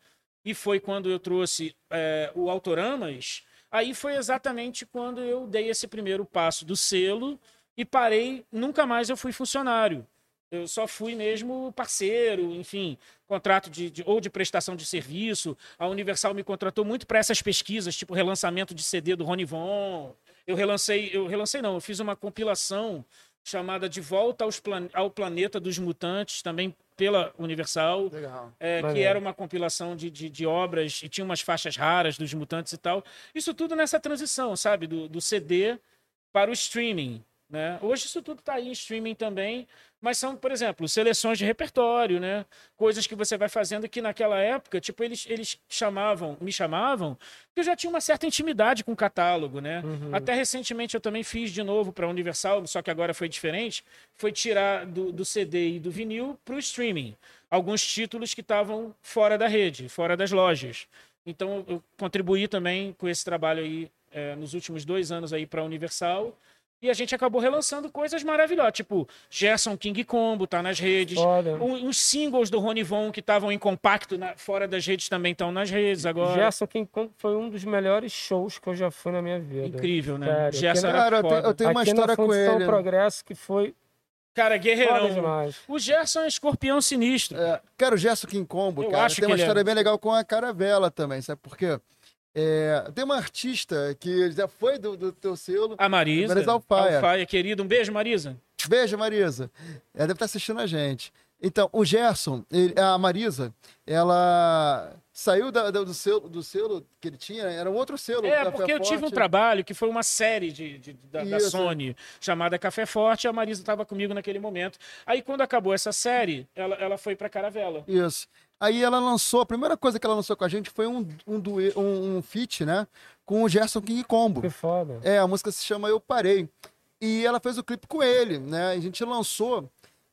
e foi quando eu trouxe é, o Autoramas, aí foi exatamente quando eu dei esse primeiro passo do selo e parei, nunca mais eu fui funcionário. Eu só fui mesmo parceiro, enfim, contrato de, de, ou de prestação de serviço. A Universal me contratou muito para essas pesquisas, tipo relançamento de CD do Rony Von. Eu relancei, eu relancei não, eu fiz uma compilação chamada De Volta Plan ao Planeta dos Mutantes, também pela Universal, é, que era uma compilação de, de, de, obras e tinha umas faixas raras dos mutantes e tal. Isso tudo nessa transição, sabe, do, do CD para o streaming. Né? Hoje isso tudo está aí em streaming também, mas são, por exemplo, seleções de repertório, né? Coisas que você vai fazendo que naquela época, tipo, eles, eles chamavam, me chamavam, porque eu já tinha uma certa intimidade com o catálogo, né? Uhum. Até recentemente eu também fiz de novo para a Universal, só que agora foi diferente, foi tirar do, do CD e do vinil para o streaming. Alguns títulos que estavam fora da rede, fora das lojas. Então eu contribuí também com esse trabalho aí é, nos últimos dois anos aí para a Universal E a gente acabou relançando coisas maravilhosas, tipo Gerson King Combo tá nas redes, um- os singles do Rony Von que estavam em compacto na- fora das redes também estão nas redes agora. Gerson King Kong foi um dos melhores shows que eu já fui na minha vida. Incrível, né? Sério, Gerson era Cara, eu tenho, eu tenho uma Aqui história com ele. Progresso que foi Cara, guerreirão. demais. O Gerson é escorpião sinistro. É, cara, o Gerson King Combo, Eu cara, acho tem que uma é. história bem legal com a Caravela também, sabe por quê? É, tem uma artista que já foi do, do teu selo. A Marisa. Marisa Alfaia. Alfaia, querida. Um beijo, Marisa. Beijo, Marisa. Ela deve estar assistindo a gente. Então, o Gerson, ele- a Marisa, ela saiu da- da- do, selo, do selo que ele tinha, era um outro selo. É, porque eu tive um trabalho que foi uma série de, de- da, da. Sony chamada Café Forte. e A Marisa estava comigo naquele momento. Aí, quando acabou essa série, ela, ela foi pra Caravela. Isso. Aí ela lançou, a primeira coisa que ela lançou com a gente foi um, um, um, um feat, né? Com o Gerson King Combo. Que foda. É, a música se chama Eu Parei. E ela fez o clipe com ele, né? A gente lançou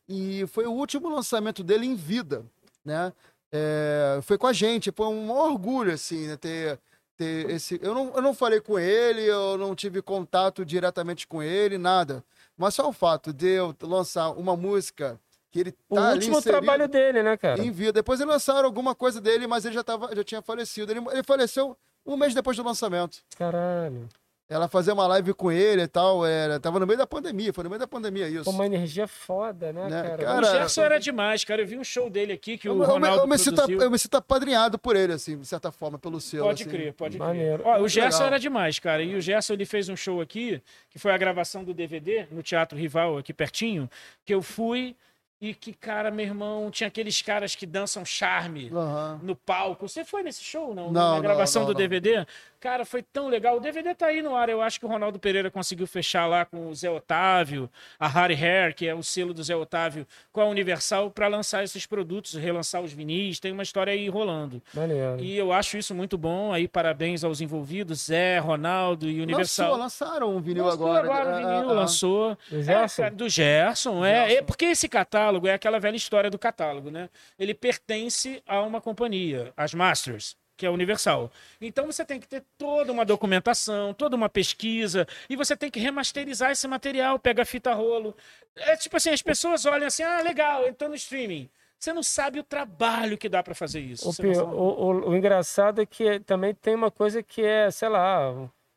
e foi o último lançamento dele em vida, né? É, foi com a gente, foi um orgulho, assim, né? Ter, ter esse... Eu não, eu não falei com ele, eu não tive contato diretamente com ele, nada. Mas só o fato de eu lançar uma música que ele O tá ali último trabalho dele, né, cara? em vida. Depois eles lançaram alguma coisa dele, mas ele já, tava, já tinha falecido. Ele, ele faleceu um mês depois do lançamento. Caralho. Ela fazia uma live com ele e tal. Era, tava no meio da pandemia, foi no meio da pandemia isso. Pô, uma energia foda, né, Né, cara? cara, o Gerson era demais, cara. Eu vi um show dele aqui que eu, o eu me- Ronaldo eu me sinto, produziu. eu me sinto apadrinhado por ele, assim, de certa forma, pelo selo. Pode assim. crer, pode Maneiro. crer. Ó, o Gerson legal. era demais, cara. E o Gerson ele fez um show aqui, que foi a gravação do DVD no Teatro Rival, aqui pertinho, que eu fui e que, cara, meu irmão, tinha aqueles caras que dançam charme Aham. no palco. Você foi nesse show, não? Não, Na gravação não, do não. DVD? Cara, foi tão legal. O DVD tá aí no ar. Eu acho que o Ronaldo Pereira conseguiu fechar lá com o Zé Otávio, a Harry Hair, que é o selo do Zé Otávio, com a Universal, para lançar esses produtos, relançar os vinis. Tem uma história aí rolando. Maneiro. E eu acho isso muito bom. Aí, parabéns aos envolvidos, Zé, Ronaldo e Universal. Lançou, lançaram um vinil Lançou agora. agora o Ah, vinil, ah, lançou. Do É, Gerson? cara, do Gerson, é, Gerson. é. Porque esse catálogo é aquela velha história do catálogo, né? Ele pertence a uma companhia, as Masters, que é Universal. Então você tem que ter toda uma documentação, toda uma pesquisa, e você tem que remasterizar esse material, pega a fita rolo. É tipo assim, as pessoas olham assim, ah, legal, tô no streaming. Você não sabe o trabalho que dá pra fazer isso. O, Você não pi- sabe. o- o- o engraçado é que também tem uma coisa que é, sei lá,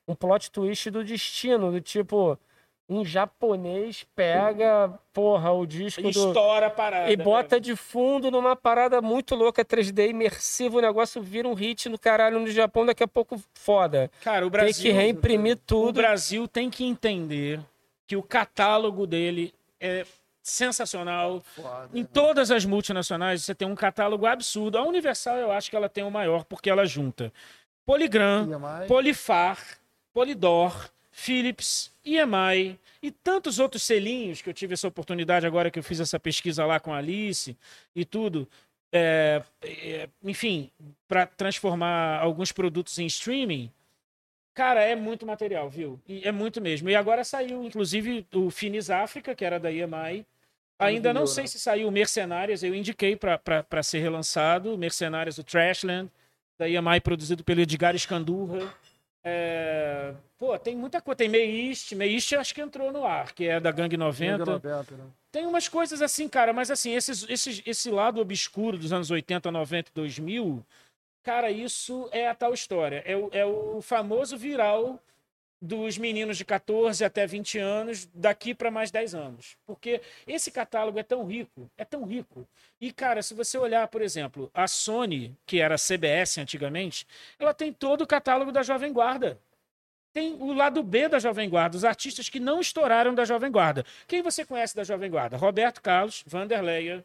um plot twist do destino, do tipo, um japonês pega, porra, o disco do. Estoura a parada. E bota de fundo numa parada muito louca, 3D, imersivo, o negócio vira um hit no caralho no Japão, daqui a pouco foda. Cara, o Tem Brasil... que reimprimir O tudo. Brasil tem que entender que o catálogo dele é sensacional. Foda. Em todas as multinacionais você tem um catálogo absurdo. A Universal eu acho que ela tem o maior porque ela junta Polygram, EMI. Polifar, Polydor, Philips, EMI e tantos outros selinhos que eu tive essa oportunidade agora que eu fiz essa pesquisa lá com a Alice e tudo. É, é, enfim, para transformar alguns produtos em streaming. Cara, é muito material, viu? E é muito mesmo. E agora saiu, inclusive, o Finis África, que era da EMI. Ainda não sei né? se saiu o Mercenárias, eu indiquei para ser relançado. Mercenárias, o Trashland, da EMI, produzido pelo Edgar Escandurra. É, Pô, tem muita coisa. Tem Meist, Meist acho que entrou no ar, que é da Gangue 90. 90, né? Tem umas coisas assim, cara, mas assim, esses, esses, esse lado obscuro dos anos 80, 90 e 2000, cara, isso é a tal história. É o, é o famoso viral dos meninos de 14 até 20 anos, daqui para mais 10 anos. Porque esse catálogo é tão rico, é tão rico. E, cara, se você olhar, por exemplo, a Sony, que era CBS antigamente, ela tem todo o catálogo da Jovem Guarda. Tem o lado B da Jovem Guarda, os artistas que não estouraram da Jovem Guarda. Quem você conhece da Jovem Guarda? Roberto Carlos, Vanderleia,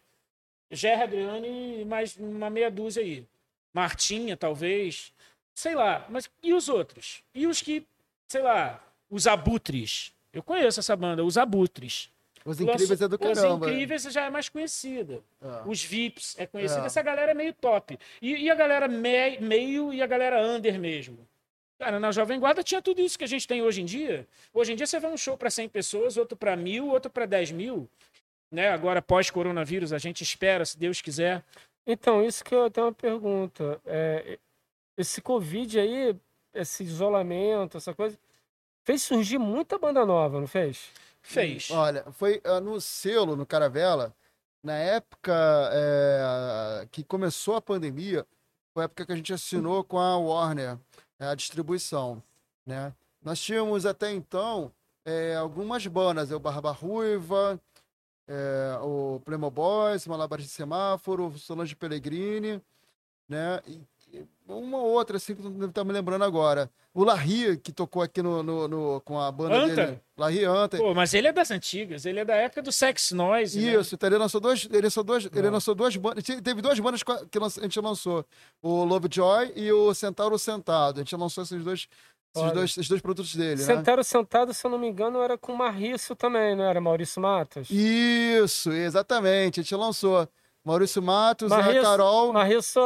Gerry Adriane e mais uma meia dúzia aí. Martinha, talvez. Sei lá. Mas e os outros? E os que, sei lá, os Abutres? Eu conheço essa banda, os Abutres. Os Incríveis é do Os caramba. Incríveis já é mais conhecida. É. Os VIPs é conhecida. É. Essa galera é meio top. E, e a galera me- meio e a galera under mesmo. Cara, na Jovem Guarda tinha tudo isso que a gente tem hoje em dia. Hoje em dia você vai um show para 100 pessoas, outro para mil, outro para 10 mil. Né? Agora, pós-coronavírus, a gente espera, se Deus quiser. Então, isso que eu tenho uma pergunta. É, esse Covid aí, esse isolamento, essa coisa, fez surgir muita banda nova, não fez? Fez. Olha, foi ah, no selo, no Caravela, na época é, que começou a pandemia, foi a época que a gente assinou com a Warner é, a distribuição, né? Nós tínhamos até então é, algumas bandas, o Barba Ruiva, é, o Playmoboys, Malabares de Semáforo, Solange Pellegrini, né? E uma outra, assim, que não tá me lembrando agora. O Larry, que tocou aqui no, no, no- com a banda Anta? dele. Larry Anta. Pô, mas ele é das antigas, ele é da época do Sex Noise. né? Isso, então ele lançou dois, ele lançou dois, ele lançou duas bandas, te- teve duas bandas que a gente lançou, o Lovejoy e o Centauro Sentado. A gente lançou esses dois, esses Olha. dois, esses dois produtos dele, né? Sentaram sentado, se eu não me engano, era com o Marriço também, não era? Maurício Matos? Isso, exatamente. A gente lançou Maurício Matos e a Marriço, Carol, Marriço,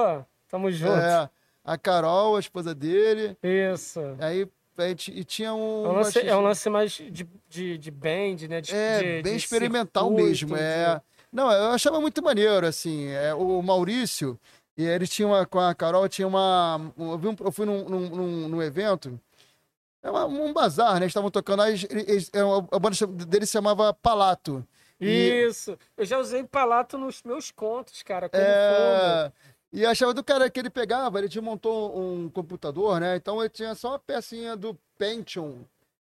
tamo junto. é, a Carol, a esposa dele. Isso. Aí a gente, e tinha É um, um lance, é um lance mais de, de, de band, né? De, É, de- bem de experimental circuito, mesmo. É. Não, eu achava muito maneiro, assim. É, o Maurício, e ele tinha uma, com a Carol, tinha uma. um- Eu, vi um- eu fui num, num, num- evento, é um bazar, né? Eles estavam tocando, aí eles- é a banda dele se chamava Palato. E- Isso. Eu já usei palato nos meus contos, cara, como fundo. E achava do cara que ele pegava, ele desmontou um computador, né? Então ele tinha só uma pecinha do Pentium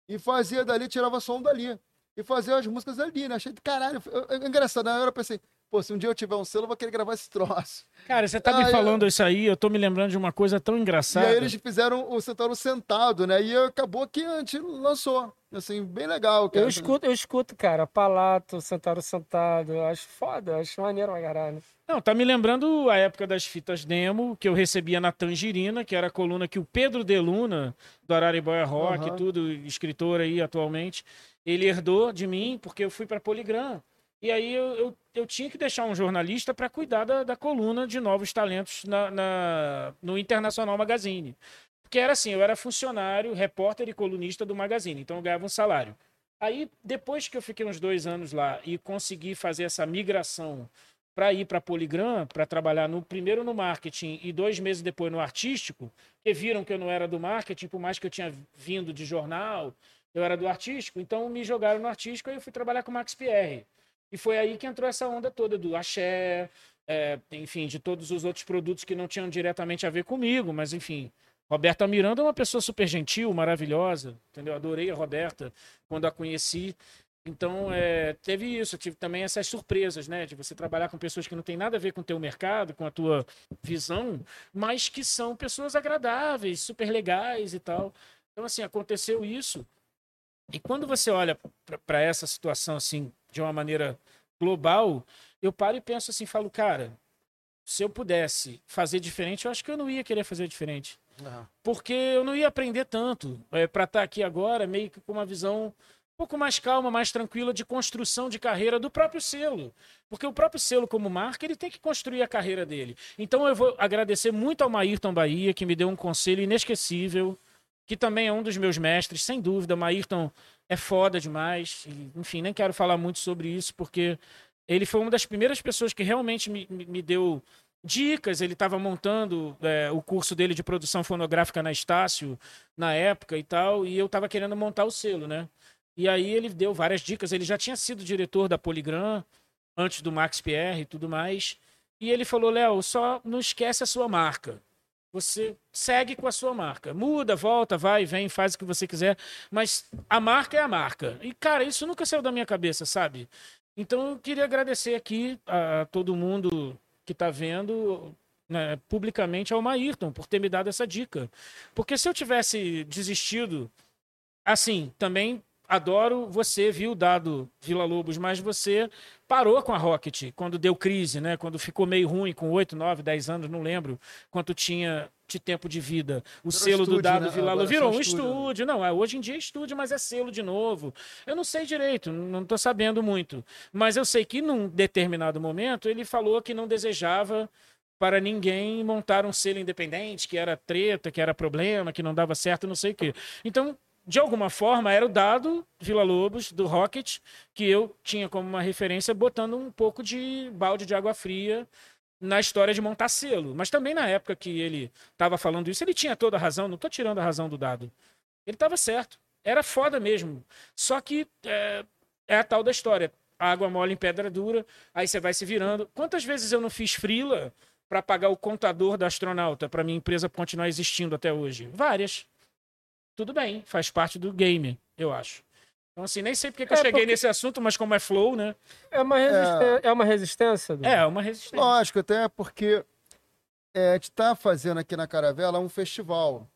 e fazia dali, tirava som dali. E fazia as músicas ali, né? Achei do caralho. Eu- engraçado, na hora eu pensei, pô, se um dia eu tiver um selo, eu vou querer gravar esse troço. Cara, você tá me Ah, eu- falando isso aí, eu tô me lembrando de uma coisa tão E engraçada. aí eles fizeram o Centauro sentado, né? E acabou que a gente lançou. Assim, bem legal, cara. Eu escuto, eu escuto, cara, palato, sentado sentado. Acho foda, acho maneiro pra caralho. Não, tá me lembrando a época das fitas demo que eu recebia na Tangerina, que era a coluna que o Pedro Deluna, do Araribóia Rock, Aham. tudo, escritor aí atualmente, ele herdou de mim porque eu fui pra Poligram. E aí eu, eu, eu tinha que deixar um jornalista para cuidar da, da coluna de novos talentos na, na- no Internacional Magazine. Porque era assim, eu era funcionário, repórter e colunista do Magazine, então eu ganhava um salário. Aí, depois que eu fiquei uns dois anos lá e consegui fazer essa migração para ir para Poligram, para trabalhar no primeiro no marketing e dois meses depois no artístico, que viram que eu não era do marketing, por mais que eu tinha vindo de jornal, eu era do artístico, então me jogaram no artístico e eu fui trabalhar com o Max Pierre. E foi aí que entrou essa onda toda do axé, é, enfim, de todos os outros produtos que não tinham diretamente a ver comigo, mas enfim. Roberta Miranda é uma pessoa super gentil, maravilhosa, entendeu? Adorei a Roberta quando a conheci. Então, é, teve isso. Tive também essas surpresas, né? De você trabalhar com pessoas que não tem nada a ver com o teu mercado, com a tua visão, mas que são pessoas agradáveis, super legais e tal. Então, assim, aconteceu isso. E quando você olha para essa situação, assim, de uma maneira global, eu paro e penso assim, falo, cara, se eu pudesse fazer diferente, eu acho que eu não ia querer fazer diferente porque eu não ia aprender tanto é, para estar aqui agora, meio que com uma visão um pouco mais calma, mais tranquila de construção de carreira do próprio selo. Porque o próprio selo, como marca, ele tem que construir a carreira dele. Então eu vou agradecer muito ao Maírton Bahia, que me deu um conselho inesquecível, que também é um dos meus mestres, sem dúvida. Maírton é foda demais. E, enfim, nem quero falar muito sobre isso, porque ele foi uma das primeiras pessoas que realmente me, me, me deu dicas. Ele estava montando é, o curso dele de produção fonográfica na Estácio na época e tal, e eu estava querendo montar o selo, né? E aí ele deu várias dicas. Ele já tinha sido diretor da Poligram antes do Max Pierre e tudo mais. E ele falou: Léo, só não esquece a sua marca. Você segue com a sua marca. Muda, volta, vai, vem, faz o que você quiser. Mas a marca é a marca. E, cara, isso nunca saiu da minha cabeça, sabe? Então eu queria agradecer aqui a todo mundo que está vendo né, publicamente ao Maírton por ter me dado essa dica. Porque se eu tivesse desistido, assim, também adoro você, viu, dado Vila Lobos, mas você parou com a Rocket quando deu crise, né? Quando ficou meio ruim, com 8, 9, 10 anos, não lembro quanto tinha de tempo de vida. O Virou selo do estúdio, dado né? Vila Lobos virou um estúdio, né? estúdio. Não, é, hoje em dia é estúdio, mas é selo de novo. Eu não sei direito, não estou sabendo muito. Mas eu sei que num determinado momento ele falou que não desejava para ninguém montar um selo independente, que era treta, que era problema, que não dava certo, não sei o quê. Então, de alguma forma, era o dado Vila Lobos, do Rocket, que eu tinha como uma referência, botando um pouco de balde de água fria na história de montar selo. Mas também na época que ele estava falando isso, ele tinha toda a razão, não estou tirando a razão do dado. Ele estava certo. Era foda mesmo. Só que é, é a tal da história. Água mole em pedra dura, aí você vai se virando. Quantas vezes eu não fiz frila para pagar o contador da astronauta para minha empresa continuar existindo até hoje? Várias. Tudo bem, faz parte do game, eu acho. Então, assim, nem sei porque que eu É, cheguei porque- nesse assunto, mas como é flow, né? É uma resistência. É, uma resistência? Du? É, uma resistência. Lógico, até porque é, a gente está fazendo aqui na Caravela um festival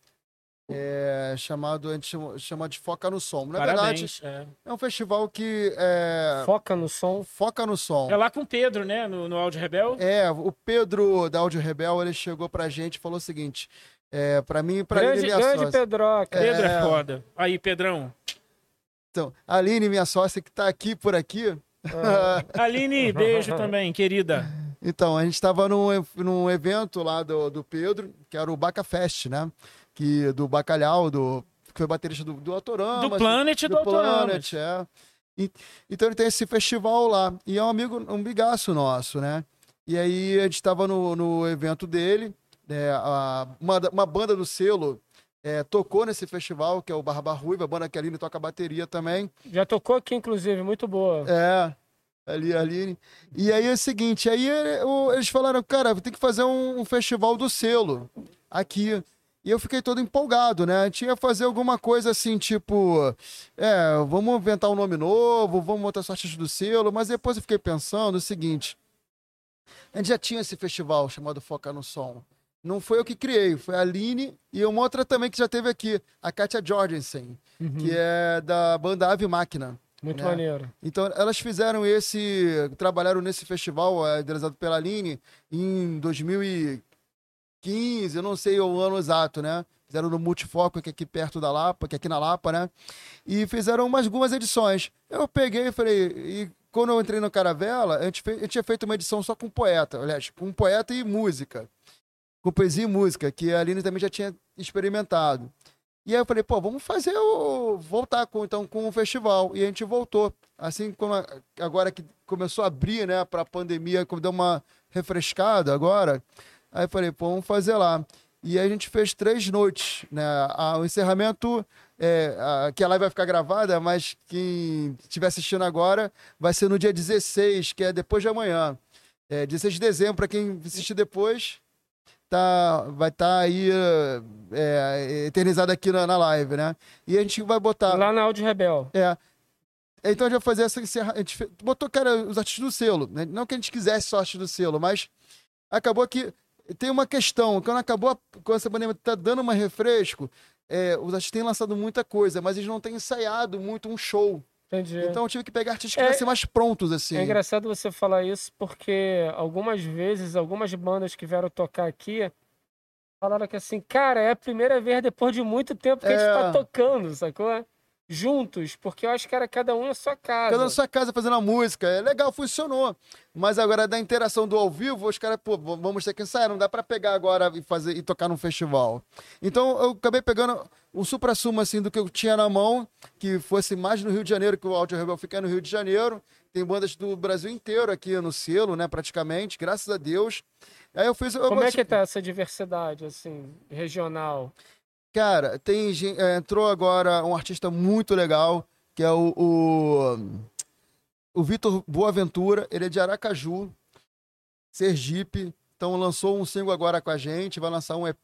é, chamado, a gente chama, chama de Foca no Som. Na verdade, Parabéns. É. é um festival que é, Foca no som. foca no som. É lá com o Pedro, né? No, no Áudio Rebel. É, o Pedro da Audio Rebel, ele chegou pra gente e falou o seguinte, é, pra mim e pra Grande, Aline, minha grande sócia. Pedroca. Pedro é. É. foda. Aí, Pedrão. Então, a Aline, minha sócia, que tá aqui por aqui, Aline, beijo também, querida. Então, a gente estava num, num evento lá do, do Pedro, que era o Baca Fest, né? Que, do Bacalhau, do, que foi baterista do, do Autorama. Do Planet e do Autorama. Planet, é. E- então ele tem esse festival lá. E é um amigo, um amigaço nosso, né? E aí a gente estava no, no evento dele, né? a- uma, uma banda do selo é, tocou nesse festival, que é o Barba Ruiva, a banda que a Aline toca bateria também. Já tocou aqui, inclusive, muito boa. É, ali, ali. E aí é o seguinte, aí eles falaram, cara, tem que fazer um, um festival do selo aqui. E eu fiquei todo empolgado, né? Tinha que fazer alguma coisa assim, tipo, é, vamos inventar um nome novo, vamos botar sorte do selo, mas depois eu fiquei pensando o seguinte, a gente já tinha esse festival chamado Foca no Som. Não foi eu que criei, foi a Aline e uma outra também que já teve aqui, a Katia Jorgensen, Uhum. que é da banda Ave Máquina. Muito né? maneiro. Então, elas fizeram esse. Trabalharam nesse festival, é, idealizado pela Aline, em 2015, eu não sei o ano exato, né? Fizeram no Multifoco, que é aqui perto da Lapa, que é aqui na Lapa, né? E fizeram umas algumas edições. Eu peguei e falei. E quando eu entrei no Caravela, a gente, fe- eu tinha feito uma edição só com poeta, aliás, com poeta e música. Com poesia e música, que a Aline também já tinha experimentado. E aí eu falei, pô, vamos fazer o. voltar com, então, com o festival. E a gente voltou. Assim como a- agora que começou a abrir, né, pra pandemia, como deu uma refrescada agora. Aí eu falei, pô, vamos fazer lá. E aí a gente fez três noites, né? A- o encerramento, é, a- que a live vai ficar gravada, mas quem estiver assistindo agora vai ser no dia 16, que é depois de amanhã. É, 16 de dezembro, para quem assistir depois, tá, vai estar aí é, eternizado aqui na, na live, né? E a gente vai botar. Lá na Áudio Rebel. É. Então a gente vai fazer essa. A gente botou, cara, os artistas do selo. Né? Não que a gente quisesse só artistas do selo, mas acabou que tem uma questão. Quando acabou, quando essa pandemia tá dando uma refresco, é, os artistas têm lançado muita coisa, mas eles não têm ensaiado muito um show. Entendi. Então eu tive que pegar artistas que É- ser mais prontos, assim. É engraçado você falar isso porque algumas vezes, algumas bandas que vieram tocar aqui falaram que assim, cara, é a primeira vez depois de muito tempo que a gente É. tá tocando, sacou? Juntos, porque eu acho que era cada um na sua casa. Cada um na sua casa fazendo a música. É legal, funcionou. Mas agora da interação do ao vivo, os caras, pô, vamos ter que ensaiar. Não dá pra pegar agora e fazer e tocar num festival. Então eu acabei pegando o supra-sumo assim do que eu tinha na mão, que fosse mais no Rio de Janeiro, que o Audio Rebel fica no Rio de Janeiro. Tem bandas do Brasil inteiro aqui no selo, né, praticamente, graças a Deus. Aí eu fiz. eu Como é que tá essa diversidade, assim, regional? Cara, tem é, entrou agora um artista muito legal, que é o, o, o Vitor Boaventura. Ele é de Aracaju, Sergipe. Então lançou um single agora com a gente, vai lançar um EP.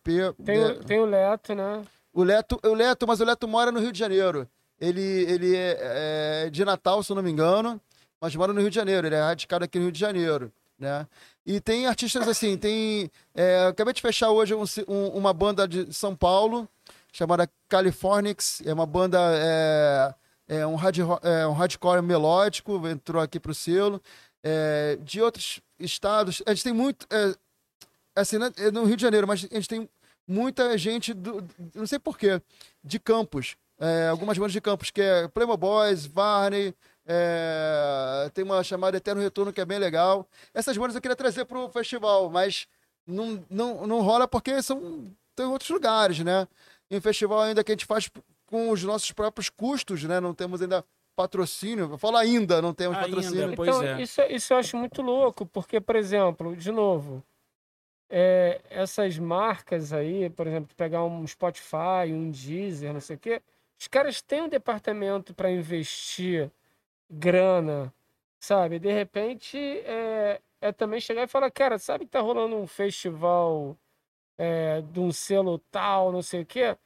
Tem, né? o, tem o Leto, né? O Leto, o Leto, mas o Leto mora no Rio de Janeiro. Ele, ele é, é de Natal, se eu não me engano, mas mora no Rio de Janeiro. Ele é radicado aqui no Rio de Janeiro, né? E tem artistas assim, tem... é, acabei de fechar hoje um um- uma banda de São Paulo, chamada Californix. É uma banda... É, é um, hard, é um hardcore melódico, entrou aqui pro selo. É, de outros estados, a gente tem muito... é, assim, né, é no Rio de Janeiro, mas a gente tem muita gente, do, não sei porquê, de campos. É, algumas bandas de campos, que é Playmo Boys, Varney, tem uma chamada Eterno Retorno, que é bem legal. Essas bandas eu queria trazer pro festival, mas não, não, não rola porque são tem outros lugares, né? Em festival ainda que a gente faz com os nossos próprios custos, né? Não temos ainda patrocínio. Eu falo ainda, não temos Ainda, patrocínio. Pois então, é. isso, isso eu acho muito louco, porque, por exemplo, de novo, é, essas marcas aí, por exemplo, pegar um Spotify, um Deezer, não sei o quê, Os caras têm um departamento para investir grana, sabe? De repente, é, é também chegar e falar, cara, sabe que tá rolando um festival é, de um selo tal, não sei o quê?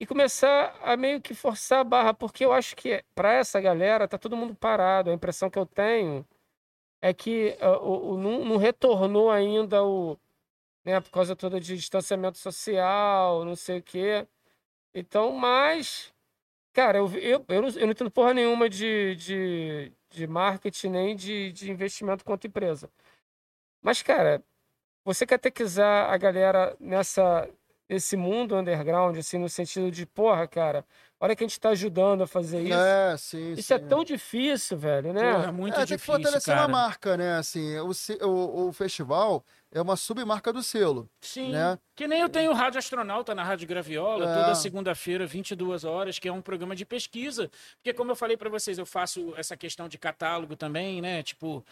E começar a meio que forçar a barra, porque eu acho que para essa galera tá todo mundo parado. A impressão que eu tenho é que uh, o, o, não, não retornou ainda o, né, por causa toda de distanciamento social, não sei o quê. Então, mas, cara, eu, eu, eu, não, eu não entendo porra nenhuma de, de, de marketing nem de, de investimento quanto empresa. Mas, cara, você catequizar a galera nessa, nesse mundo underground, assim, no sentido de, porra, cara, olha que a gente tá ajudando a fazer isso. É, sim, isso sim. é tão difícil, velho, né? Porra, é muito é, tem que difícil, fortalecer cara. uma marca, né? Assim, o, o, o festival é uma submarca do selo, Sim, né? que nem eu tenho o Rádio Astronauta na Rádio Graviola, É. toda segunda-feira, 22 horas, que é um programa de pesquisa. Porque, como eu falei para vocês, eu faço essa questão de catálogo também, né? Tipo,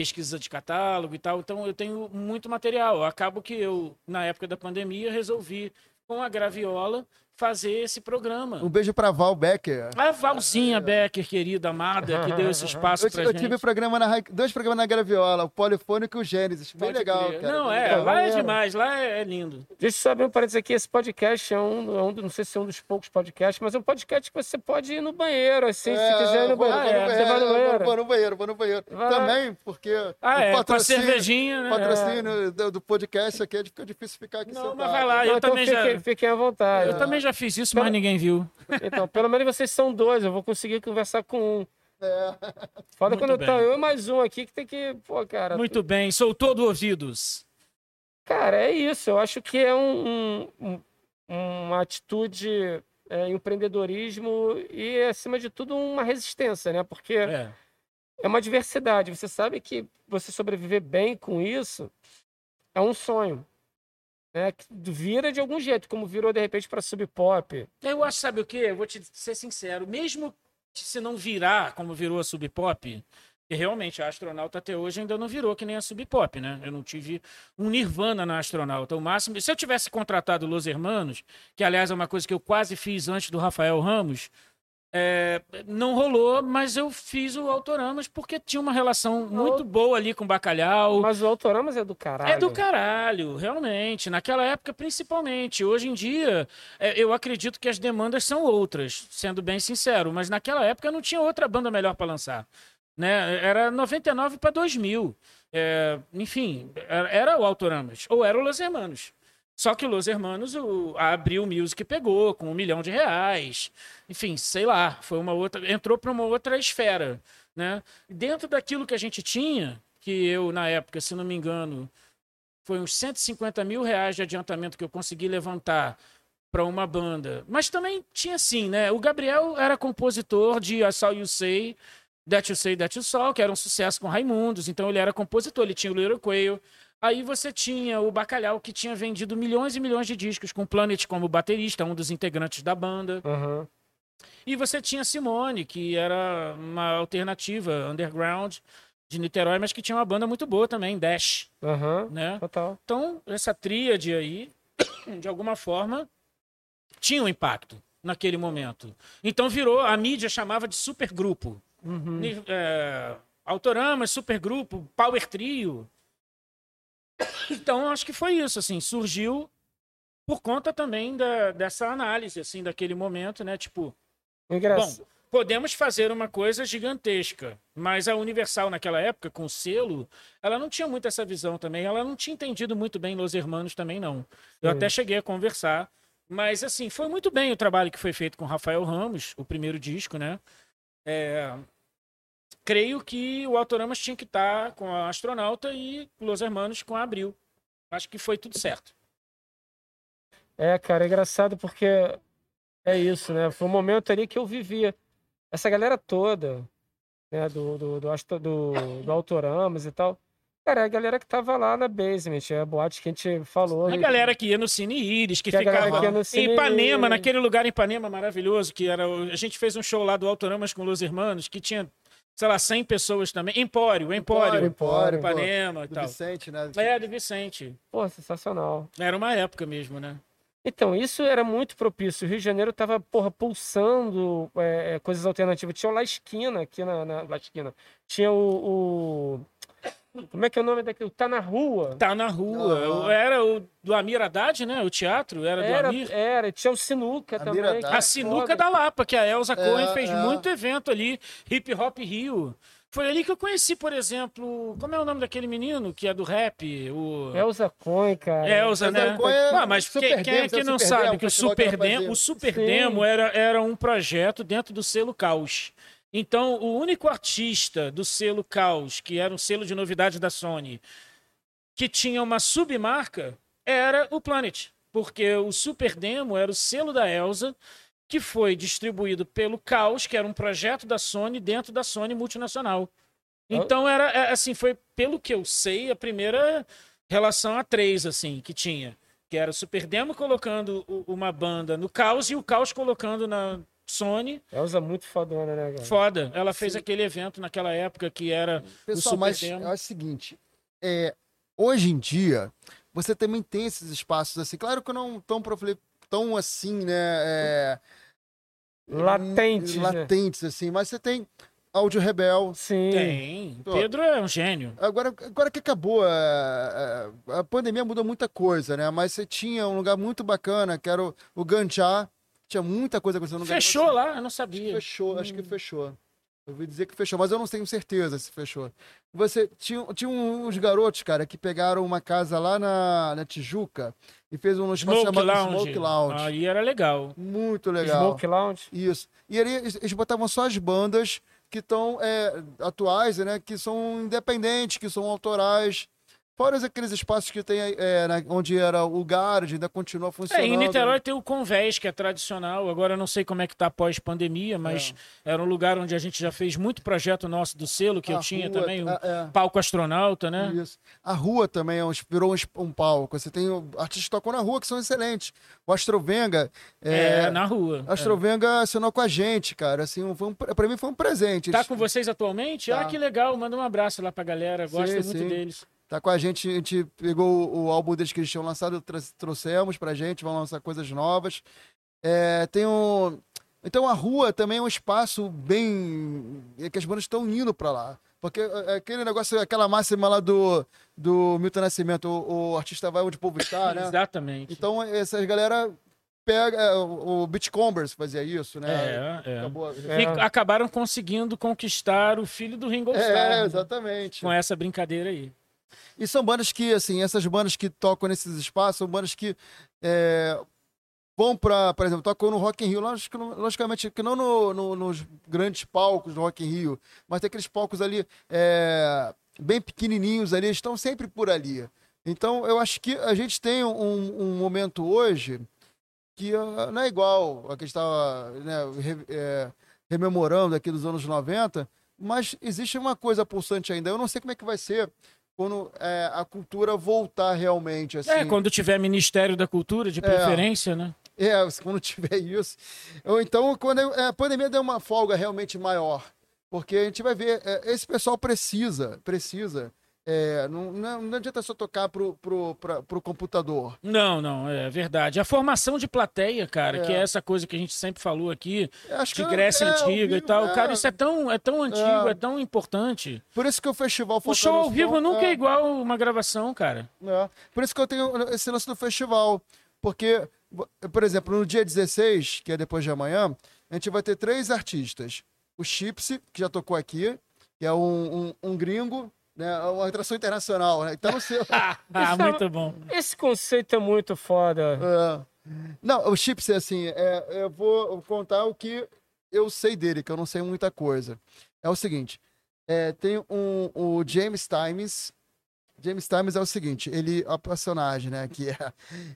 pesquisa de catálogo e tal. Então, eu tenho muito material. Acabo que eu, na época da pandemia, resolvi, com a Graviola, fazer esse programa. Um beijo pra Val Becker. A Valzinha Becker, querida, amada, que deu esse espaço Eu, pra eu gente. tive programa na, dois programas na Graviola, o Polifônico e o Gênesis. Bem Pode legal, crer. cara. Não, é, legal. lá é demais, lá é, é lindo. Deixa eu só abrir um parênteses aqui. Esse podcast é um, é um não sei se é um dos poucos podcasts, mas é um podcast que você pode ir no banheiro, assim, se É, quiser ir no banheiro. vou no Você vai no banheiro. Vou no banheiro, vou no banheiro. Vai. Também, porque Ah, o é, com a patrocínio, cervejinha, né? patrocínio do, do podcast aqui é fica difícil ficar aqui Não, sentado. mas vai lá, eu então também fiquem, já. fiquem à vontade. Eu também já fiz isso, Pelo- mas ninguém viu. Então, pelo menos vocês são dois, eu vou conseguir conversar com um. É. Foda Muito quando bem. tá eu e mais um aqui que tem que. Pô, cara. Muito bem, sou todo ouvidos. Cara, é isso. Eu acho que é um, um- um- uma atitude é, em empreendedorismo e, acima de tudo, uma resistência, né? Porque É. é uma diversidade. Você sabe que você sobreviver bem com isso é um sonho. Né? Que vira de algum jeito, como virou de repente para Sub Pop. Eu acho, sabe o quê? Eu vou te ser sincero, mesmo que se não virar como virou a Sub Pop, que realmente a astronauta até hoje ainda não virou que nem a Sub Pop, né? Eu não tive um Nirvana na astronauta. O máximo. Se eu tivesse contratado Los Hermanos, que aliás é uma coisa que eu quase fiz antes do Rafael Ramos, é, não rolou, mas eu fiz o Autoramas porque tinha uma relação muito boa ali com o Bacalhau. Mas o Autoramas é do caralho. É do caralho, realmente. Naquela época, principalmente. Hoje em dia, é, eu acredito que as demandas são outras, sendo bem sincero. Mas naquela época não tinha outra banda melhor para lançar. Né? Era 99 para 2000. É, enfim, era, era o Autoramas. Ou era o Los Hermanos. Só que Los Hermanos, o, a Abril Music pegou com um milhão de reais. Enfim, sei lá, foi uma outra. Entrou para uma outra esfera. Né? Dentro daquilo que a gente tinha, que eu, na época, se não me engano, foi uns 150 mil reais de adiantamento que eu consegui levantar para uma banda. Mas também tinha assim, né? O Gabriel era compositor de I Saw You Say, That You Say, That You Saw, que era um sucesso com Raimundos. Então ele era compositor, ele tinha o Little Quail. Aí você tinha o Bacalhau, que tinha vendido milhões e milhões de discos, com Planet como baterista, um dos integrantes da banda. Aham. E você tinha Simone, que era uma alternativa underground de Niterói, mas que tinha uma banda muito boa também, Dash, Aham. né? Total. Então, essa tríade aí, de alguma forma, tinha um impacto naquele momento. Então virou, a mídia chamava de supergrupo. Uhum. É, Autoramas, supergrupo, Power Trio. Então, acho que foi isso, assim, surgiu por conta também da, dessa análise, assim, daquele momento, né? Tipo, Engraçado. Bom, podemos fazer uma coisa gigantesca, mas a Universal naquela época, com o selo, ela não tinha muito essa visão também. Ela não tinha entendido muito bem Los Hermanos também, não. Eu Sim. até cheguei a conversar, mas assim, foi muito bem o trabalho que foi feito com Rafael Ramos, o primeiro disco, né? É, Creio que o Autoramas tinha que estar com a Astronauta e Los Hermanos com a Abril. Acho que foi tudo certo. É, cara, é engraçado porque é isso, né? Foi um momento ali que eu vivia. Essa galera toda, né, do, do, do, do, do Autoramas e tal. Cara, é a galera que tava lá na basement, é a boate que a gente falou. A e- galera que ia no Cine Iris, que, Que ficava que no em Cine Ipanema, naquele lugar em Ipanema maravilhoso, que era. o- A gente fez um show lá do Autoramas com Los Hermanos, que tinha, sei lá, 100 pessoas também. Empório, Empório. Empório, pô. Ipanema e Do tal. Vicente, né? É, do Vicente. Pô, sensacional. Era uma época mesmo, né? Então, isso era muito propício. O Rio de Janeiro tava, porra, pulsando é, é, coisas alternativas. Tinha o La Esquina aqui na, na La Esquina. Tinha o, o- Como é que é o nome daquele? Tá na Rua. Tá na rua. Aham. Era o do Amir Haddad, né? O teatro era, do Era, Amir. era. Tinha o Sinuca Amir também. Haddad. A Sinuca foda. da Lapa, que a Elza Cohen fez é. muito evento ali. Hip Hop Rio. Foi ali que eu conheci, por exemplo, como é o nome daquele menino que é do rap? O... Elza Cohen, cara. Elza, Elza né? Cohen é Ah, mas quem, quem é que não sabe Demo, que o Super Demo, o Super Sim. Demo era, era um projeto dentro do selo Caos. Então, o único artista do selo Caos, que era um selo de novidade da Sony, que tinha uma submarca, era o Planet. Porque o Super Demo era o selo da Elsa, que foi distribuído pelo Caos, que era um projeto da Sony dentro da Sony multinacional. Então era é, assim, foi pelo que eu sei, a primeira relação a três assim que tinha, que era o Super Demo colocando uma banda no Caos e o Caos colocando na Sony. Elza muito fodona, né, cara? Foda. Ela fez aquele evento naquela época que era Pessoal, o Super mas Demo. é o seguinte, é, hoje em dia, você também tem esses espaços assim, claro que não tão, profile- tão assim, né, é, Latentes, né? latentes assim, mas você tem Áudio Rebel, Sim. Tem. Pô. Pedro é um gênio. Agora, agora que acabou, a, a, a pandemia mudou muita coisa, né? Mas você tinha um lugar muito bacana, que era o, o Ganchá. Tinha muita coisa acontecendo no. Fechou lá, eu não sabia. fechou, acho que fechou. Eu ouvi dizer que fechou, mas eu não tenho certeza se fechou. Você tinha, tinha uns garotos, cara, que pegaram uma casa lá na, na Tijuca e fez um espaço Smoke chamado Lounge. Smoke Lounge. Aí era legal. Muito legal. Smoke Lounge. Isso. E ali eles eles botavam só as bandas que estão atuais, né? Que são independentes, que são autorais. Fora aqueles espaços que tem é, na- onde era o Garage, ainda continua É, funcionando. em Niterói tem o Convés, que é tradicional. Agora eu não sei como é que tá pós-pandemia, mas era um lugar onde a gente já fez muito projeto nosso do selo, que eu A tinha rua, também, um a- é. palco astronauta, né? Isso. A rua também é um- virou um, um palco. Você tem o- artistas que tocam na rua que são excelentes. O Astrovenga. É, É, na rua. o Astrovenga assinou com a gente, cara. Assim, foi um, pra mim foi um presente. Tá Eles- com vocês atualmente? Tá. Ah, que legal. Manda um abraço lá pra galera. Gosto Sim, muito sim. deles. Tá com a gente, a gente pegou o, álbum deles que eles tinham lançado, trouxemos pra gente, vão lançar coisas novas. É, tem um. Então a rua também é um espaço bem. é que as bandas estão indo pra lá. Porque é, aquele negócio, aquela máxima lá do, do Milton Nascimento, o, o artista vai onde o povo está, né? Exatamente. Então essas galera pega. é, O, Beachcombers fazia isso, né? é, é. Acabou- É. E acabaram conseguindo conquistar o filho do Ringo Starr. É, exatamente. Com essa brincadeira aí. E são bandas que, assim, essas bandas que tocam nesses espaços são bandas que é, vão pra, por exemplo, tocam no Rock in Rio, logicamente que não no- no- nos grandes palcos do Rock in Rio, mas tem aqueles palcos ali é, bem pequenininhos ali, estão sempre por ali. Então, eu acho que a gente tem um, um momento hoje que ah, não é igual a que estava né, re- é, rememorando aqui dos anos 90, mas existe uma coisa pulsante ainda. Eu não sei como é que vai ser quando é, a cultura voltar realmente. Assim. É, quando tiver Ministério da Cultura, de preferência, né? É, quando tiver isso. Ou então, quando é, a pandemia der uma folga realmente maior. Porque a gente vai ver, é, esse pessoal precisa, precisa. É, não, não, não adianta só tocar pro, pro, pra, pro computador. Não, não, é verdade. A formação de plateia, cara, É. que é essa coisa que a gente sempre falou aqui, Eu Acho de que Grécia é, Antiga e vivo, tal. é. Cara, isso é tão, é tão antigo, É. é, tão importante. Por isso que o festival O show ao vivo nunca é igual uma gravação, cara. É. Por isso que eu tenho esse lance do festival. Porque, por exemplo, no dia 16, que é depois de amanhã, a gente vai ter três artistas. O Chipsy, que já tocou aqui, que é um, um, um gringo, né? Uma atração internacional, né? Então, você... Ah, Isso é- muito bom. Esse conceito é muito foda. É. Não, o Chipsy, assim, é, eu vou contar o que eu sei dele, que eu não sei muita coisa. É o seguinte, é, tem um, o James Times, James Times é o seguinte, ele, a personagem, né, que é,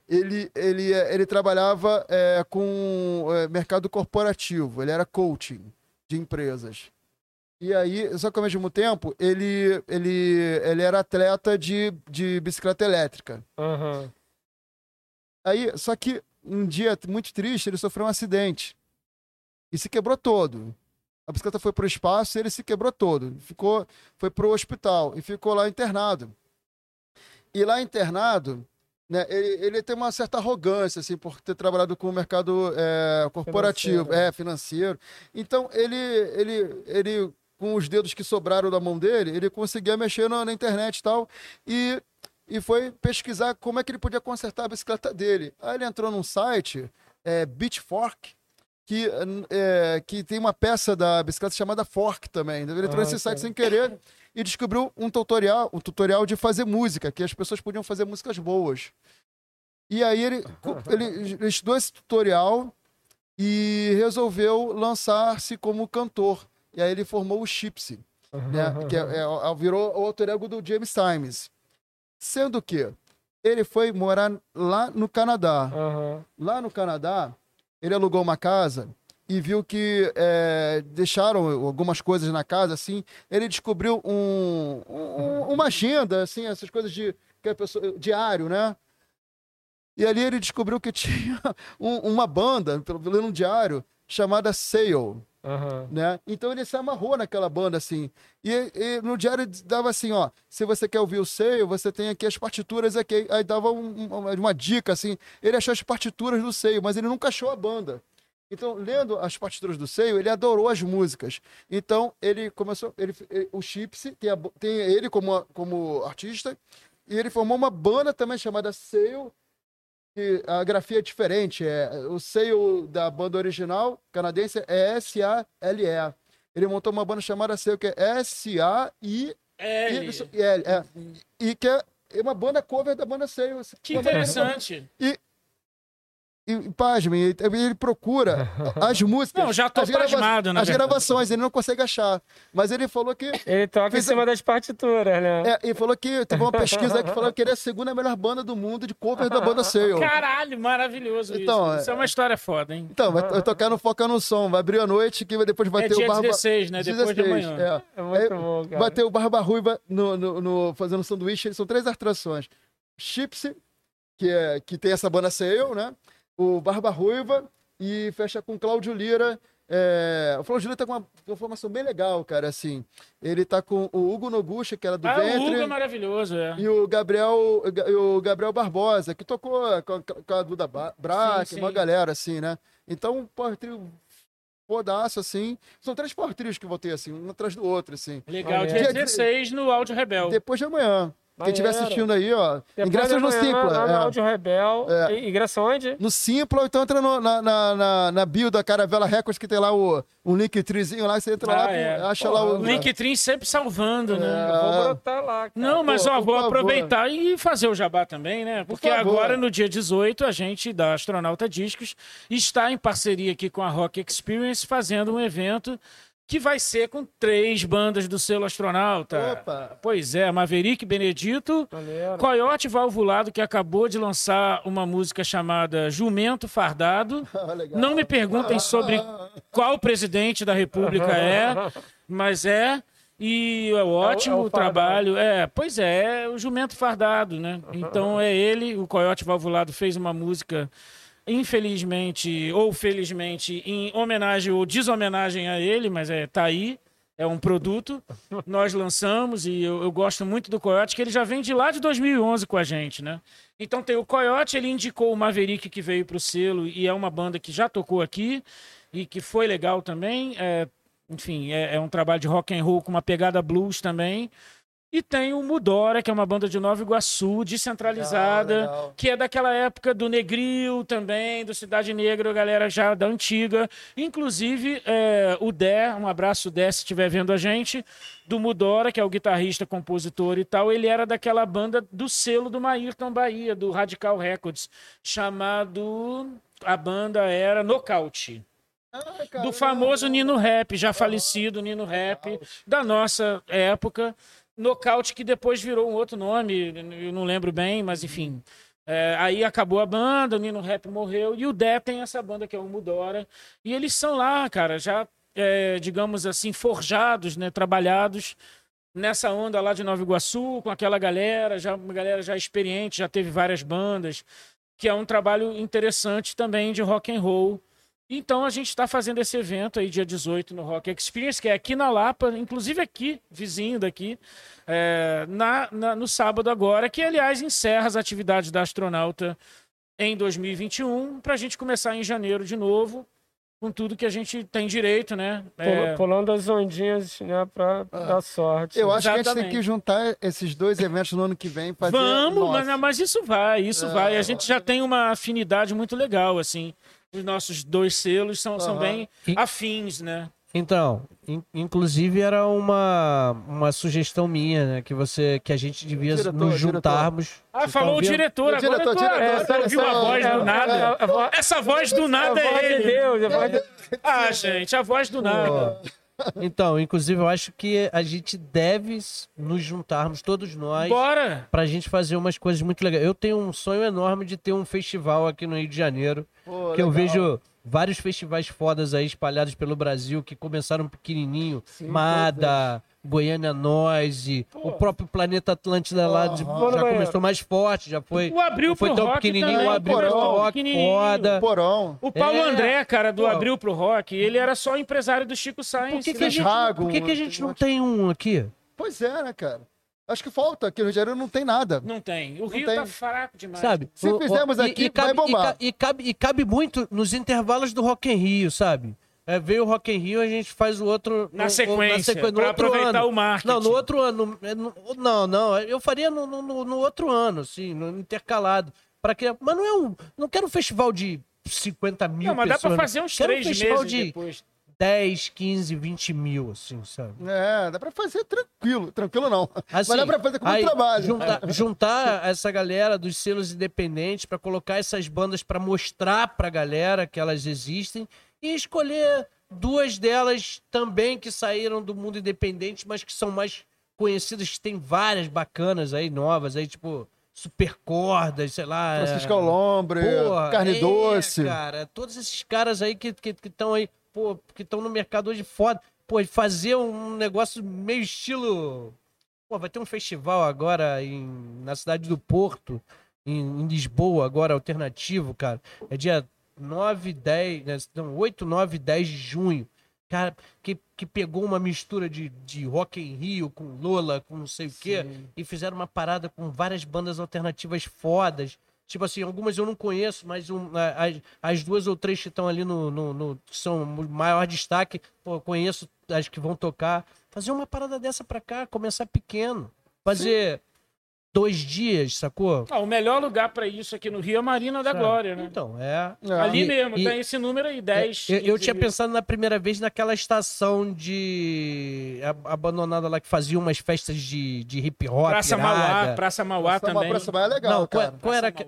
ele, ele, é, ele trabalhava é, com é, mercado corporativo, ele era coaching de empresas. E aí, só que ao mesmo tempo, ele, ele, ele era atleta de, de bicicleta elétrica. Aham. Aí, só que um dia muito triste, ele sofreu um acidente. E se quebrou todo. A bicicleta foi pro espaço e ele se quebrou todo. Ficou, foi pro hospital e ficou lá internado. E lá internado, né, ele, ele tem uma certa arrogância, assim, por ter trabalhado com o mercado é, corporativo, financeiro. é, financeiro. Então, ele, ele, ele, com os dedos que sobraram da mão dele, ele conseguia mexer na, na internet e tal, e, e foi pesquisar como é que ele podia consertar a bicicleta dele. Aí ele entrou num site, é, Beachfork, que, é, que tem uma peça da bicicleta chamada Fork também. Ele entrou ah, nesse site sem querer e descobriu um tutorial, um tutorial de fazer música, que as pessoas podiam fazer músicas boas. E aí ele, ele estudou esse tutorial e resolveu lançar-se como cantor. E aí ele formou o Chipsy, né? que é, é, virou o alter ego do James Times. Sendo que ele foi morar lá no Canadá. Uhum. Lá no Canadá, ele alugou uma casa e viu que é, deixaram algumas coisas na casa, assim, ele descobriu um, um, uma agenda, assim, essas coisas de que a pessoa, diário, né? E ali ele descobriu que tinha um, uma banda, pelo menos um diário, chamada Sail. Uhum. Né? Então ele se amarrou naquela banda, assim. E, e, no diário dava assim, ó, se você quer ouvir o Sail, você tem aqui as partituras aqui. Aí dava um, uma, uma, dica, assim. Ele achou as partituras do Sail, mas ele nunca achou a banda. Então, lendo as partituras do Seio, ele adorou as músicas. Então, ele começou. Ele, o Chips tem, tem ele como, como artista, e ele formou uma banda também chamada Seio. A grafia é diferente. É, o Seio da banda original canadense é S-A-L-E. Ele montou uma banda chamada Seio, que é S-A-I-L. É, e que é uma banda cover da banda Seio. Que interessante. E e, pasmem, ele, ele procura as músicas. Não, já tô as pasmado, né? As gravações, ele não consegue achar. Mas ele falou que. Ele toca em cima das partituras, né? É, ele falou que teve uma pesquisa que falou que ele é a segunda melhor banda do mundo de cover da banda Sail. Caralho, maravilhoso então, isso. Isso é uma história foda, hein? Então, vai tocar no Foca no Som, vai abrir a noite, que depois vai é ter o Barba. 16, né? Depois 16, de amanhã. É, é muito bom, cara. Vai ter o Barba Ruiva no, no, no, fazendo sanduíche. São três atrações. Chipsy, que, é, que tem essa banda Sail, né? O Barba Ruiva e fecha com Cláudio Lira. É, o Cláudio Lira tá com uma, uma formação bem legal, cara, assim. Ele tá com o Hugo Noguchi, que era do ah, Ventre. o Hugo é maravilhoso, é. E o Gabriel, o Gabriel Barbosa, que tocou com a, com a Duda Braque, uma galera, assim, né? Então, um power trio rodaço, assim. São três power trios que vou ter, assim, um atrás do outro, assim. Legal, dia, dia 16 no Áudio Rebel. Depois de amanhã. Quem estiver assistindo aí, ó. Depois ingressos no Simpla. Lá é. Áudio Rebel. É. Ingresso onde? No Simpla, ou então entra no, na, na, na, na, bio da Caravela Records, que tem lá o, um Linktree lá, você entra ah, lá, é. acha Pô, lá o. Linktree sempre salvando, né? É. Vou botar lá. Cara. Não, mas Pô, ó, vou aproveitar e fazer o jabá também, né? Porque agora, no dia 18, a gente, da Astronauta Discos, está em parceria aqui com a Rock Experience, fazendo um evento que vai ser com três bandas do selo astronauta. Opa. Pois é, Maverick Benedito, Valeu. Coyote Valvulado, que acabou de lançar uma música chamada Jumento Fardado. Ah, Não me perguntem sobre qual presidente da República é, mas é. E é ótimo é o, é o trabalho. É, pois é, é o Jumento Fardado, né? Então é ele, o Coyote Valvulado fez uma música infelizmente ou felizmente, em homenagem ou deshomenagem a ele, mas é tá aí, é um produto. Nós lançamos e eu, eu, gosto muito do Coyote, que ele já vem de lá de 2011 com a gente, né? Então tem o Coyote, ele indicou o Maverick que veio para o selo e é uma banda que já tocou aqui e que foi legal também. É, enfim, é, é um trabalho de rock and roll com uma pegada blues também. E tem o Mudora, que é uma banda de Nova Iguaçu, descentralizada, legal, legal. que é daquela época do Negril também, do Cidade Negra, galera já da antiga. Inclusive, é, o Dé, um abraço Dé se estiver vendo a gente, do Mudora, que é o guitarrista, compositor e tal, ele era daquela banda do selo do Maírton Bahia, do Radical Records, chamado... A banda era Nocaute. Ah, do famoso Nino Rap, já falecido Nino Rap, da nossa época. Nocaute que depois virou um outro nome, eu não lembro bem, mas enfim. É, aí acabou a banda, o Nino Rap morreu, e o Dé tem essa banda que é o Mudora. E eles são lá, cara, já, é, digamos assim, forjados, né, trabalhados nessa onda lá de Nova Iguaçu, com aquela galera, já uma galera já experiente, já teve várias bandas, que é um trabalho interessante também de rock and roll Então a gente está fazendo esse evento aí dia 18 no Rock Experience, que é aqui na Lapa, inclusive aqui, vizinho daqui, é, na, na, no sábado agora, que aliás encerra as atividades da astronauta em 2021, para a gente começar em janeiro de novo, com tudo que a gente tem direito, né? É... Pulando as ondinhas, né, para ah. dar sorte. Eu acho Exatamente. que a gente tem que juntar esses dois eventos no ano que vem. Fazer Vamos, mas, mas, isso vai, isso é... vai. A gente já tem uma afinidade muito legal, assim os nossos dois selos são, uhum. são bem afins, né? Então, in, inclusive era uma, uma sugestão minha, né? Que você, que a gente devia diretor, nos juntarmos. Diretor. Ah, falou o diretor, agora diretor, diretor, é, você ouviu a voz do nada? Essa voz do nada é ele. Deus, Ah, gente, a voz do nada. Então, inclusive, eu acho que a gente deve nos juntarmos, todos nós, Bora! pra gente fazer umas coisas muito legais. Eu tenho um sonho enorme de ter um festival aqui no Rio de Janeiro, Pô, que legal. eu vejo vários festivais fodas aí espalhados pelo Brasil, que começaram pequenininho, Sim, Mada... Goiânia Noise, o próprio Planeta Atlântida lá de, já começou mais forte, já foi. O Abril foi pro tão rock pequenininho, também, o Abril pro rock, foda. O Porão. O Paulo é. André, cara, do Pô. Abril pro rock, ele era só empresário do Chico Sainz. Por que, que, a, gente, por que, que a gente não tem um aqui? Pois é, né, cara? Acho que falta, aqui no Rio de Janeiro não tem nada. Não tem. O não Rio tem. tá fraco demais. Sabe? Se fizermos aqui, e, e cabe, vai bombar. E, cabe, e cabe muito nos intervalos do Rock in Rio, sabe? É, veio o Rock in Rio, a gente faz o outro... Na sequência, na sequência no aproveitar ano. o marketing. Não, no outro ano. É, não, não, eu faria no, no, no outro ano, assim, no intercalado. Para que, mas não é um... Não quero um festival de 50 mil Não, mas pessoas, dá pra fazer uns três um festival meses de depois. 10, 15, 20 mil, assim, sabe? É, dá pra fazer tranquilo. Tranquilo não. Assim, mas dá pra fazer com aí, trabalho. Juntar, juntar essa galera dos selos independentes para colocar essas bandas para mostrar pra galera que elas existem e escolher duas delas também que saíram do mundo independente, mas que são mais conhecidas, tem várias bacanas aí, novas, aí, tipo, Super Cordas, sei lá. Francisco é... Lombre, Porra, Carne é, Doce. cara, todos esses caras aí que estão que, que aí, pô, que estão no mercado hoje foda. Pô, fazer um negócio meio estilo. Pô, vai ter um festival agora em, na cidade do Porto, em, em Lisboa, agora alternativo, cara. É dia 9, 10, né, não, 8, 9, 10 de junho. Cara, que, que pegou uma mistura de, de Rock em Rio com Lola, com não sei o quê, e fizeram uma parada com várias bandas alternativas fodas. Tipo assim, algumas eu não conheço, mas um, as, as duas ou três que estão ali no, no, no são o maior destaque, pô, conheço as que vão tocar. Fazer uma parada dessa pra cá, começar pequeno. Fazer. Sim dois dias, sacou? Ah, o melhor lugar para isso aqui no Rio é a Marina da Sabe? Glória, né? Então, é. Ali e, mesmo, e, tem esse número aí, 10. É, eu, eu tinha pensado na primeira vez naquela estação de. abandonada lá que fazia umas festas de, de hip hop. Praça Mauá, Praça Mauá Praça também. Praça Mauá é legal. Não, qual, qual era que.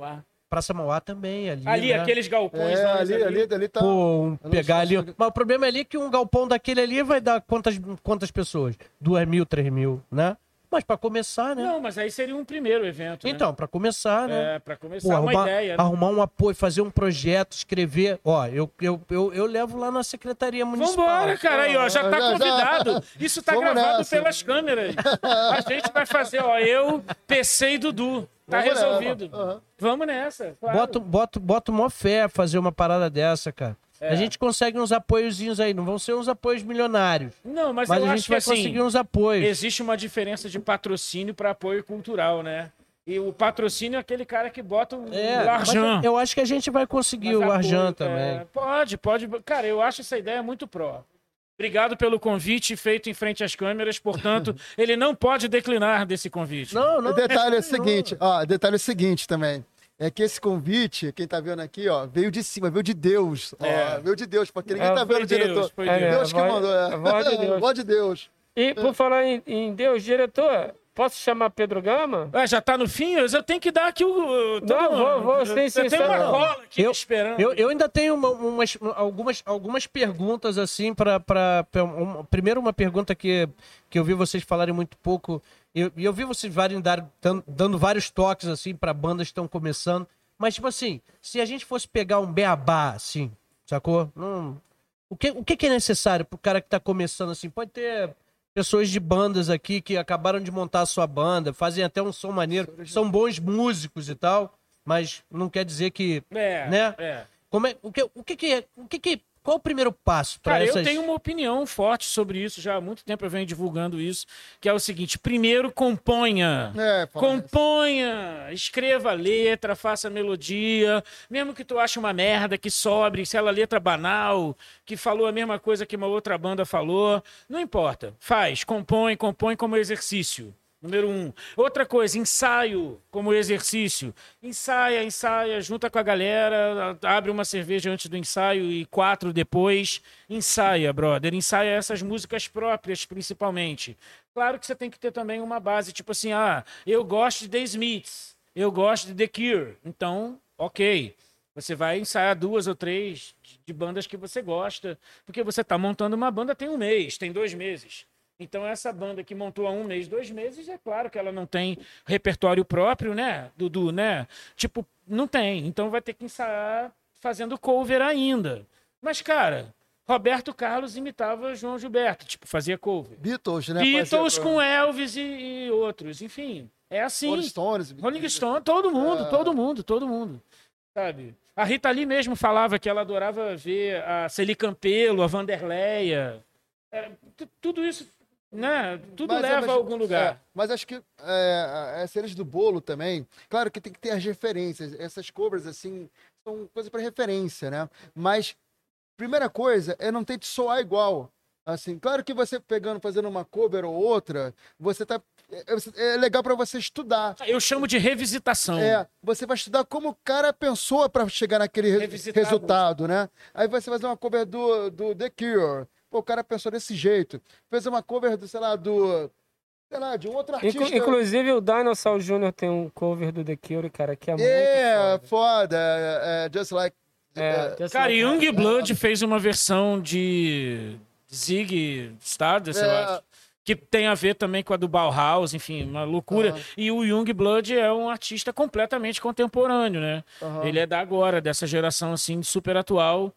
Praça Mauá também, ali. Ali, né? aqueles galpões. É, ali, ali, ali, ali tá. Pô, um pegar ali. Mas o problema é ali que um galpão daquele ali vai dar quantas, quantas pessoas? Duas mil, três mil, né? Mas para começar, né? Não, mas aí seria um primeiro evento. Né? Então, para começar, né? É, para começar, Pô, arrumar, uma ideia. Né? Arrumar um apoio, fazer um projeto, escrever. Ó, eu, eu, eu, eu levo lá na Secretaria Municipal. Vambora, cara, aí, ó, já tá convidado. Isso tá Vamos gravado nessa. pelas câmeras. A gente vai fazer, ó, eu, PC e Dudu. Tá Vamos resolvido. Uhum. Vamos nessa. Claro. Bota, bota, bota uma fé fazer uma parada dessa, cara. É. A gente consegue uns apoiozinhos aí, não vão ser uns apoios milionários. Não, mas, mas a gente vai assim, conseguir uns apoios. Existe uma diferença de patrocínio para apoio cultural, né? E o patrocínio é aquele cara que bota o é, Arjan. Eu acho que a gente vai conseguir mas o Arjan também. É, pode, pode. Cara, eu acho essa ideia muito pró. Obrigado pelo convite feito em frente às câmeras, portanto, ele não pode declinar desse convite. Não, não. O detalhe é o seguinte, ó, detalhe é o seguinte também é que esse convite, quem tá vendo aqui, ó, veio de cima, veio de Deus. É. Ó, veio de Deus, porque ninguém é, tá vendo o diretor. Foi Deus, Deus que mandou, é. A voz de Deus. voz de Deus. E por falar em, em Deus, diretor, Posso chamar Pedro Gama? Ah, já tá no fim? Eu tenho que dar aqui o. Não, vou, vou, sim, sim. Tem uma cola aqui eu, esperando. Eu, eu ainda tenho uma, umas, algumas, algumas perguntas, assim, para. Um, primeiro, uma pergunta que, que eu vi vocês falarem muito pouco. E eu, eu, vi vocês vários dar, dando vários toques, assim, para bandas que estão começando. Mas, tipo assim, se a gente fosse pegar um beabá, assim, sacou? Não, o que, o que é necessário pro cara que tá começando, assim? Pode ter pessoas de bandas aqui que acabaram de montar a sua banda, fazem até um som maneiro, são bons músicos e tal, mas não quer dizer que, é, né? É. Como é, o que, o que, que é, o que, que qual o primeiro passo para Cara, essas... eu tenho uma opinião forte sobre isso, já há muito tempo eu venho divulgando isso, que é o seguinte: primeiro componha. É. Componha, escreva a letra, faça a melodia, mesmo que tu ache uma merda que sobre, se ela letra banal, que falou a mesma coisa que uma outra banda falou, não importa. Faz, compõe, compõe como exercício. Número um. Outra coisa, ensaio como exercício. Ensaia, ensaia, junta com a galera, abre uma cerveja antes do ensaio e quatro depois. Ensaia, brother. Ensaia essas músicas próprias, principalmente. Claro que você tem que ter também uma base, tipo assim, ah, eu gosto de The Smiths, eu gosto de The Cure. Então, ok. Você vai ensaiar duas ou três de- bandas que você gosta, porque você está montando uma banda tem um mês, tem dois meses. Então, essa banda que montou há um mês, dois meses, é claro que ela não tem repertório próprio, né, Dudu, né? Tipo, não tem. Então, vai ter que ensaiar fazendo cover ainda. Mas, cara, Roberto Carlos imitava João Gilberto, tipo, fazia cover. Beatles, né? Beatles com Elvis e, e outros. Enfim, é assim. Rolling Stones. Rolling Stone, todo mundo, É. todo mundo, todo mundo. Sabe? A Rita Lee mesmo falava que ela adorava ver a Celi Campelo, a Vanderleia. É, tu- tudo isso, né? Tudo Mas é, leva mas- a algum lugar. é, mas acho que é, a cereja do bolo também, claro que tem que ter as referências. Essas covers, assim, são coisas para referência, né? Mas, primeira coisa é não ter de soar igual. Assim, claro que você pegando, fazendo uma cover ou outra, você tá. É, é legal para você estudar. Eu chamo de revisitação. É, você vai estudar como o cara pensou para chegar naquele Revisitar resultado, né? Aí você vai fazer uma cover do, do The Cure. Pô, o cara pensou desse jeito. Fez uma cover do, sei lá, do. Sei lá, de um outro artista. Inclu- inclusive, o Dinosaur Jr. tem um cover do The Cure, cara, que é, É, muito foda. foda. É, é, just like. É, just Cara, like Young. Blood fez uma versão de Zig Stardust, eu É. acho. Que tem a ver também com a do Bauhaus, enfim, uma loucura. Aham. E o Young Blood é um artista completamente contemporâneo, né? Aham. Ele é da agora, dessa geração assim, super atual.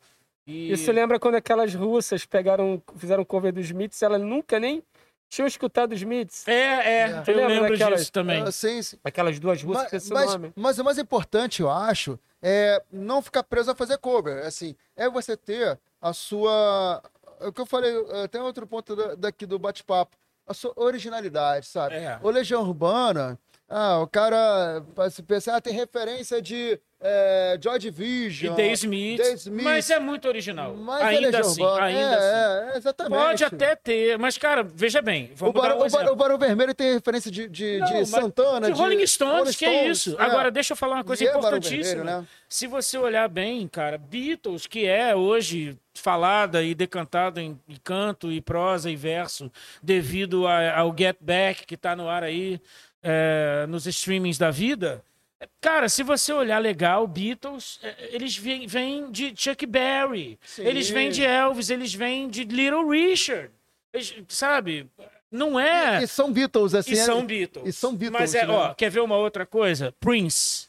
E... Isso lembra quando aquelas russas pegaram, fizeram cover dos Smiths, elas nunca nem tinham escutado os Smiths. É, é, Você eu lembro daquelas- disso também. Ah, sim, sim. Aquelas duas russas Mas, com esse mas, nome. mas o mais importante, eu acho, é não ficar preso a fazer cover. Assim, é você ter a sua. É o que eu falei, eh, tem outro ponto da- daqui do bate-papo. A sua originalidade, sabe? É. O Legião Urbana, ah, o cara se pensar, ah, tem referência de eh, Joy E Division. The Smith, The Smiths. mas é muito original. Mas é ainda Legião assim, Urbana. ainda é, assim. é, exatamente. Pode até ter, mas cara, veja bem, O Barão, um o, Barão, o Barão Vermelho tem referência de, de, Não, de Santana, de Rolling Stones, Rolling que é isso. é. Agora, deixa eu falar uma coisa E é importantíssima. Vermelho, né? Se você olhar bem, cara, Beatles, que é hoje falada e decantada em, em canto e prosa e verso, devido a- ao Get Back, que tá no ar aí é, nos streamings da vida. Cara, se você olhar legal, Beatles, é, eles vêm, vêm de Chuck Berry, Sim. eles vêm de Elvis, eles vêm de Little Richard. Eles- sabe? Não é. E são Beatles, assim. E são é- Beatles. e são Beatles, Mas é, né? ó, quer ver uma outra coisa? Prince.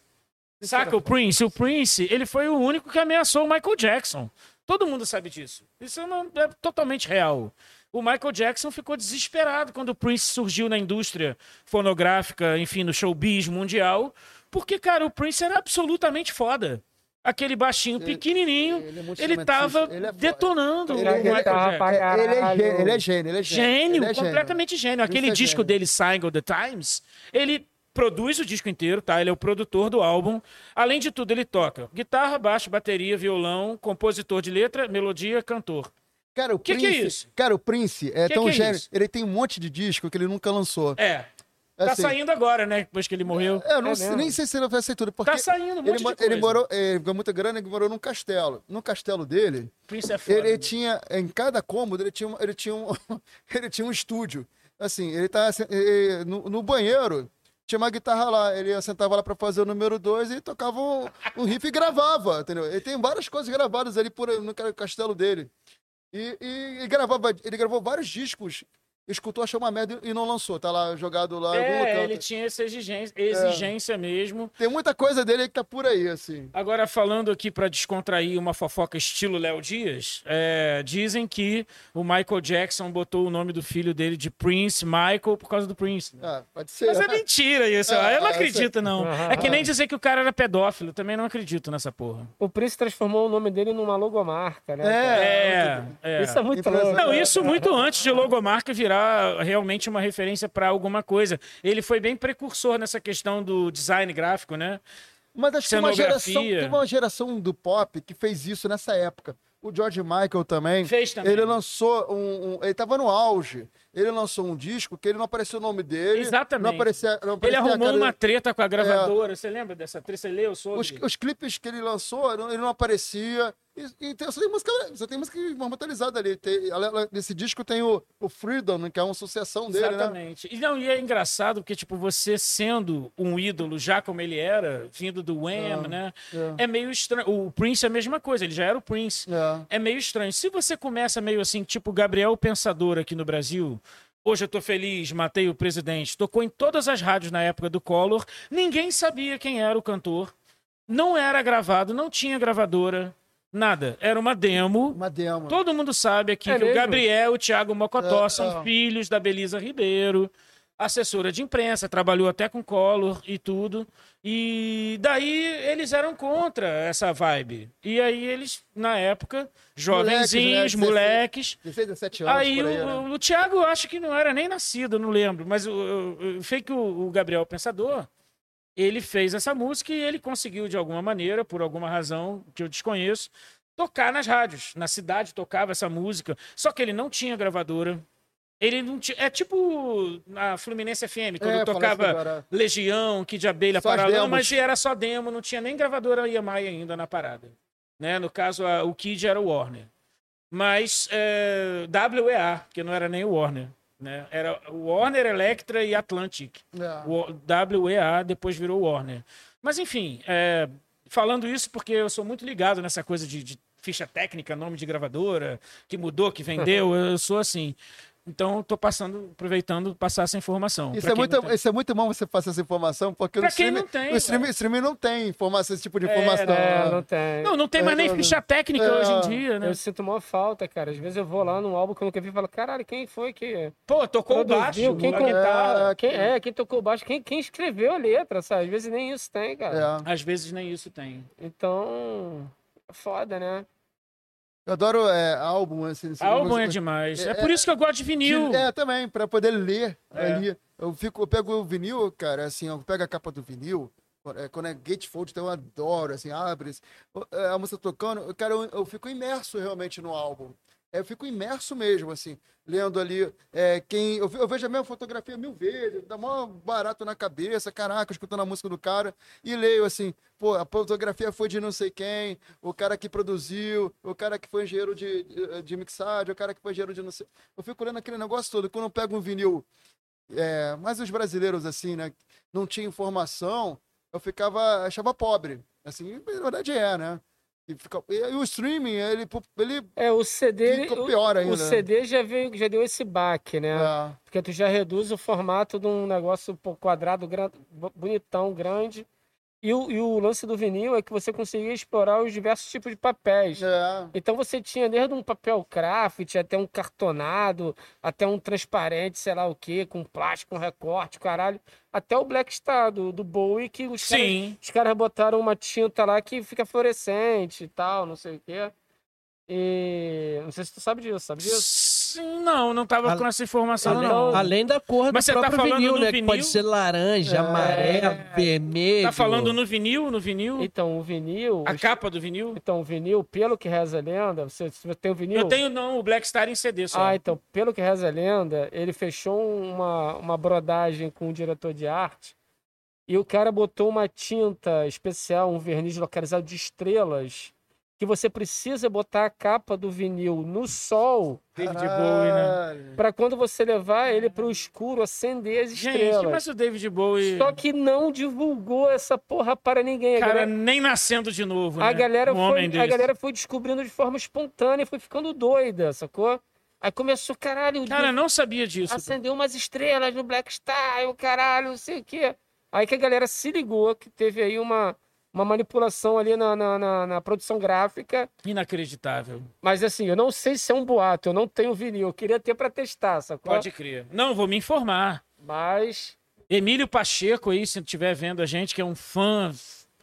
Saca o Prince? O Prince, ele foi o único que ameaçou o Michael Jackson. Todo mundo sabe disso. Isso não é totalmente real. O Michael Jackson ficou desesperado quando o Prince surgiu na indústria fonográfica, enfim, no showbiz mundial, porque, cara, o Prince era absolutamente foda. Aquele baixinho pequenininho, ele é ele tava ele é detonando Ele- o ele- Michael guitarra Jackson. Ele é gênio, ele é gênio, ele é gênio. Gênio, Ele é completamente gênio. Aquele é disco gênio. dele, Sign of the Times, ele produz o disco inteiro, tá? Ele é o produtor do álbum. Além de tudo, ele toca guitarra, baixo, bateria, violão, compositor de letra, melodia, cantor. Cara, o Que Prince, que é isso? Cara, o Prince é Que tão que é gênio. isso? Ele tem um monte de disco que ele nunca lançou. É. Tá Assim, saindo agora, né? Depois que ele morreu. Eu não É nem sei se ele vai sair tudo, porque Tá saindo um monte ele, de mo- coisa. ele morou, ele ganhou muita grana, ele morou num castelo. No castelo dele, Prince é foda. ele tinha, em cada cômodo, ele tinha, um- ele tinha, um, ele tinha um estúdio. Assim, ele tá assim, eh, no, no banheiro, tinha uma guitarra lá, ele sentava lá pra fazer o número dois e tocava um, um riff e gravava, entendeu? Ele tem várias coisas gravadas ali por, no ca- castelo dele. E, e, e gravava, ele gravou vários discos escutou, achou uma merda e não lançou. Tá lá jogado lá É, ele tinha essa exigência, exigência mesmo. Tem muita coisa dele aí que tá por aí, assim. Agora, falando aqui pra descontrair uma fofoca estilo Léo Dias, é, dizem que o Michael Jackson botou o nome do filho dele de Prince Michael por causa do Prince. né? Ah, pode ser. Mas é mentira isso. Ah, eu não ah, acredito, não. É que nem dizer que o cara era pedófilo. Também não acredito nessa porra. O Prince transformou o nome dele numa logomarca, né? É, é. Isso é muito Influencer- louco. Não, isso muito antes de logomarca virar realmente uma referência pra alguma coisa. Ele foi bem precursor nessa questão do design gráfico, né? Mas acho que uma geração, teve uma geração do pop que fez isso nessa época. O George Michael também. Fez também. Ele lançou um, um- Ele tava no auge. Ele lançou um disco que ele não apareceu o nome dele. Exatamente. Não aparecia, não Ele aparecia a arrumou uma treta com a gravadora. Você lembra dessa treta? Você leu sobre? Os, os clipes que ele lançou, ele não aparecia. E, e tem, só, tem música, só tem música mortalizada ali. Tem, ela- nesse disco tem o, o Freedom, que é uma sucessão dele, né? Exatamente. E, não, e é engraçado porque, tipo, você sendo um ídolo já como ele era, vindo do Wham, É, né? é. É meio estranho. O Prince é a mesma coisa, ele já era o Prince. É. É meio estranho. Se você começa meio assim, tipo Gabriel Pensador aqui no Brasil, hoje eu tô feliz, matei o presidente, tocou em todas as rádios na época do Collor, ninguém sabia quem era o cantor, não era gravado, não tinha gravadora, nada. Era uma demo. Uma demo. Todo mundo sabe aqui É que o mesmo? Gabriel e o Thiago Mocotó É, são é. filhos da Belisa Ribeiro, assessora de imprensa, trabalhou até com Collor e tudo. E daí eles eram contra essa vibe. E aí eles, na época, jovenzinhos, Moleques, né? moleques. 16, 17 anos. Aí, aí, o, né? o Thiago, eu acho que não era nem nascido, não lembro. Mas foi que o, o Gabriel Pensador, ele fez essa música e ele conseguiu, de alguma maneira, por alguma razão que eu desconheço, tocar nas rádios. Na cidade tocava essa música. Só que ele não tinha gravadora. Ele não tinha. É tipo na Fluminense FM, quando É, tocava agora. Legião, Kid Abelha, Só as Paralamas, demos. e era só demo, não tinha nem gravadora EMI ainda na parada. Né? No caso, a- o Kid era o Warner. Mas é, WEA, que não era nem o Warner. Né? Era o Warner, Electra e Atlantic. É. O WEA depois virou Warner. Mas enfim, é, falando isso porque eu sou muito ligado nessa coisa de, de ficha técnica, nome de gravadora, que mudou, que vendeu, eu sou assim. Então, tô passando, aproveitando passar essa informação. Isso é, muito, não isso é muito bom você passar essa informação, porque Pra quem streaming, não tem, no streaming, velho. streaming não tem informação, esse tipo de É, informação. É, não tem. Não, não tem mais nem É, ficha técnica é. hoje em dia, né? Eu sinto uma falta, cara. Às vezes eu vou lá num álbum que eu nunca vi e falo, caralho, quem foi que Pô, tocou o baixo, produziu? Quem, a com- guitarra. é, quem é, quem tocou o baixo? Quem, quem escreveu a letra, sabe? Às vezes nem isso tem, cara. É. Às vezes nem isso tem. Então, é foda, né? Eu adoro é, álbum, assim. assim, Álbum é demais. É É, por isso que eu gosto de vinil. É, também, pra poder ler É. ali. Eu, fico, eu pego o vinil, cara, assim, eu pego a capa do vinil, é, quando é gatefold, então eu adoro, assim, abre, é, a música tocando, cara, eu, eu fico imerso realmente no álbum. É, Eu fico imerso mesmo, assim, lendo ali. é, quem, eu, eu vejo a mesma fotografia mil vezes, dá mó barato na cabeça, caraca, escutando a música do cara, e leio assim, pô, a fotografia foi de não sei quem, o cara que produziu, o cara que foi engenheiro de, de, de mixagem, o cara que foi engenheiro de não sei. Eu fico lendo aquele negócio todo. Quando eu pego um vinil, é, mas os brasileiros, assim, né, não tinha informação, eu ficava, achava pobre. Assim, na verdade é, né? E, fica, e, o streaming, ele, ele É, o CD. Fica pior ainda. O CD já, veio, já deu esse baque, né? é, Porque tu já reduz o formato de um negócio quadrado, gran- bonitão, grande. E o, e o lance do vinil é que você conseguia explorar os diversos tipos de papéis. é, Então você tinha desde um papel craft até um cartonado, até um transparente, sei lá o que, com plástico, com recorte, caralho. Até o Black Star do, do Bowie, que os caras Sim. os caras botaram uma tinta lá que fica fluorescente e tal, não sei o quê. E não sei se tu sabe disso, sabe disso? Sim, não, não tava Ale- com essa informação, Ale- não. Além da cor Mas do você tá próprio falando vinil, no né? Que vinil? pode ser laranja, É. amarelo, vermelho. Tá falando no vinil, no vinil? Então, o vinil. A os- capa do vinil? Então, o vinil, pelo que reza a lenda, você, você tem o vinil. Eu tenho, não, o Black Star em CD só. Ah, então, pelo que reza a lenda, ele fechou uma, uma brodagem com o diretor de arte e o cara botou uma tinta especial, um verniz localizado de estrelas, que você precisa botar a capa do vinil no sol David Bowie, né? para quando você levar ele para o escuro acender as Gente, estrelas. mas o David Bowie, Só que não divulgou essa porra para ninguém. A cara, galera, nem nascendo de novo, a né? galera um foi, a desse. galera foi descobrindo de forma espontânea e foi ficando doida, sacou? Aí começou, caralho, o Cara, eu não sabia disso. acendeu umas estrelas no Black Star, o caralho, não sei o quê. Aí que a galera se ligou que teve aí uma, uma manipulação ali na, na, na- na produção gráfica. Inacreditável. Mas assim, eu não sei se é um boato, eu não tenho vinil. Eu queria ter pra testar, sacou? Pode crer. Não, vou me informar. Mas. Emílio Pacheco aí, se estiver vendo a gente, que é um fã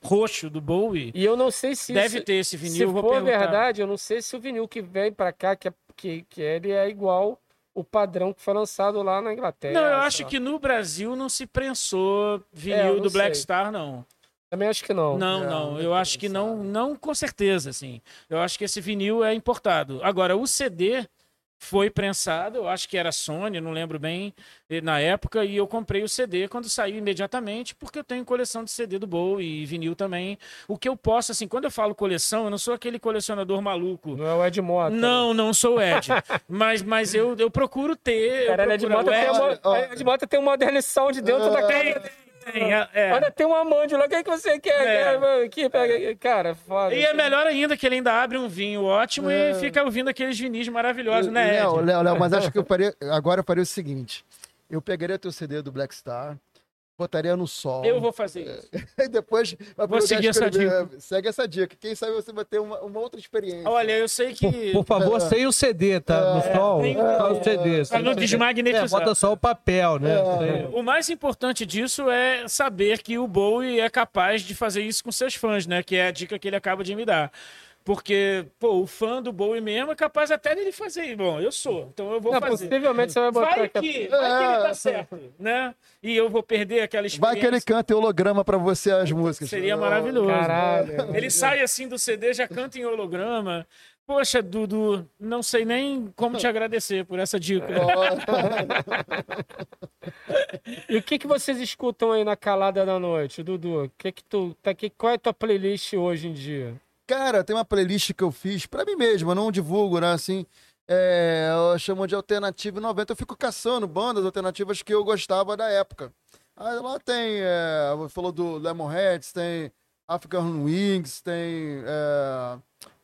roxo do Bowie, E eu não sei se. deve isso- ter esse vinil. Se vou for perguntar. verdade, eu não sei se o vinil que vem pra cá, que, é, que, que ele é igual o padrão que foi lançado lá na Inglaterra. Não, eu acho lá. que no Brasil não se prensou É, vinil não do Black sei. Star, não. Também acho que não. Não, É, não. Eu tem acho que não, não com certeza, assim. Eu acho que esse vinil é importado. Agora, o CD foi prensado, eu acho que era Sony, não lembro bem, eh, na época, e eu comprei o CD quando saiu imediatamente, porque eu tenho coleção de CD do Bowie e vinil também. O que eu posso, assim, quando eu falo coleção, eu não sou aquele colecionador maluco. Não é o Ed Mota. Não, não sou o Ed. mas mas eu, eu procuro ter. eu Cara, o Ed procuro- Mota, o tem Ed- uma, ó. Ed Mota tem um Modern Sound dentro da Tem, casa. Tem, é, é. Olha, tem um amante lá. O que, é que você quer? É. Aqui, pega. Cara, foda. E é melhor ainda que ele ainda abre um vinho ótimo É. e fica ouvindo aqueles vinis maravilhosos, né, Léo? Léo, Léo, mas acho que eu faria, agora eu faria o seguinte. Eu pegaria teu CD do Black Star, botaria no sol. Eu vou fazer isso. E depois vai Vou seguir essa escrever. Segue essa dica. Quem sabe você vai ter uma, uma outra experiência. Olha, eu sei Por, que. por favor, sem o CD, tá? No sol. tem- Só o CD. Pra não desmagnetizar. É, bota só o papel, né? É. O mais importante disso é saber que o Bowie é capaz de fazer isso com seus fãs, né? Que é a dica que ele acaba de me dar. Porque, pô, o fã do Bowie mesmo é capaz até dele fazer. Bom, eu sou, então eu vou Não, fazer. possivelmente você vai botar Vai aqui. que, vai que ele tá certo, né? E eu vou perder aquela experiência. Vai que ele canta em holograma pra você as músicas. Seria maravilhoso. Caralho. Ele sai assim do CD, já canta em holograma. Poxa, Dudu, não sei nem como te agradecer por essa dica. E o que, que vocês escutam aí na calada da noite, Dudu? O que que tu, tá aqui, qual é a tua playlist hoje em dia? Cara, tem uma playlist que eu fiz pra mim mesmo, eu não divulgo, né? Assim, é, eu chamo de Alternativa 90. Eu fico caçando bandas alternativas que eu gostava da época. Aí lá tem, é, falou do Lemonheads, tem African Wings, tem. É,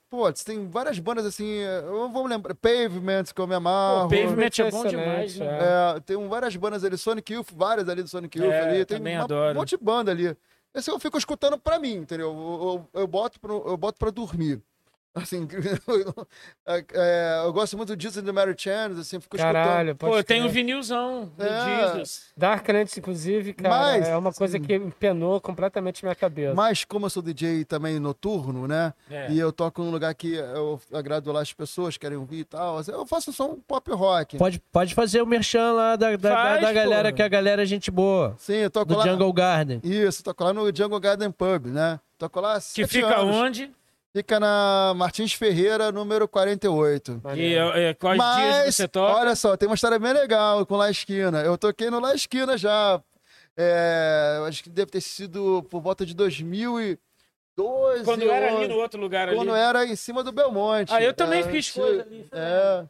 putz, tem várias bandas assim, é, eu vou lembrar. Pavement, que eu me amarro. Pavement é bom Excelente, demais, né? é. É, tem um- várias bandas ali, Sonic Youth, várias ali do Sonic Youth É, ali. Tem também uma- adoro. um monte de banda ali. Esse eu fico escutando pra mim, entendeu? Eu, eu, eu boto, pro, eu boto pra dormir. Assim, é, eu gosto muito do Jesus and the Mary Chains, assim, fico Caralho, Pô, pode tem um vinilzão do É. Jesus. Darknet, inclusive, cara, Mas- é uma coisa que empenou completamente minha cabeça. escutando. Mas como eu sou DJ também noturno, né? É. E eu toco num lugar que eu agrado lá as pessoas, querem ouvir e tal. assim, Eu faço só um pop rock. Pode, pode fazer o merchan lá da, da, Faz, da galera, pô. que a galera é gente boa. Sim, eu toco Do lá. Jungle Garden. Isso, toco lá no Jungle Garden Pub, né? Toco lá Que fica anos. onde? Fica na Martins Ferreira, número 48. E é, é, quais dias Mas, você toca? olha só, tem uma história bem legal com La Esquina. Eu toquei no La Esquina já. é, acho que deve ter sido por volta de 2012. Quando era ali no outro lugar ali. Quando era em cima do Belmonte. Ah, eu também É, fiz coisa ali. É.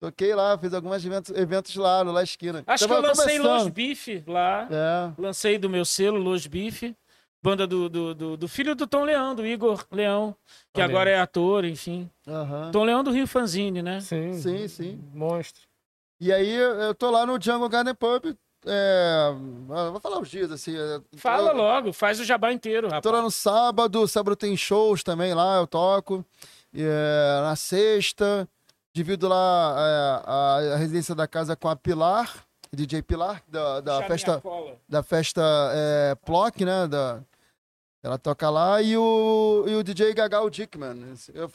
Toquei lá, fiz alguns eventos, eventos lá no La Esquina. Acho Tava que eu lancei começando. Los Bife lá. É. Lancei do meu selo, Los Bife. Banda do, do, do, do filho do Tom Leão, do Igor Leão, que agora é ator, enfim. aham. Tom Leão do Rio Fanzine, né? Sim, Sim, sim. monstro. E aí eu tô lá no Jungle Garden Pub. É... Vou falar os dias, assim. Fala eu- logo, faz o jabá inteiro, Tô rapaz. lá no sábado, sábado tem shows também lá, eu toco. E, é, na sexta, divido lá é, a, a residência da casa com a Pilar, DJ Pilar, da, da festa, da festa é, Plock, né? Da, ela toca lá, e o, e o DJ Gagal Dickman.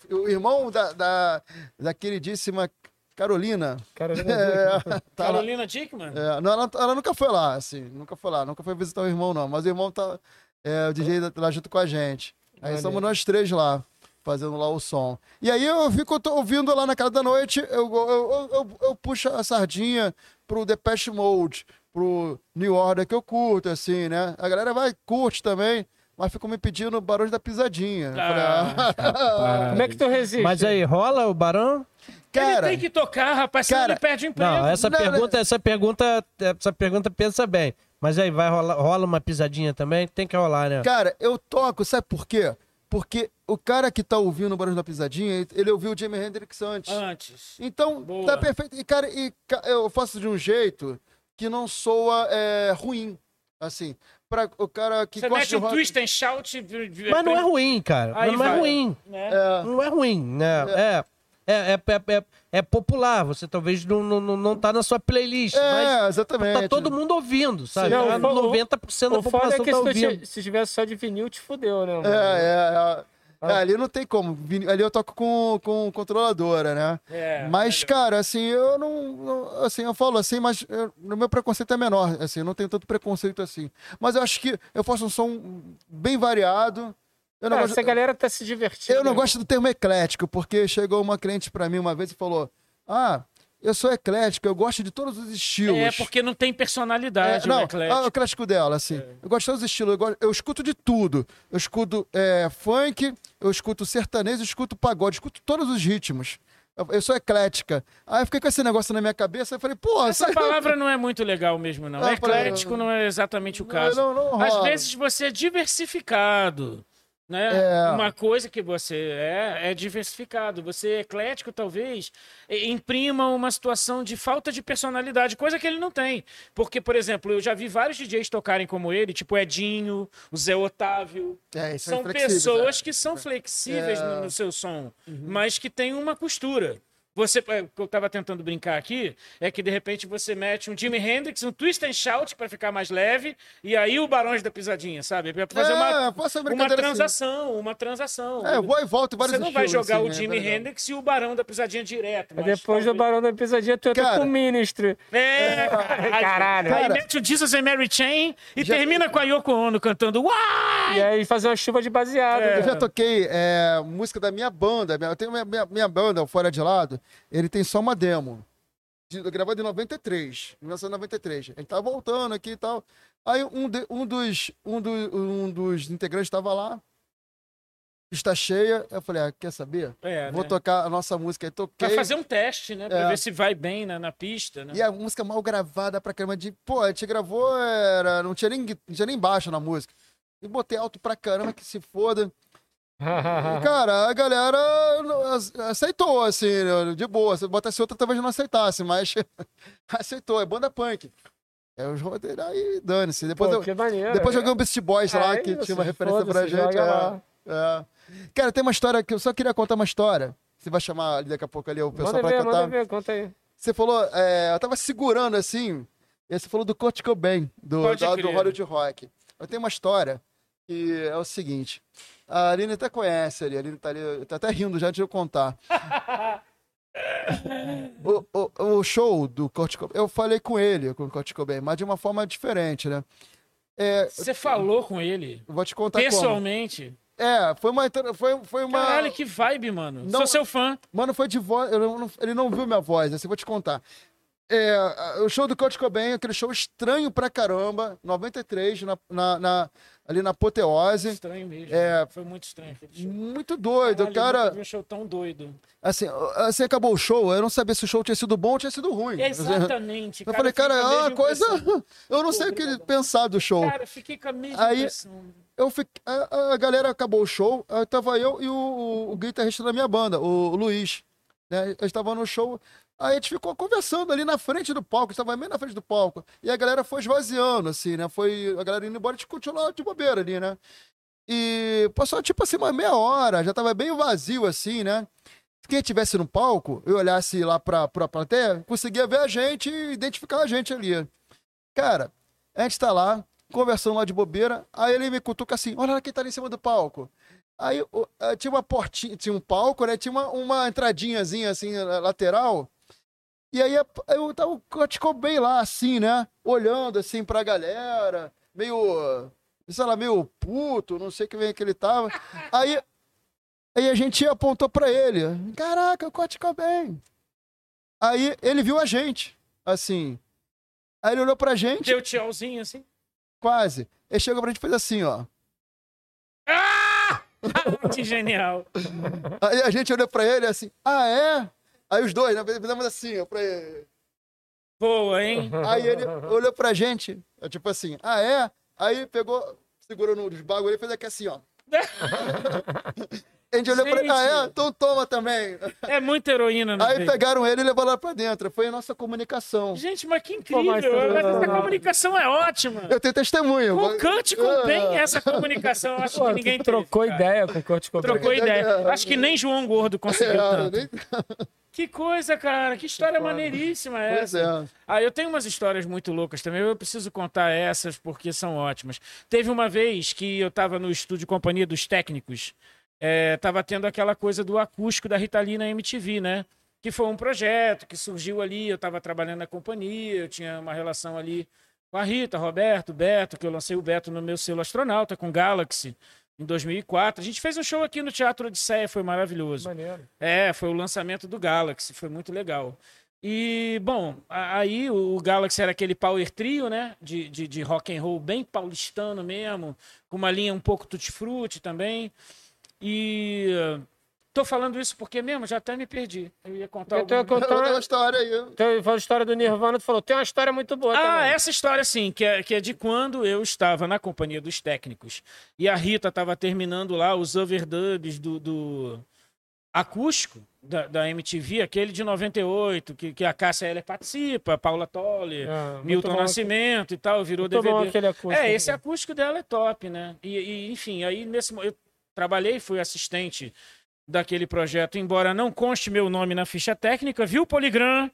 o irmão da, da, da queridíssima Carolina. Cara, É, tá lá. Carolina Dickman? É, não, ela, ela nunca foi lá, assim, nunca foi lá, nunca foi visitar o irmão, não. Mas o irmão tá, é, o DJ tá lá junto com a gente. Aí Maneiro. somos nós três lá, fazendo lá o som. E aí eu fico tô ouvindo lá na casa da noite, eu, eu, eu, eu, eu puxo a sardinha pro Depeche Mode, pro New Order, que eu curto, assim, né? A galera vai, curte também, mas ficam me pedindo Barões da Pisadinha. Falei, ah, Como é que tu resiste? Mas aí, rola o Barão? cara, ele tem que tocar, rapaz, senão cara, ele perde o emprego. Não, essa Não, pergunta, essa pergunta, essa pergunta pensa bem. Mas aí, vai rolar, rola uma pisadinha também? Tem que rolar, né? Cara, eu toco, sabe por quê? Porque o cara que tá ouvindo o Barões da Pisadinha, ele ouviu o Jimi Hendrix antes. Antes. Então, Boa. tá perfeito. E, cara, e, eu faço de um jeito que não soa é, ruim. Assim, para o cara que Você gosta mete de um rock... twist and shout. Mas não é ruim, cara. Aí não é vai. ruim. né? É, Não é ruim, né? É. É, é, é, é, é popular, você talvez não, não, não- tá na sua playlist, mas é, exatamente. tá todo mundo ouvindo, sabe? Não, Tá o fo- 90% da O foda é população que tá ouvindo. ti- se tivesse só de vinil, te fudeu, né? mano? É, é, é. Ah. É, ali não tem como. Ali eu toco com, com controladora, né? É, mas, melhor. cara, assim, eu não, não- Assim, eu falo assim, mas eu- o meu preconceito é menor. Assim, eu não tenho tanto preconceito assim. Mas eu acho que eu faço um som bem variado. Eu não Ah, gosto. essa galera tá se divertindo. Eu não gosto do termo eclético, porque chegou uma cliente pra mim uma vez e falou: Ah, eu sou eclético, eu gosto de todos os estilos. É, porque não tem personalidade É, não, o eclético. ah, o eclético dela, assim. Eu gosto de todos os estilos, eu, gosto- eu escuto de tudo. Eu escuto é, funk, eu escuto sertanejo, eu escuto pagode, eu escuto todos os ritmos. Eu, eu sou eclética. Aí eu fiquei com esse negócio na minha cabeça, eu falei, pô, Essa sai- palavra não é muito legal mesmo, não. Ah, Eclético não é exatamente o Não, caso. não, não Às rola. vezes você é diversificado. Né? É. Uma coisa que você é é diversificado. Você é eclético, talvez, imprima uma situação de falta de personalidade, coisa que ele não tem. Porque, por exemplo, eu já vi vários DJs tocarem como ele, tipo Edinho, o Zé Otávio. É, é São pessoas é. que são flexíveis É. no, no seu som, mas que tem uma costura. Você, é, o que eu tava tentando brincar aqui é que de repente você mete um Jimi Hendrix, um Twist and Shout para ficar mais leve, e aí o Barões da Pisadinha, sabe? Pra fazer É, uma, posso uma assim. transação, uma transação. É, vou e volto vários Você não vai jogar assim, o né? Jimi ligado? Hendrix e o Barão da Pisadinha direto. Mas depois do Barão da Pisadinha, tu entra Cara, com o Ministro. É, Caralho. Aí Cara. mete o Jesus and Mary Chain e Já- termina com a Yoko Ono cantando Uai! E aí fazer uma chuva de baseado. É. Eu já toquei é, música da minha banda. Eu tenho minha, minha, minha banda, o Fora de Lado. Ele tem só uma demo. De, gravado em 93. 1993. A gente tava voltando aqui e tal. Aí um, de- um, dos, um, do, um dos integrantes estava lá. Está cheia. Eu falei, ah, quer saber? É, Vou né? tocar a nossa música. Aí toquei. Pra fazer um teste, né? Pra É. ver se vai bem na, na pista, né? E a música mal gravada pra caramba. De, pô, a gente gravou, era, não, tinha nem, não tinha nem baixo na música. E botei alto pra caramba, que se foda. E, cara, a galera aceitou, assim, de boa. Se botasse outra, talvez não aceitasse, mas aceitou. É banda punk. É os roteiros aí, dane-se. Depois, Pô, eu, que maneiro. depois é. joguei um Beast Boys lá, É que isso, tinha uma referência pra gente. é, lá. é. Cara, tem uma história que eu só queria contar uma história. Você vai chamar ali daqui a pouco ali o pessoal Manda pra ver, cantar. manda ver, conta aí. Você falou, é, eu tava segurando assim, e você falou do Kurt Cobain, do, da- do. Hollywood Rock. Eu tenho uma história que é o seguinte. A Aline até conhece ali, a Aline tá ali, tá até rindo já de eu contar. o, o, o show do Kurt Cobain, eu falei com ele, com o Kurt Cobain, mas de uma forma diferente, né? É, Você falou com ele vou te contar como. pessoalmente. É, foi uma, foi, foi uma... Caralho, que vibe, mano. Não- Sou seu fã. Mano, foi de voz. não- ele não viu minha voz, assim, vou te contar. É, o show do Kurt Cobain, aquele show estranho pra caramba, 93, na, na, na- ali na Apoteose. Estranho mesmo. É. Foi muito estranho. Muito doido, Caralho, cara. vi um show tão doido. Assim, assim, acabou o show, eu não sabia se o show tinha sido bom ou tinha sido ruim. Exatamente. Eu falei, cara, é uma coisa. impressão. Eu não sei o que ele pensar do show. Cara, eu fiquei com a mesma Aí- impressão. Eu fiquei, a, a galera acabou o show, aí tava eu e o, o guitarrista da minha banda, o, o Luiz. Né? Eu estava no show, aí a gente ficou conversando ali na frente do palco, estava bem na frente do palco. E a galera foi esvaziando, assim, né? Foi a galera indo embora, a gente continuou de bobeira ali, né? E passou tipo assim uma meia hora, já tava bem vazio assim, né? Se quem estivesse no palco, eu olhasse lá pra, pra plateia, conseguia ver a gente e identificar a gente ali. Cara, a gente tá lá, conversando lá de bobeira, aí ele me cutuca assim, olha lá quem tá ali em cima do palco. Aí eh, tinha uma portinha, tinha um palco, né? Tinha uma, uma entradinhazinha assim, lateral. E aí eu tava, Kurt Cobain lá, assim, né? Olhando assim pra galera, meio, sei lá, meio puto, não sei que vem que ele tava. Aí, aí a gente apontou pra ele. Caraca, o Kurt Cobain. Aí ele viu a gente, assim. Aí ele olhou pra gente, Deu tchauzinho assim. quase. Ele chegou pra gente e fez assim, ó. Ah! que genial. Aí a gente olhou pra ele assim, ah, é? Aí os dois, né? Fizemos assim, ó, pra ele. Boa, hein? Aí ele olhou pra gente, é tipo assim, ah, é? Aí pegou, segurou nos bagulho e fez aqui assim, ó. A gente olhou pra ele, Gente. ah, é? Então toma também. É muita heroína no Aí pegaram ele e levaram lá pra dentro. Foi a nossa comunicação. Gente, mas que Pô, mas incrível. Essa comunicação é ótima. Eu tenho testemunho. Com o Kant com bem Ah. essa comunicação. Acho Pô, que ninguém trocou teve, ideia com o Kurt Cobain. Trocou ideia. ideia. Acho que nem João Gordo conseguiu É, tanto. nem- Que coisa, cara. Que história foda. maneiríssima Pois essa. é. Ah, eu tenho umas histórias muito loucas também. Eu preciso contar essas porque são ótimas. Teve uma vez que eu estava no estúdio Companhia dos Técnicos. É, tava tendo aquela coisa do acústico da Rita Lee na MTV, né? Que foi um projeto que surgiu ali. Eu estava trabalhando na companhia, eu tinha uma relação ali com a Rita, Roberto, Beto, que eu lancei o Beto no meu selo astronauta com Galaxy em 2004. A gente fez um show aqui no Teatro Odisseia, foi maravilhoso. Maneiro. É, foi o lançamento do Galaxy, foi muito legal. E, bom, aí o Galaxy era aquele power trio, né? De, de, de rock and roll bem paulistano mesmo, com uma linha um pouco tutti-frutti também. E tô falando isso porque mesmo já até me perdi. Eu ia contar Eu tô alguma... contando- Outra história aí. Então, falou a história do Nirvana, tu falou, tem uma história muito boa Ah, também. essa história sim, que é, que é de quando eu estava na companhia dos técnicos e a Rita estava terminando lá os overdubs do, do acústico da, da MTV, aquele de 98, que, que a Cássia Eller participa, a Paula Toller, Ah, Milton bom. Nascimento e tal, virou Muito bom DVD. aquele acústico. É, esse acústico dela é top, né? E, e, enfim, aí nesse eu trabalhei, fui assistente daquele projeto, embora não conste meu nome na ficha técnica, viu, Poligram?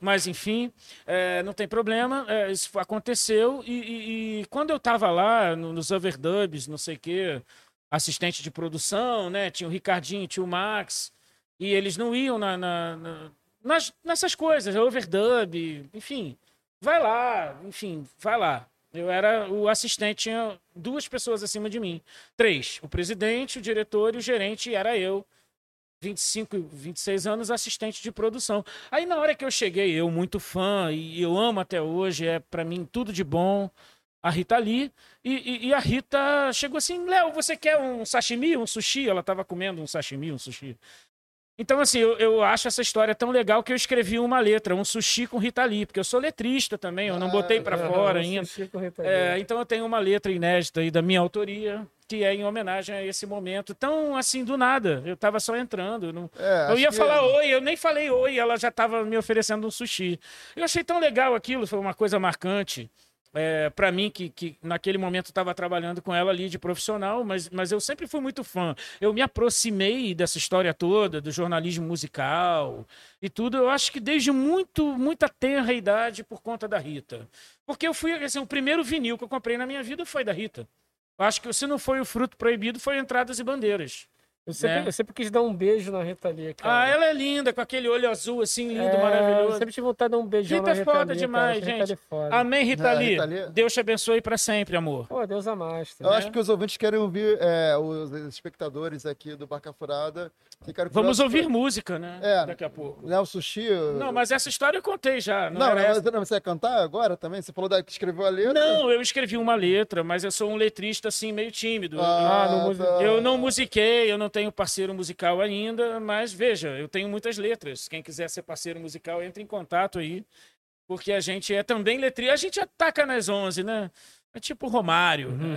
Mas enfim, é, não tem problema, é, isso aconteceu. E, e- e quando eu tava lá no- nos overdubs, não sei o quê, assistente de produção, né? Tinha o Ricardinho, tinha o Max, e eles não iam na, na- na- nas, nessas coisas, overdub, enfim. Vai lá, enfim, vai lá. Eu era o assistente, tinha duas pessoas acima de mim. Três. O presidente, o diretor e o gerente, e era eu. 25, 26 anos, assistente de produção. Aí na hora que eu cheguei, eu muito fã, e eu amo até hoje, é para mim tudo de bom, a Rita Lee. E, e- e a Rita chegou assim, Léo, você quer um sashimi, um sushi? Ela estava comendo um sashimi, um sushi. Então, assim, eu, eu acho essa história tão legal que eu escrevi uma letra, um sushi com Rita Lee, porque eu sou letrista também, eu não botei para Ah, fora ainda. Sushi com Rita Lee. É, então eu tenho uma letra inédita aí da minha autoria, que é em homenagem a esse momento. Então, assim, do nada, eu tava só entrando. eu não- É, eu ia falar oi, eu nem falei oi, ela já tava me oferecendo um sushi. Eu achei tão legal aquilo, foi uma coisa marcante. É, para mim, que, que naquele momento estava trabalhando com ela ali de profissional, mas, mas eu sempre fui muito fã. Eu me aproximei dessa história toda, do jornalismo musical e tudo, eu acho que desde muito, muita tenra idade por conta da Rita. Porque eu fui, assim, o primeiro vinil que eu comprei na minha vida foi da Rita. Acho que se não foi o fruto proibido, foi Entradas e Bandeiras. Eu sempre, né? eu sempre quis dar um beijo na Rita Lee, cara. Ah, ela é linda, com aquele olho azul assim, lindo, É, Eu maravilhoso. sempre tive vontade de dar um beijão Rita na é Rita foda Lee, demais, cara. Rita gente. É foda. Amém, Rita Ah, Lee. Rita Lee. Deus te abençoe para sempre, amor. Pô, Deus amaste. Eu né? acho que os ouvintes querem ouvir, é, os espectadores aqui do Barca Furada. ficaram Vamos ouvir música, né? É. Daqui a pouco. Né, o sushi. Não, mas essa história eu contei já. Não, Não, não, essa. mas não, você vai cantar agora também? Você falou da, que escreveu a letra? Não, eu escrevi uma letra, mas eu sou um letrista assim, meio tímido. Ah, Ah, no music- tá. Eu não musiquei, eu não tenho parceiro musical ainda, mas veja, eu tenho muitas letras. Quem quiser ser parceiro musical, entre em contato aí, porque a gente é também letrista. A gente ataca nas 11, né? É tipo Romário. né?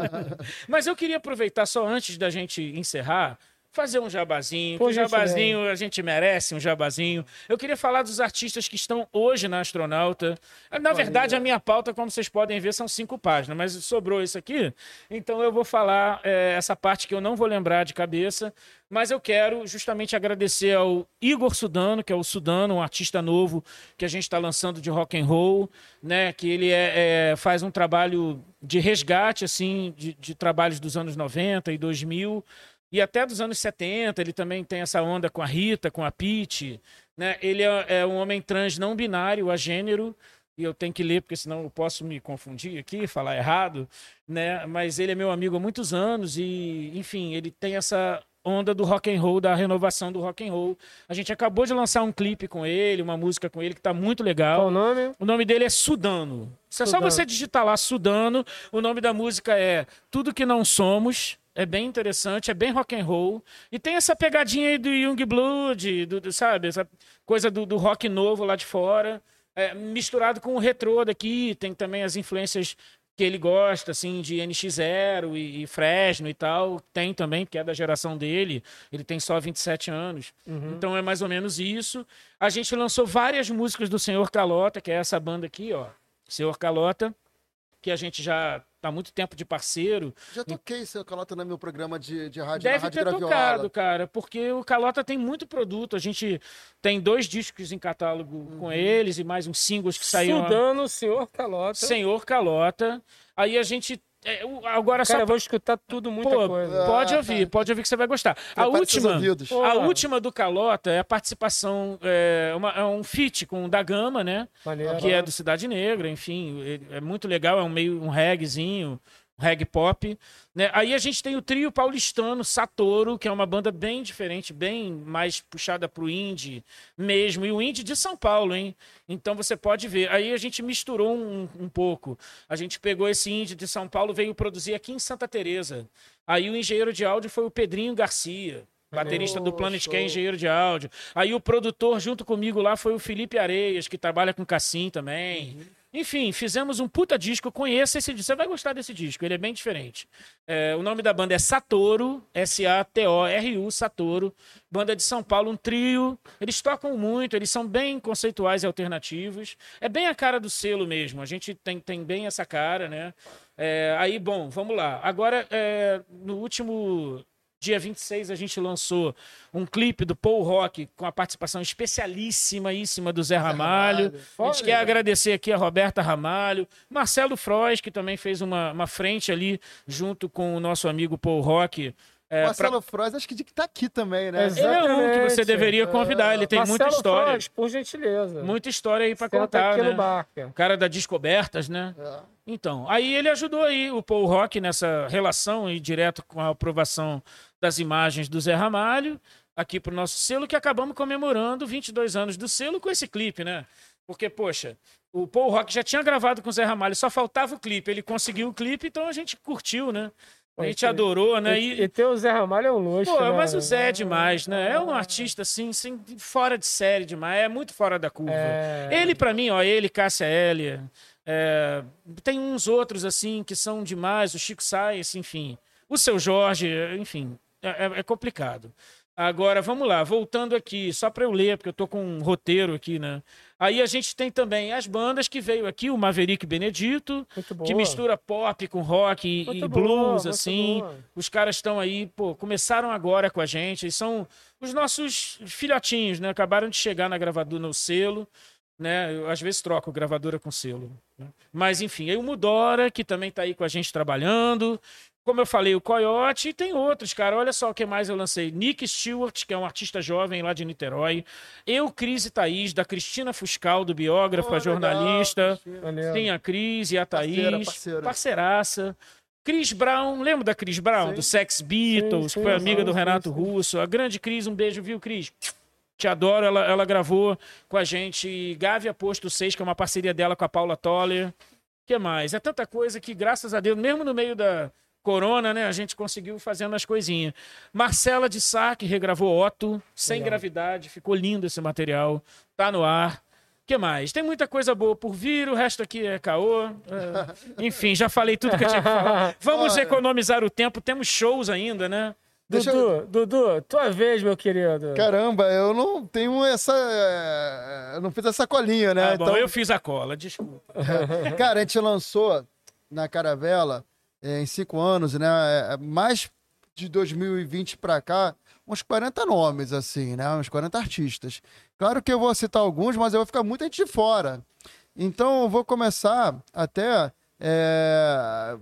mas eu queria aproveitar só antes da gente encerrar. Fazer um jabazinho, o jabazinho a gente merece um jabazinho. Eu queria falar dos artistas que estão hoje na Astronauta. Na verdade, a minha pauta, como vocês podem ver, são cinco páginas, mas sobrou isso aqui. Então eu vou falar é, essa parte que eu não vou lembrar de cabeça, mas eu quero justamente agradecer ao Igor Sudano, que é o Sudano, um artista novo que a gente está lançando de rock and roll, né? Que ele é, é, faz um trabalho de resgate assim de, de trabalhos dos anos 90 e 2000 e até dos anos 70, ele também tem essa onda com a Rita, com a Pete, né? Ele é, é um homem trans não binário, a gênero, e eu tenho que ler porque senão eu posso me confundir aqui, falar errado, né? Mas ele é meu amigo há muitos anos e, enfim, ele tem essa onda do rock and roll, da renovação do rock and roll. A gente acabou de lançar um clipe com ele, uma música com ele que tá muito legal. Qual o nome? O nome dele é Sudano. Se é só Sudano. você digitar lá Sudano, o nome da música é Tudo Que Não Somos. É bem interessante, é bem rock and roll. E tem essa pegadinha aí do Young Blood, do, do- sabe? Essa coisa do, do rock novo lá de fora. é, misturado com o retrô daqui. Tem também as influências que ele gosta, assim, de NX0 e, e Fresno e tal. Tem também, porque é da geração dele. Ele tem só 27 anos. Então é mais ou menos isso. A gente lançou várias músicas do Senhor Calota, que é essa banda aqui, ó. Senhor Calota, que a gente já tá há muito tempo de parceiro. Já toquei seu calota no meu programa de, de rádio, Deve na Rádio ter Graviola. tocado, cara, porque o Calota tem muito produto. A gente tem dois discos em catálogo Uhum. com eles e mais uns singles que saíram. Sudano, senhor Calota. Senhor Calota. Aí a gente. É, agora Cara, só. eu vou escutar tudo, muita Pô, coisa. pode Ah, ouvir, pode ouvir que você vai gostar. A última. Pô, a última do Calota é a participação, é, uma- é um feat com o da Gama, né? Maneiro. que é do Cidade Negra, enfim, é muito legal, é um meio um reggaezinho, um reggae pop, né? Aí a gente tem o trio paulistano Satoru, que é uma banda bem diferente, bem mais puxada pro indie mesmo, e o indie de São Paulo, hein? Então você pode ver. Aí a gente misturou um, um pouco. A gente pegou esse indie de São Paulo, veio produzir aqui em Santa Teresa. Aí o engenheiro de áudio foi o Pedrinho Garcia. Baterista do Oh, Planet K, engenheiro de áudio. Aí o produtor junto comigo lá foi o Felipe Areias, que trabalha com Cassim também. Enfim, fizemos um puta disco. Conheça esse disco. Você vai gostar desse disco, ele é bem diferente. É, o nome da banda é Satoru, S-A-T-O-R-U, Satoru. Banda de São Paulo, um trio. Eles tocam muito, eles são bem conceituais e alternativos. É bem a cara do selo mesmo. A gente tem, tem bem essa cara, né? É, aí, bom, vamos lá. Agora, é, no último dia 26, a gente lançou um clipe do Paul Rock com a participação especialíssima do Zé Ramalho. A gente quer agradecer aqui a Roberta Ramalho, Marcelo Frois, que também fez uma, uma frente ali junto com o nosso amigo Paul Rock. É, pra- Marcelo Frois, acho que de que tá aqui também, né? Exato. Ele é um que você Exatamente. deveria convidar, ele tem muita Marcelo história. Frois, por gentileza. Muita história aí pra Senta contar, né? barca. O cara da Descobertas, né? É. Então, aí ele ajudou aí o Paul Rock nessa relação e direto com a aprovação das imagens do Zé Ramalho aqui pro nosso selo que acabamos comemorando 22 anos do selo com esse clipe, né? Porque, poxa, o Paul Rock já tinha gravado com o Zé Ramalho, só faltava o clipe. Ele conseguiu o clipe, então a gente curtiu, né? A gente Pode adorou, né? E, e ter o Zé Ramalho é um luxo. Pô, né? mas o Zé é demais, né? É um artista, assim, assim, fora de série demais. É muito fora da curva. É. Ele, pra mim, ó, ele, Cássia Hélia. é, tem uns outros, assim, que são demais. O Chico Sainz, enfim. O Seu Jorge, enfim. É, é- é complicado. Agora, vamos lá. Voltando aqui, só pra eu ler, porque eu tô com um roteiro aqui, né? Aí a gente tem também as bandas que veio aqui, o Maverick Benedito, que mistura pop com rock e, e blues, assim. boa. Os caras estão aí, pô, começaram agora com a gente. Eles são os nossos filhotinhos, né? Acabaram de chegar na gravadora, no selo, né? Eu, às vezes troco gravadora com selo. né? Mas, enfim, aí o Mudora, que também tá aí com a gente trabalhando. Como eu falei, o Coyote e tem outros, cara. Olha só o que mais eu lancei. Nick Stewart, que é um artista jovem lá de Niterói. Eu, Cris e Thaís, da Cristina Fuscal, do biógrafo, a jornalista. legal. Tem a Cris e a Thaís. Parceira, parceira. Parceiraça. Cris Brown, lembra da Cris Brown? Sim. Do Sex Beatles, Sim, que foi sim, amiga do sim, Renato sim. Russo. A grande Cris, um beijo, viu, Cris? Te adoro, ela, ela gravou com a gente Gávea Posto 6, que é uma parceria dela com a Paula Toller. O que mais? É tanta coisa que, graças a Deus, mesmo no meio da corona, né, a gente conseguiu fazendo as coisinhas. Marcela de Sá, que regravou Otto, sem Legal. gravidade, ficou lindo esse material, tá no ar. O que mais? Tem muita coisa boa por vir, o resto aqui é caô. É, enfim, já falei tudo que eu tinha que falar. Vamos Olha. economizar o tempo, temos shows ainda, né? Deixa Dudu, Dudu, tua vez, meu querido. Caramba, eu não tenho essa. Eu não fiz essa colinha, né? Ah, bom, então, eu fiz a cola, desculpa. Cara, a gente lançou na Caravela é, em cinco anos, né? é, Mais de 2020 pra cá, uns 40 nomes, assim, né? Uns 40 artistas. Claro que eu vou citar alguns, mas eu vou ficar muita gente de fora. Então, eu vou começar até é,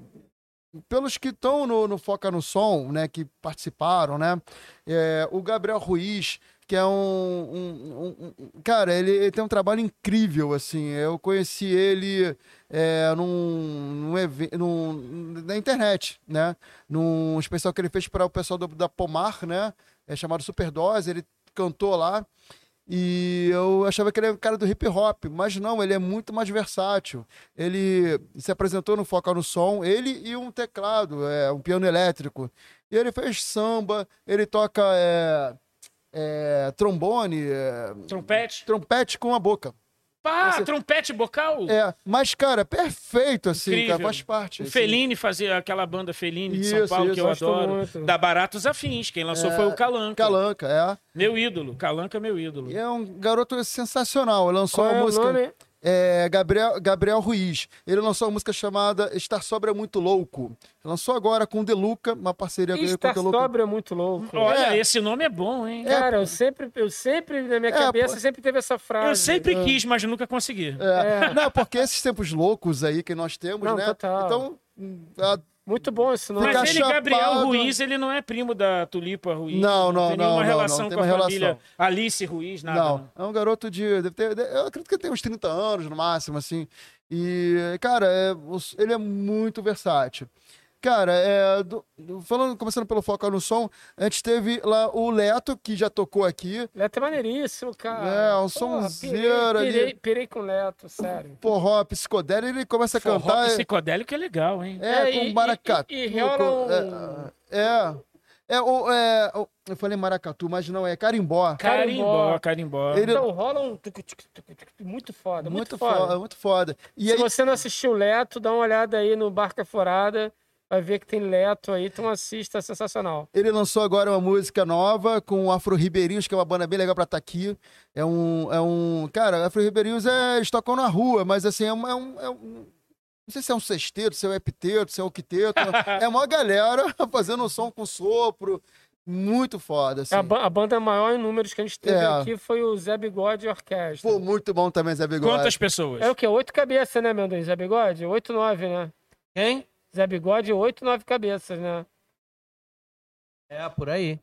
pelos que estão no, no Foca no Som, né? Que participaram, né? É, o Gabriel Ruiz, que é um, um- um- um- cara, ele, ele tem um trabalho incrível, assim. Eu conheci ele é, num, num num- na internet, né? Num especial que ele fez para o pessoal do- da Pomar, né? É chamado Superdose. Ele cantou lá. E eu achava que ele era um cara do hip hop, mas não, ele é muito mais versátil. Ele se apresentou no Foca no Som, ele e um teclado, é, um piano elétrico. E ele fez samba, ele toca é, é, trombone, é, Trompete? trompete com a boca. Pá, Você- trompete bocal? É, mas, cara, perfeito, assim, Incrível. cara, faz parte. O assim. Fellini fazia aquela banda Fellini de São Isso, Paulo, isso, que eu adoro. muito. Da Baratos Afins. Quem lançou É, foi o Calanca. Calanca, é. Meu ídolo. Calanca é meu ídolo. E é um garoto sensacional. Lançou Qual uma é o música. nome? É, Gabriel, Gabriel Ruiz. Ele lançou uma música chamada Estar Sobra é Muito Louco. Lançou agora com o Deluca, uma parceria com Estar o Deluca. sobra é muito louco. Olha, É. esse nome é bom, hein? Cara, eu sempre, eu sempre, na minha É, cabeça, sempre teve essa frase. Eu sempre quis, mas nunca consegui. É. Não, porque esses tempos loucos aí que nós temos, Não, né? total. Então, hum, a- Muito bom esse nome. Mas ele, chapado. Gabriel Ruiz, ele não é primo da Tulipa Ruiz. Não, não, tem não, nenhuma não, relação não, tem com a uma família relação. Alice Ruiz, nada. não, não. é um garoto de. Deve ter, eu acredito que ele tem uns 30 anos no máximo, assim. E, cara, é, ele é muito versátil. Cara, é, do- do- falando, começando pelo foco no som, a gente teve lá o Leto, que já tocou aqui. Leto é maneiríssimo, cara. É, um Porra, sonzeiro pirei, ali. pirei, pirei com o Leto, sério. Forró, psicodélico, ele começa a Forró cantar. é- psicodélico é legal, hein? É, É, com e- maracatu. e- e rola com- é, é, é, o, é, o- eu falei maracatu, mas não é carimbó. Carimbó, carimbó. Ele- Então rola um tuc, tuc, tuc, tuc, muito foda, muito, muito foda. foda, muito foda. E Se aí, você não assistiu Leto, dá uma olhada aí no Barca Forada, vai ver que tem Leto aí, então assista, é sensacional. ele lançou agora uma música nova com o Afro Ribeirinhos, que é uma banda bem legal pra estar aqui. É um, é um, cara, Afro Ribeirinhos é eles tocam na rua, mas assim é um, é um, é um- não sei se é um sexteto, se é um epiteto, se é um quiteto. é uma galera fazendo som com sopro, muito foda, assim. A, ba- a banda maior em números que a gente teve É. aqui foi o Zé Bigode Orquestra. Pô, muito bom também, Zé Bigode. Quantas pessoas? É o quê? Oito cabeças, né, meu Deus? Zé Bigode? Oito, nove, né? Quem? Zé Bigode, oito, nove cabeças, né? É, por aí.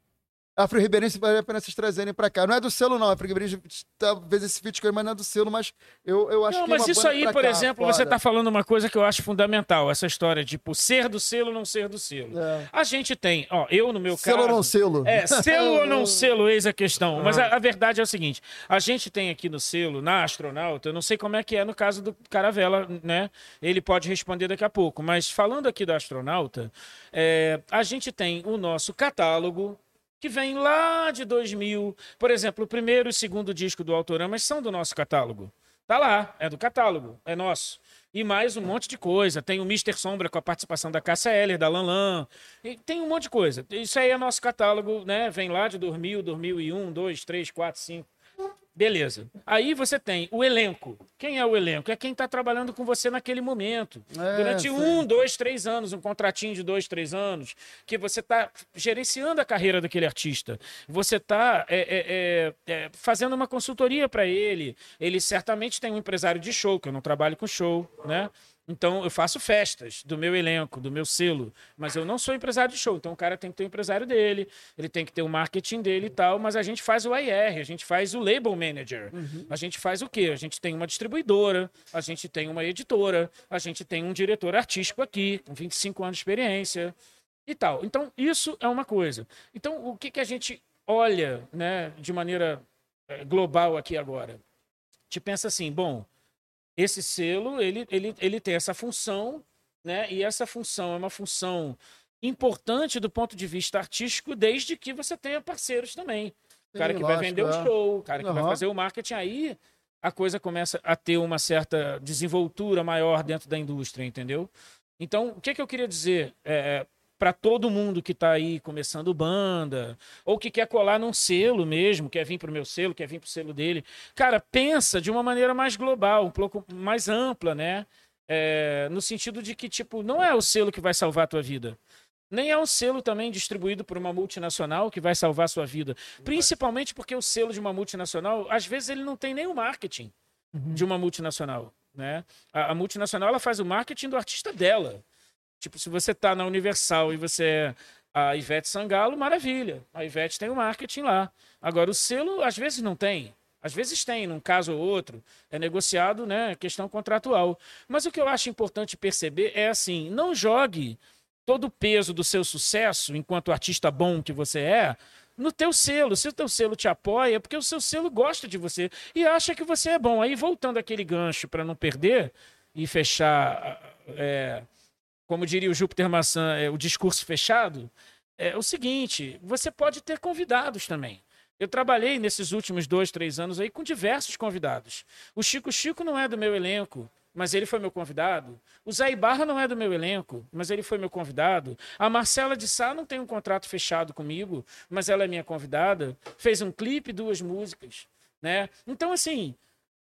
Afro Ribeirense vale a pena vocês trazerem pra cá. Não é do selo, não. Afro Ribeirense talvez esse feat com ele, mas não é do selo, mas eu, eu acho Não, que. é mas isso aí, por cá, exemplo, foda. você tá falando uma coisa que eu acho fundamental, essa história de, tipo, ser do selo, não ser do selo. É. A gente tem, ó, eu no meu Selo caso... ou não selo? É, selo ou não selo, eis a questão. Mas a, a verdade é o seguinte: a gente tem aqui no selo, na astronauta, eu não sei como é que é no caso do Caravela, né? Ele pode responder daqui a pouco. Mas falando aqui da astronauta, é, a gente tem o nosso catálogo. Que vem lá de 2000. Por exemplo, o primeiro e o segundo disco do Autoramas são do nosso catálogo. Tá lá, é do catálogo, é nosso. E mais um monte de coisa. Tem o Mr. Sombra com a participação da Cássia Eller, da Lanlan. E tem um monte de coisa. Isso aí é nosso catálogo, né? Vem lá de 2000, 2001, 2, 3, 4, 5. Beleza. Aí você tem o elenco. Quem é o elenco? É quem está trabalhando com você naquele momento. É, Durante sim. um, dois, três anos, um contratinho de dois, três anos, que você está gerenciando a carreira daquele artista. Você está fazendo uma consultoria para ele. Ele certamente tem um empresário de show, que eu não trabalho com show, né? Então eu faço festas do meu elenco, do meu selo, mas eu não sou empresário de show. Então o cara tem que ter o empresário dele, ele tem que ter o marketing dele e tal, mas a gente faz o IR, a gente faz o label manager. A gente faz o quê? A gente tem uma distribuidora, a gente tem uma editora, a gente tem um diretor artístico aqui, com 25 anos de experiência e tal. Então isso é uma coisa. Então o que, que a gente olha, né, de maneira eh, global aqui agora? Te pensa assim, bom, esse selo ele, ele, ele tem essa função, né? E essa função é uma função importante do ponto de vista artístico, desde que você tenha parceiros também. O cara que vai vender o é. show, o cara que vai fazer o marketing, aí a coisa começa a ter uma certa desenvoltura maior dentro da indústria, entendeu? Então, o que, que eu queria dizer? É, para todo mundo que está aí começando banda, ou que quer colar num selo mesmo, quer vir para o meu selo, quer vir para o selo dele. Cara, pensa de uma maneira mais global, um pouco mais ampla, né? É, no sentido de que, tipo, não é o selo que vai salvar a tua vida. Nem é um selo também distribuído por uma multinacional que vai salvar a sua vida. Principalmente porque o selo de uma multinacional, às vezes, ele não tem nem o marketing de uma multinacional. Né? A, a multinacional ela faz o marketing do artista dela. Tipo, se você tá na Universal e você é a Ivete Sangalo, maravilha. A Ivete tem o marketing lá. Agora, o selo, às vezes, não tem. Às vezes tem, num caso ou outro. É negociado, né? Questão contratual. Mas o que eu acho importante perceber é assim: não jogue todo o peso do seu sucesso, enquanto artista bom que você é, no teu selo. Se o teu selo te apoia, é porque o seu selo gosta de você e acha que você é bom. Aí, voltando aquele gancho para não perder e fechar. é, como diria o Júpiter Maçã, é, o discurso fechado, é o seguinte: você pode ter convidados também. Eu trabalhei nesses últimos dois, três anos aí com diversos convidados. O Chico Chico não é do meu elenco, mas ele foi meu convidado. O Zé Ibarra não é do meu elenco, mas ele foi meu convidado. A Marcela de Sá não tem um contrato fechado comigo, mas ela é minha convidada. Fez um clipe, duas músicas, né? Então, assim,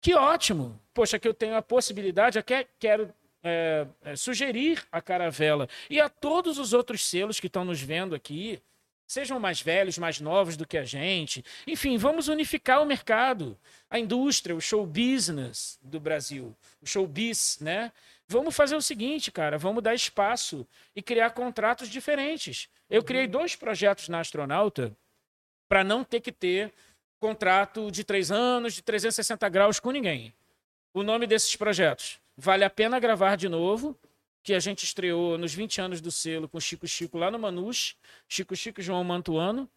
que ótimo. Poxa, que eu tenho a possibilidade, eu quero é, é, sugerir a Caravela e a todos os outros selos que estão nos vendo aqui, sejam mais velhos, mais novos do que a gente. Enfim, vamos unificar o mercado, a indústria, o show business do Brasil, o show biz, né? Vamos fazer o seguinte, cara, vamos dar espaço e criar contratos diferentes. Eu criei dois projetos na Astronauta para não ter que ter contrato de três anos, de 360 graus com ninguém. O nome desses projetos? Vale a pena gravar de novo que a gente estreou nos 20 anos do selo com Chico Chico lá no Manus, Chico Chico e João Mantuano.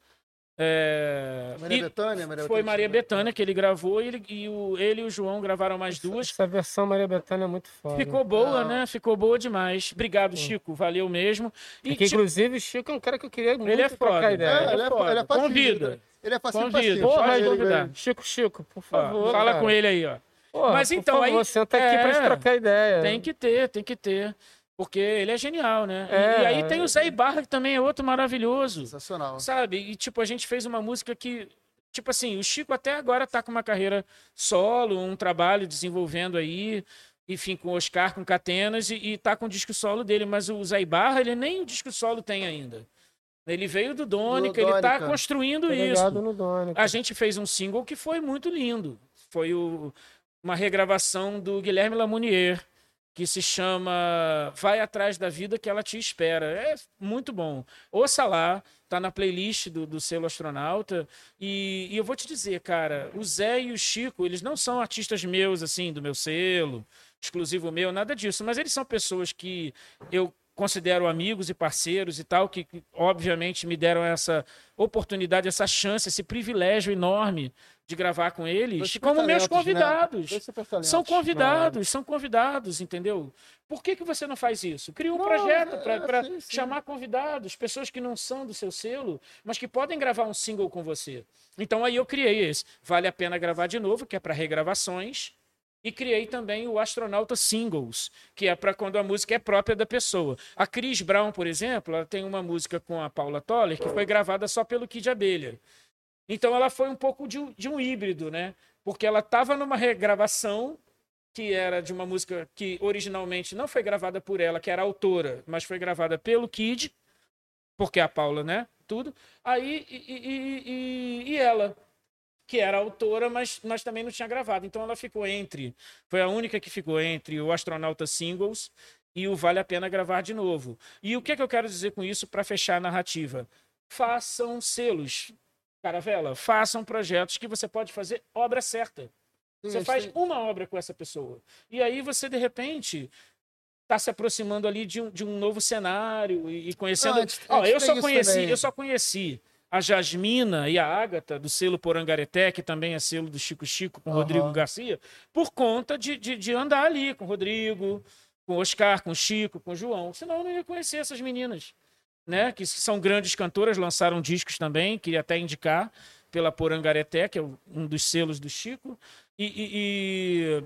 É... Maria Bethânia, Maria foi Maria Bethânia que ele gravou e, ele e, o, ele e o João gravaram mais duas. Essa versão Maria Bethânia é muito foda. Ficou boa, Não. né? Ficou boa demais. Obrigado, Chico. Valeu mesmo. E, que, inclusive, o Chico é um cara que eu queria muito ele é foda. trocar ideia. É, ele é, foda. Ele é Convida. Ele é fácil Convida. Porra, Chico, Chico, por favor. Ó, fala cara. com ele aí, ó. Porra, Mas então, favor, aí. Senta aqui é, pra trocar ideia. Tem que ter, tem que ter. Porque ele é genial, né? É, e aí tem o Zé Ibarra, que também é outro maravilhoso. Sensacional. Sabe? E tipo, a gente fez uma música que. Tipo assim, o Chico até agora tá com uma carreira solo, um trabalho desenvolvendo aí, enfim, com o Oscar, com Catenas, e, e tá com o disco solo dele, mas o Zé Ibarra, ele nem o disco solo tem ainda. Ele veio do Dônica, ele tá construindo isso. A gente fez um single que foi muito lindo. Foi o, uma regravação do Guilherme Lamounier que se chama Vai Atrás da Vida que Ela Te Espera. É muito bom. Ouça lá, tá na playlist do, do selo astronauta. E, e, eu vou te dizer, cara, o Zé e o Chico, eles não são artistas meus, assim, do meu selo, exclusivo meu, nada disso, mas eles são pessoas que eu considero amigos e parceiros e tal, que, que obviamente me deram essa oportunidade, essa chance, esse privilégio enorme de gravar com eles, como meus né? convidados. Né? São convidados, são convidados, entendeu? Por que, que você não faz isso? Cria um não, projeto para é, chamar convidados, pessoas que não são do seu selo, mas que podem gravar um single com você. Então aí eu criei esse. Vale a pena gravar de novo, que é para regravações e criei também o Astronauta Singles, que é para quando a música é própria da pessoa. A Cris Brown, por exemplo, ela tem uma música com a Paula Toller que foi gravada só pelo Kid Abelha. Então ela foi um pouco de, de um híbrido, né? Porque ela estava numa regravação que era de uma música que originalmente não foi gravada por ela, que era autora, mas foi gravada pelo Kid, porque a Paula, né? Tudo. Aí, e, e, e, e ela que era autora, mas, mas também não tinha gravado. Então ela ficou entre. Foi a única que ficou entre o Astronauta Singles e o Vale a Pena Gravar de Novo. E o que, é que eu quero dizer com isso para fechar a narrativa? Façam selos, Caravela, façam projetos que você pode fazer obra certa. Você faz uma obra com essa pessoa. E aí você, de repente, está se aproximando ali de um, de um novo cenário e, e conhecendo. Não, antes, antes eu só conheci, eu só conheci a Jasmina e a Ágata, do selo Porangareté, que também é selo do Chico Chico com uhum. Rodrigo Garcia, por conta de, de, de, andar ali com o Rodrigo, com o Oscar, com o Chico, com o João. Senão eu não ia conhecer essas meninas, né? Que são grandes cantoras, lançaram discos também, queria até indicar, pela Porangareté, que é um dos selos do Chico. E, e,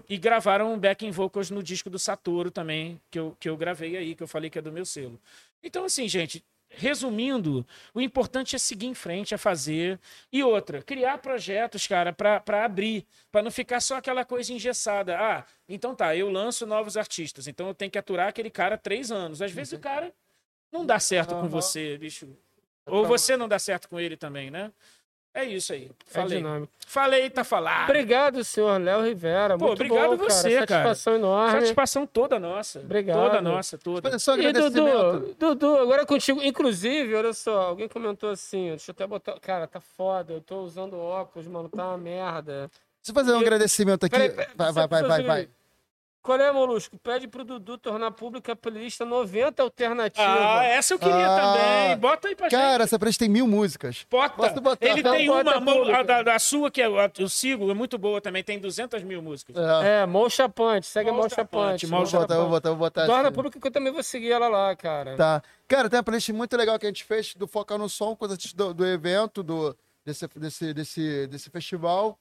e, e, gravaram backing vocals no disco do Satoru também, que eu, que eu gravei aí, que eu falei que é do meu selo. Então, assim, gente, resumindo, o importante é seguir em frente, é fazer. E outra, criar projetos, cara, para abrir, para não ficar só aquela coisa engessada. Ah, então tá, eu lanço novos artistas, então eu tenho que aturar aquele cara três anos. Às vezes uhum. o cara não dá certo uhum. com você, bicho. Ou você não dá certo com ele também, né? É isso aí. É Falei. É Falei, tá falado. Obrigado, senhor Léo Rivera. Pô, Muito obrigado bom, você, cara. Satisfação enorme. Satisfação toda nossa. Obrigado. Toda nossa, toda. Só e Dudu, Dudu, agora contigo. Inclusive, olha só, alguém comentou assim, deixa eu até botar. Cara, tá foda, eu tô usando óculos, mano, tá uma merda. Deixa eu fazer um e... agradecimento aqui. Peraí, peraí, vai, vai, vai, vai, vai. Qual é, Molusco? Pede pro Dudu tornar pública a playlist 90 alternativa. Ah, essa eu queria ah, também. Bota aí pra cara, gente. Cara, essa playlist tem mil músicas. Bota. Posso botar? Ele tem uma, a da, da, sua, que é, eu sigo, é muito boa também. Tem 200 mil músicas. É, é Mocha Punch. Segue Mocha Punch. Vou botar, vou botar, vou botar. Torna assim. pública que eu também vou seguir ela lá, cara. Tá. Cara, tem uma playlist muito legal que a gente fez do Focar no Som, coisa do, do evento, do desse, desse, desse, desse festival.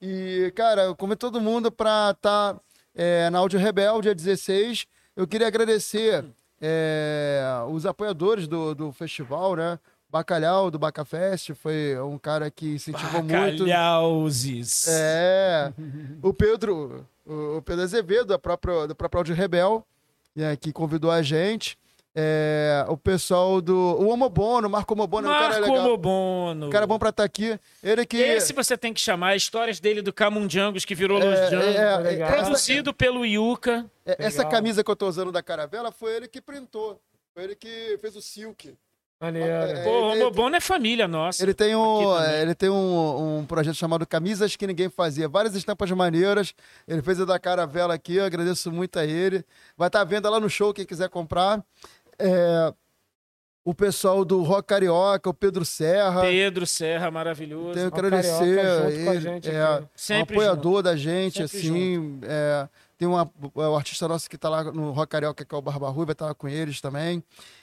E, cara, eu convido todo mundo para estar tá, é, na Áudio Rebel, dia 16. Eu queria agradecer é, os apoiadores do, do festival, né? Bacalhau do Bacafest foi um cara que incentivou muito. Bacalhauzes. É. O Pedro, o Pedro Azevedo, da própria, do próprio Áudio Rebel, é, que convidou a gente. É, o pessoal do. O Homobono, Marco Homobono, Marco é um cara legal. Homobono. Um cara bom pra estar aqui. Ele que. Esse você tem que chamar, histórias dele do Camundjangos, que virou É, Los Jangos. é, é, Produzido pelo Yuka. É, Essa camisa que eu tô usando da Caravela foi ele que printou. Foi ele que fez o silk. Maneiro. É, Pô, o ele- Homobono é família nossa. Ele tem, um, ele tem um, um projeto chamado Camisas que Ninguém Fazia. Várias estampas maneiras. Ele fez a da Caravela aqui, eu agradeço muito a ele. Vai estar à venda lá no show, quem quiser comprar. É, o pessoal do Rock Carioca, o Pedro Serra. Pedro Serra, maravilhoso. Tenho que agradecer. Carioca junto com a ele, gente é, aqui. um apoiador da gente, Sempre assim. é, tem uma, é, o artista nosso que está lá no Rock Carioca, que é o Barba Rui, vai estar lá com eles também.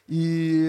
E,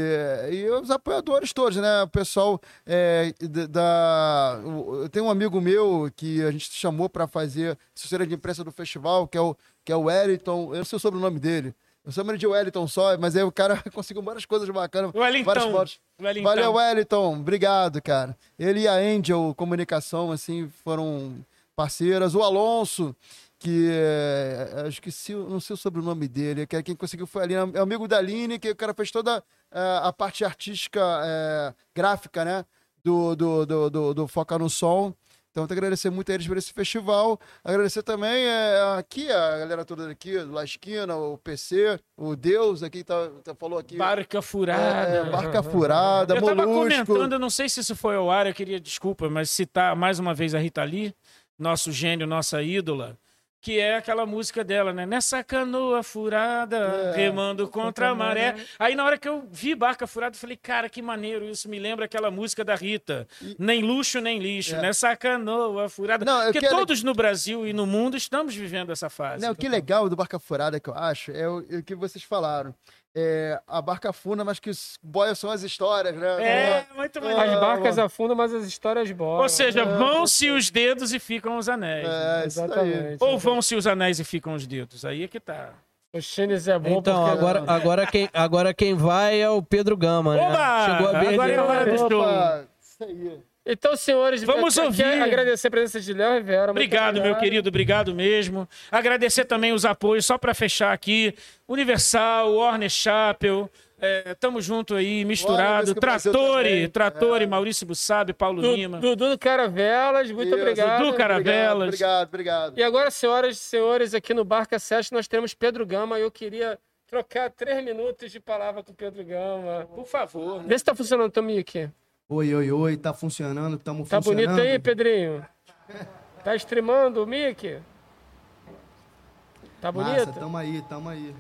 e os apoiadores todos, né? O pessoal é, da. Eu tenho um amigo meu que a gente chamou para fazer assessoria de imprensa do festival, que é o, que é o Wellington. Eu não sei o sobrenome dele. Eu chamo ele de Wellington só, mas aí o cara conseguiu várias coisas bacanas. Wellington. Várias fotos. Wellington. Valeu, Wellington. Obrigado, cara. Ele e a Angel Comunicação, assim, foram parceiras. O Alonso, que é, acho que se, não sei o sobrenome dele, que é quem conseguiu foi ali, é amigo da Aline, que o cara fez toda é, a parte artística, é, gráfica, né? Do, do, do, do, do Foca no Som. Então, eu tenho que agradecer muito a eles por esse festival. Agradecer também é, aqui, a galera toda daqui, do La Esquina, o PC, o Deus aqui, tá, tá- falou aqui. Barca É, furada. é, barca furada, Eu tava molusco. comentando, eu não sei se isso foi ao ar, eu queria, desculpa, mas citar mais uma vez a Rita Lee, nosso gênio, nossa ídola, que é aquela música dela, né? Nessa canoa furada, É. remando contra a maré. Aí na hora que eu vi Barca Furada, eu falei, cara, que maneiro, isso me lembra aquela música da Rita. Nem luxo, nem lixo, É. nessa canoa furada. Não, Porque quero- todos no Brasil e no mundo estamos vivendo essa fase. Não, o que legal do Barca Furada que eu acho é o, é o que vocês falaram. É, a barca funda, mas que os boias são as histórias, né? É, muito maneiro. As barcas Ah, afundam, mas as histórias boram. Ou seja, vão-se os dedos e ficam os anéis. né? É. Exatamente. Ou vão-se os anéis e ficam os dedos. Aí é que tá. O Chines é bom Então, porque... agora, agora, quem, agora quem vai é o Pedro Gama, né? Oba! Chegou a Agora é hora do show. Opa, isso aí. Então, senhores, Vamos eu ouvir. quero agradecer a presença de Léo Rivera. muito Obrigado, meu querido, obrigado mesmo. Agradecer também os apoios, só para fechar aqui. Universal, Warner Chapel, é, tamo junto aí, misturado. Trattori, Trattori, é. Maurício Bussabi, Paulo Du- Lima. Dudu do Caravelas, muito Isso, obrigado. Dudu Cara- Caravelas. Obrigado, obrigado. E agora, senhoras e senhores, aqui no Barca 7 nós temos Pedro Gama. Eu queria trocar três minutos de palavra com o Pedro Gama. Por favor. Vê se tá funcionando, Tomique. Oi, oi, oi, tá funcionando, tamo Tá funcionando. bonito aí, Pedrinho? Tá streamando o Mickey? Tá bonito? Massa, tamo aí, tamo aí.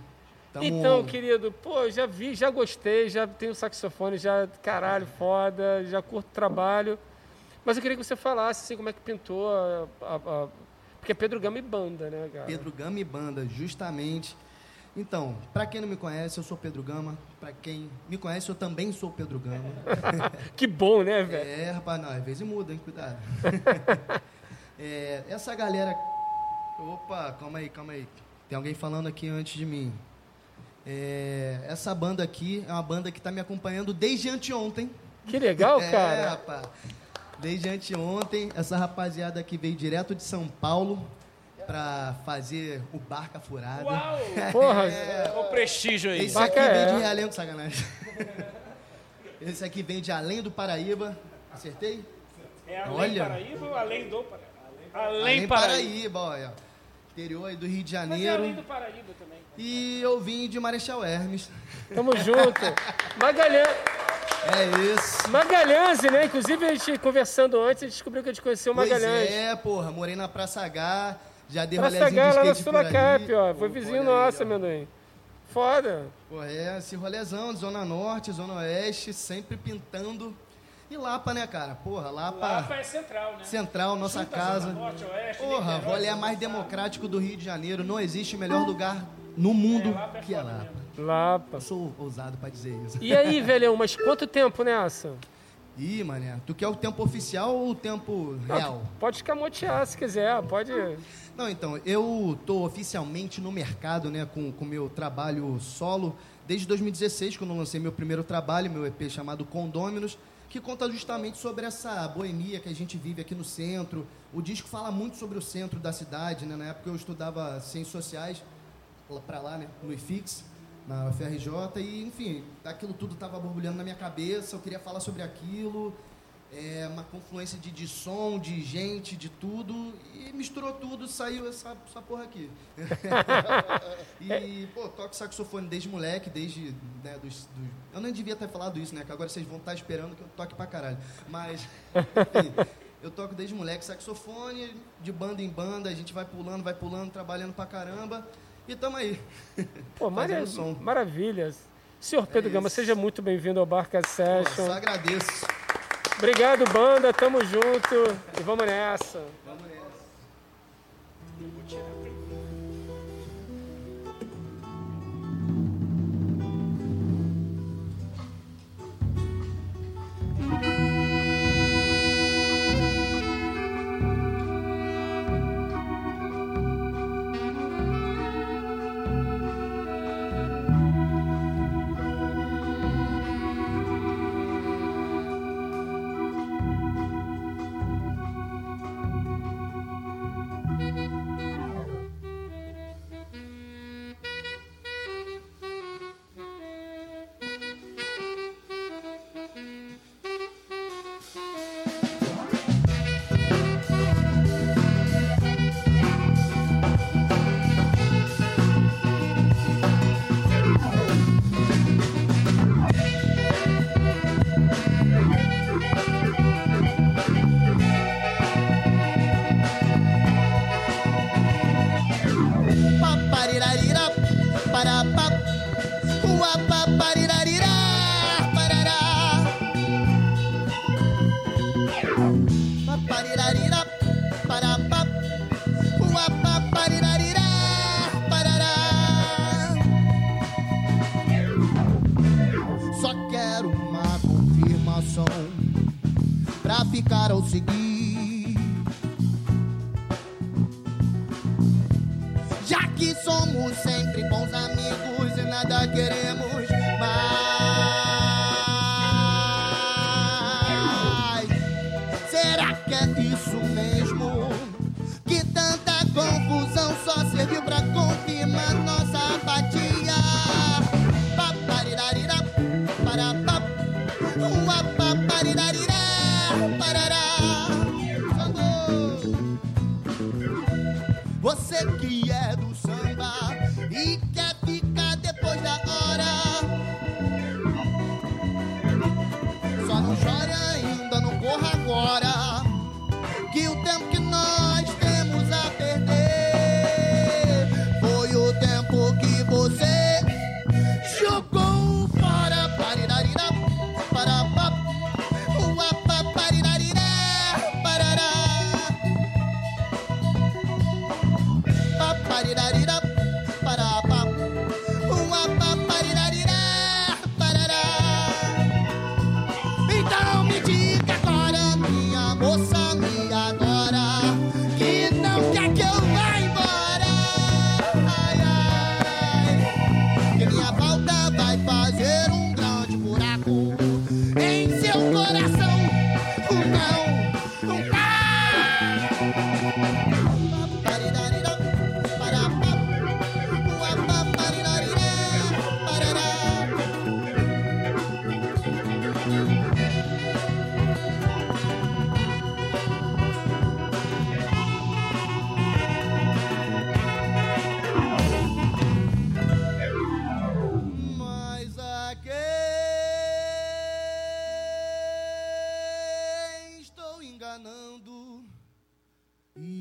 Tamo Então, querido, pô, já vi, já gostei, já tenho saxofone, já, caralho, foda, já curto trabalho. Mas eu queria que você falasse, assim, como é que pintou a... a- a- Porque é Pedro Gama e banda, né, cara? Pedro Gama e banda, justamente. Então, pra quem não me conhece, eu sou Pedro Gama. Pra quem me conhece, eu também sou Pedro Gama. Que bom, né, velho? é, rapaz, não, às vezes muda, hein, cuidado. É, essa galera. Opa, calma aí, calma aí. Tem alguém falando aqui antes de mim. É, essa banda aqui é uma banda que tá me acompanhando desde anteontem. Que legal, É, cara. rapaz. Desde anteontem, essa rapaziada aqui veio direto de São Paulo pra fazer o Barca Furada. Uau! Porra, O prestígio aí. Esse Barca aqui é. vem de Realengo, sacanagem. Esse aqui vem de Além do Paraíba. Acertei? É além Olha. Paraíba ou além do Paraíba? Além, Além Paraíba. Paraíba, olha. Interior aí do Rio de Mas é Janeiro. além do Paraíba também. E eu vim de Marechal Hermes. tamo junto. Magalhães, É isso. Magalhães, né? Inclusive, a gente conversando antes, a gente descobriu que a gente conheceu o Pois Magalhães. é, porra. Morei na Praça H. Já dei Praça rolezinho de lá na skate por ali. Sulacap, ó. Foi Pô, vizinho olha aí, nosso, amendoim. Foda. Pô, é, esse rolezão, Zona Norte, Zona Oeste, sempre pintando. E Lapa, né, cara? Porra, Lapa, Lapa é central, né? Central, nossa casa. Zona Norte, Oeste, Porra, Niterói, rolê São mais democrático do Rio de Janeiro. Não existe melhor lugar no mundo Lapa é que é Lapa. Lapa. Eu sou ousado pra dizer isso. E aí, velhão, mas quanto tempo nessa? Ih, mané, tu quer o tempo oficial ou o tempo real? Pode escamotear se quiser, pode. Não, então, eu tô oficialmente no mercado, né, com o meu trabalho solo, desde 2016, quando lancei meu primeiro trabalho, meu EP chamado Condôminos, que conta justamente sobre essa boemia que a gente vive aqui no centro. O disco fala muito sobre o centro da cidade, né? Na época eu estudava ciências sociais, para lá, né, no IFIX, na UFRJ, e, enfim, aquilo tudo estava borbulhando na minha cabeça, eu queria falar sobre aquilo, é, uma confluência de, de som, de gente, de tudo, e misturou tudo, saiu essa, essa porra aqui. e, pô, toco saxofone desde moleque, desde, né, dos, dos, Eu nem devia ter falado isso, né, que agora vocês vão estar esperando que eu toque pra caralho, mas, enfim, eu toco desde moleque saxofone, de banda em banda, a gente vai pulando, vai pulando, trabalhando pra caramba, e tamo aí. Pô, mara som. maravilha. Senhor Pedro É Gama, seja muito bem-vindo ao Barca Session. só agradeço. Obrigado, banda. Tamo junto. E vamos nessa. Vamos nessa.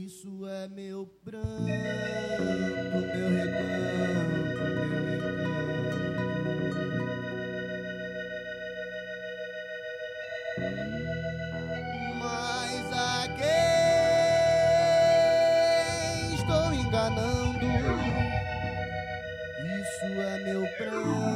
Isso é meu pranto, meu recanto, meu recanto. Mas a quem estou enganando? Isso é meu pranto,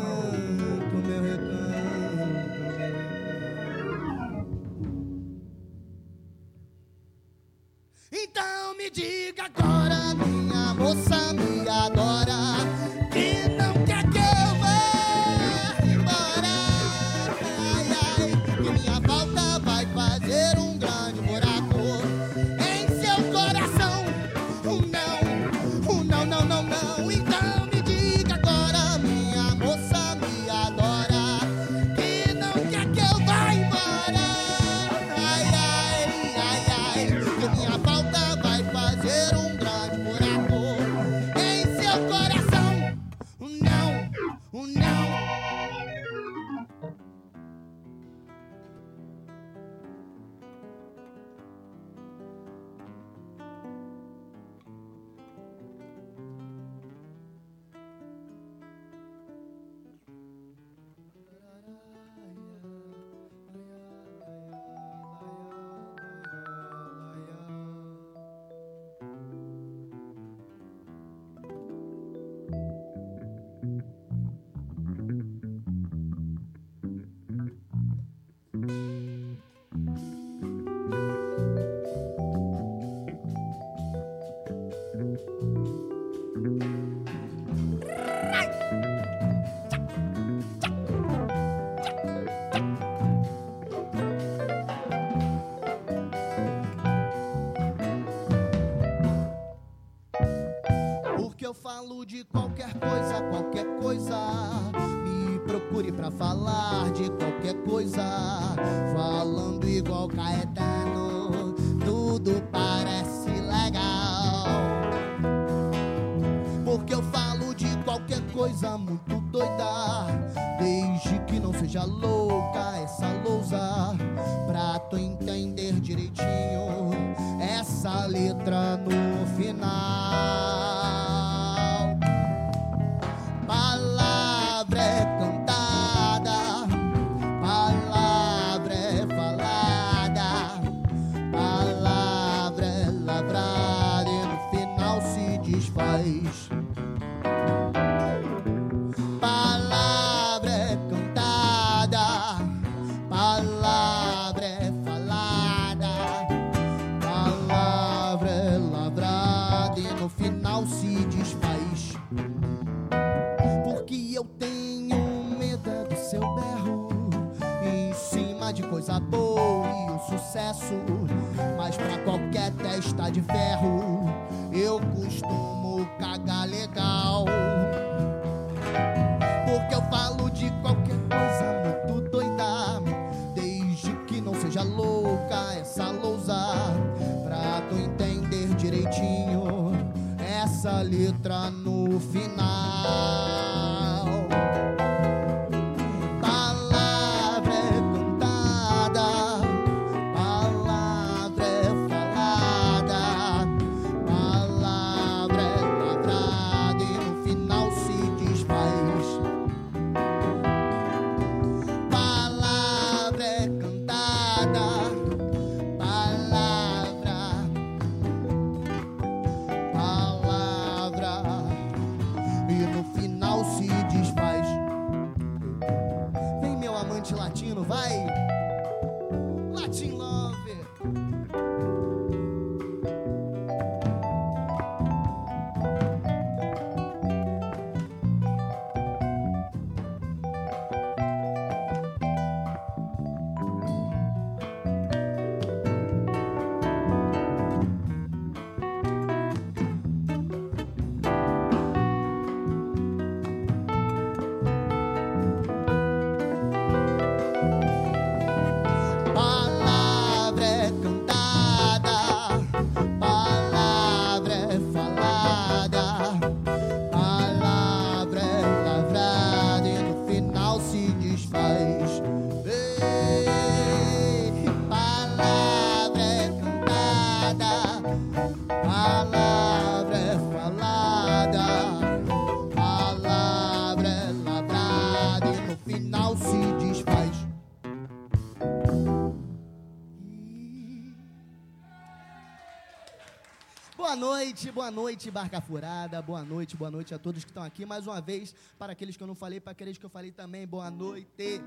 noite, boa noite, Barca Furada. Boa noite, boa noite a todos que estão aqui. Mais uma vez, para aqueles que eu não falei, para aqueles que eu falei também, boa noite.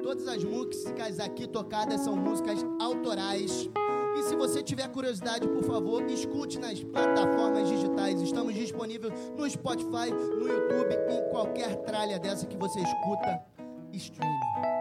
Todas as músicas aqui tocadas são músicas autorais. E se você tiver curiosidade, por favor, escute nas plataformas digitais. Estamos disponíveis no Spotify, no YouTube, em qualquer tralha dessa que você escuta streaming.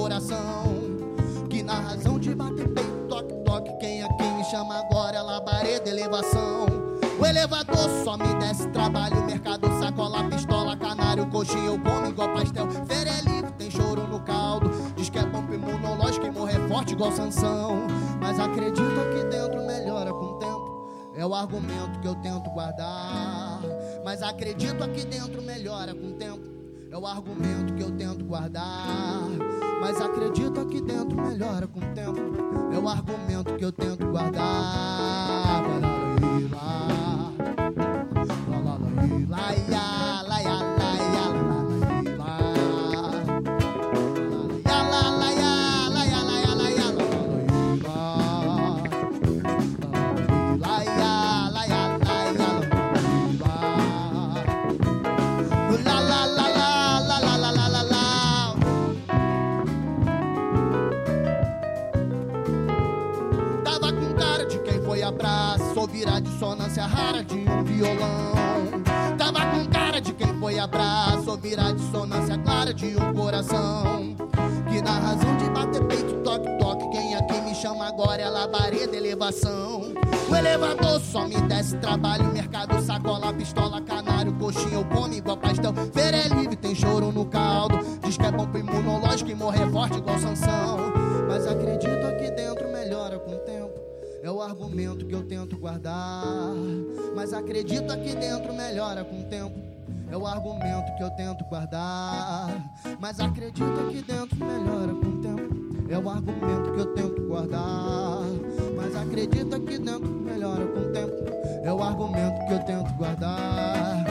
Coração Que na razão de bater peito, toque, toque Quem aqui me chama agora é labareda, elevação O elevador só me desce trabalho Mercado, sacola, pistola, canário Coxinha, eu como igual pastel Feira é livre, tem choro no caldo Diz que é pompa imunológica e morrer forte igual Sansão Mas acredita que dentro melhora com o tempo é o argumento que eu tento guardar. Mas acredito aqui dentro melhora com o tempo. É o argumento que eu tento guardar. Mas acredito aqui dentro melhora com o tempo. É o argumento que eu tento guardar. Violão. Tava com cara de quem foi a praça Ouvir a dissonância clara de um coração. Que na razão de bater peito, toque, toque Quem aqui me chama agora é labareda, elevação. O elevador só me desce trabalho Mercado, sacola, pistola, canário Coxinha, eu como igual pastel. Feira é livre, tem choro no caldo. Diz que é bom pro imunológico e morrer forte igual Sansão. Mas acredito aqui dentro melhora com o tempo é o argumento que eu tento guardar. Mas acredito aqui dentro melhora com o tempo. É o argumento que eu tento guardar. Mas acredito aqui dentro melhora com o tempo. É o argumento que eu tento guardar. Mas acredito aqui dentro melhora com o tempo. É o argumento que eu tento guardar.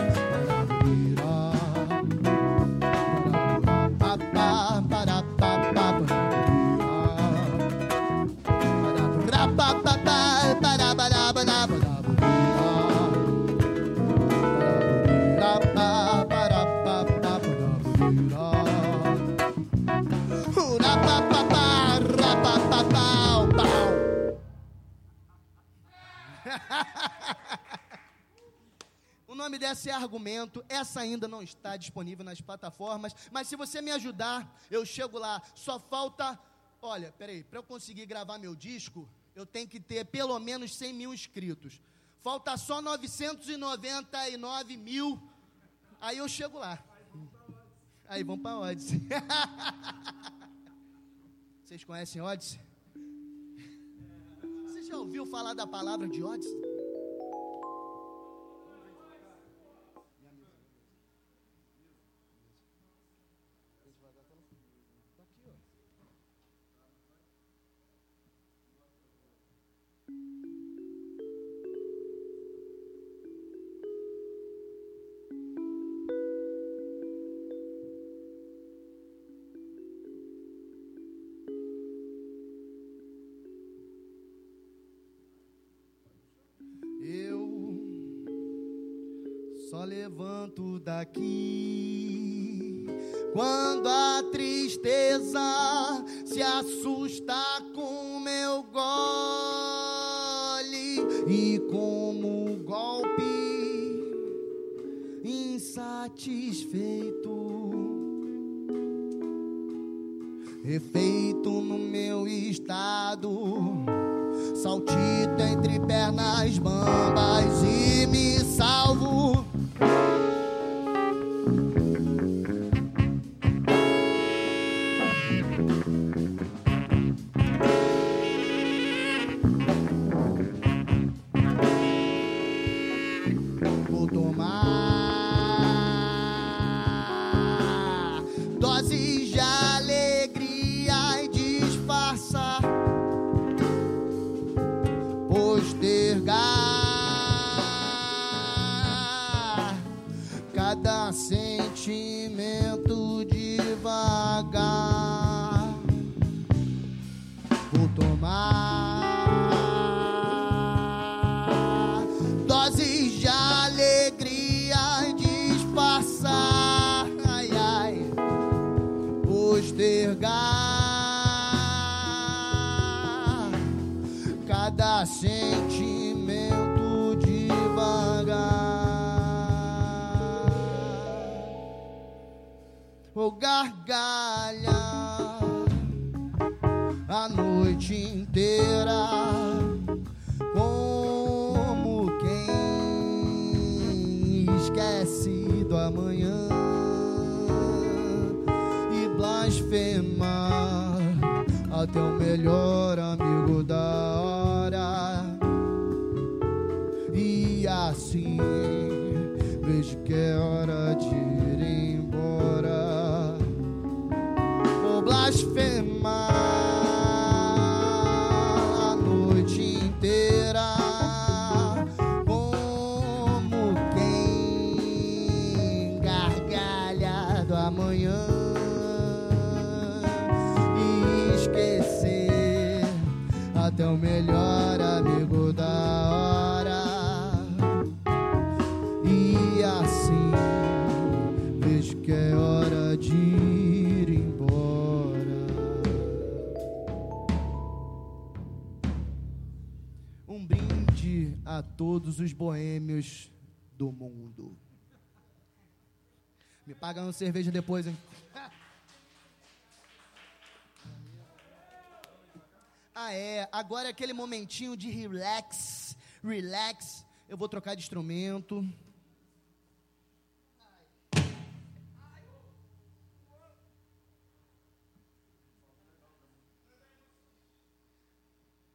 Dessa é argumento. Essa ainda não está disponível nas plataformas. Mas se você me ajudar, eu chego lá. Só falta. Olha, peraí, para eu conseguir gravar meu disco, eu tenho que ter pelo menos 100 mil inscritos. Falta só 999 mil. Aí eu chego lá. Aí vamos para Odyssey. Vocês conhecem Odyssey? Você já ouviu falar da palavra de Odyssey? Levanto daqui. Quando a tristeza se assusta com meu gole e como golpe insatisfeito. Efeito no meu estado saltito entre pernas bambas e me cada sentimento devagar. Vou gargalhar a noite inteira como quem esquece do amanhã e blasfemar até o melhor amigo da todos os boêmios do mundo. Me paga uma cerveja depois, hein? Ah, é. Agora é aquele momentinho de relax. Relax. Eu vou trocar de instrumento.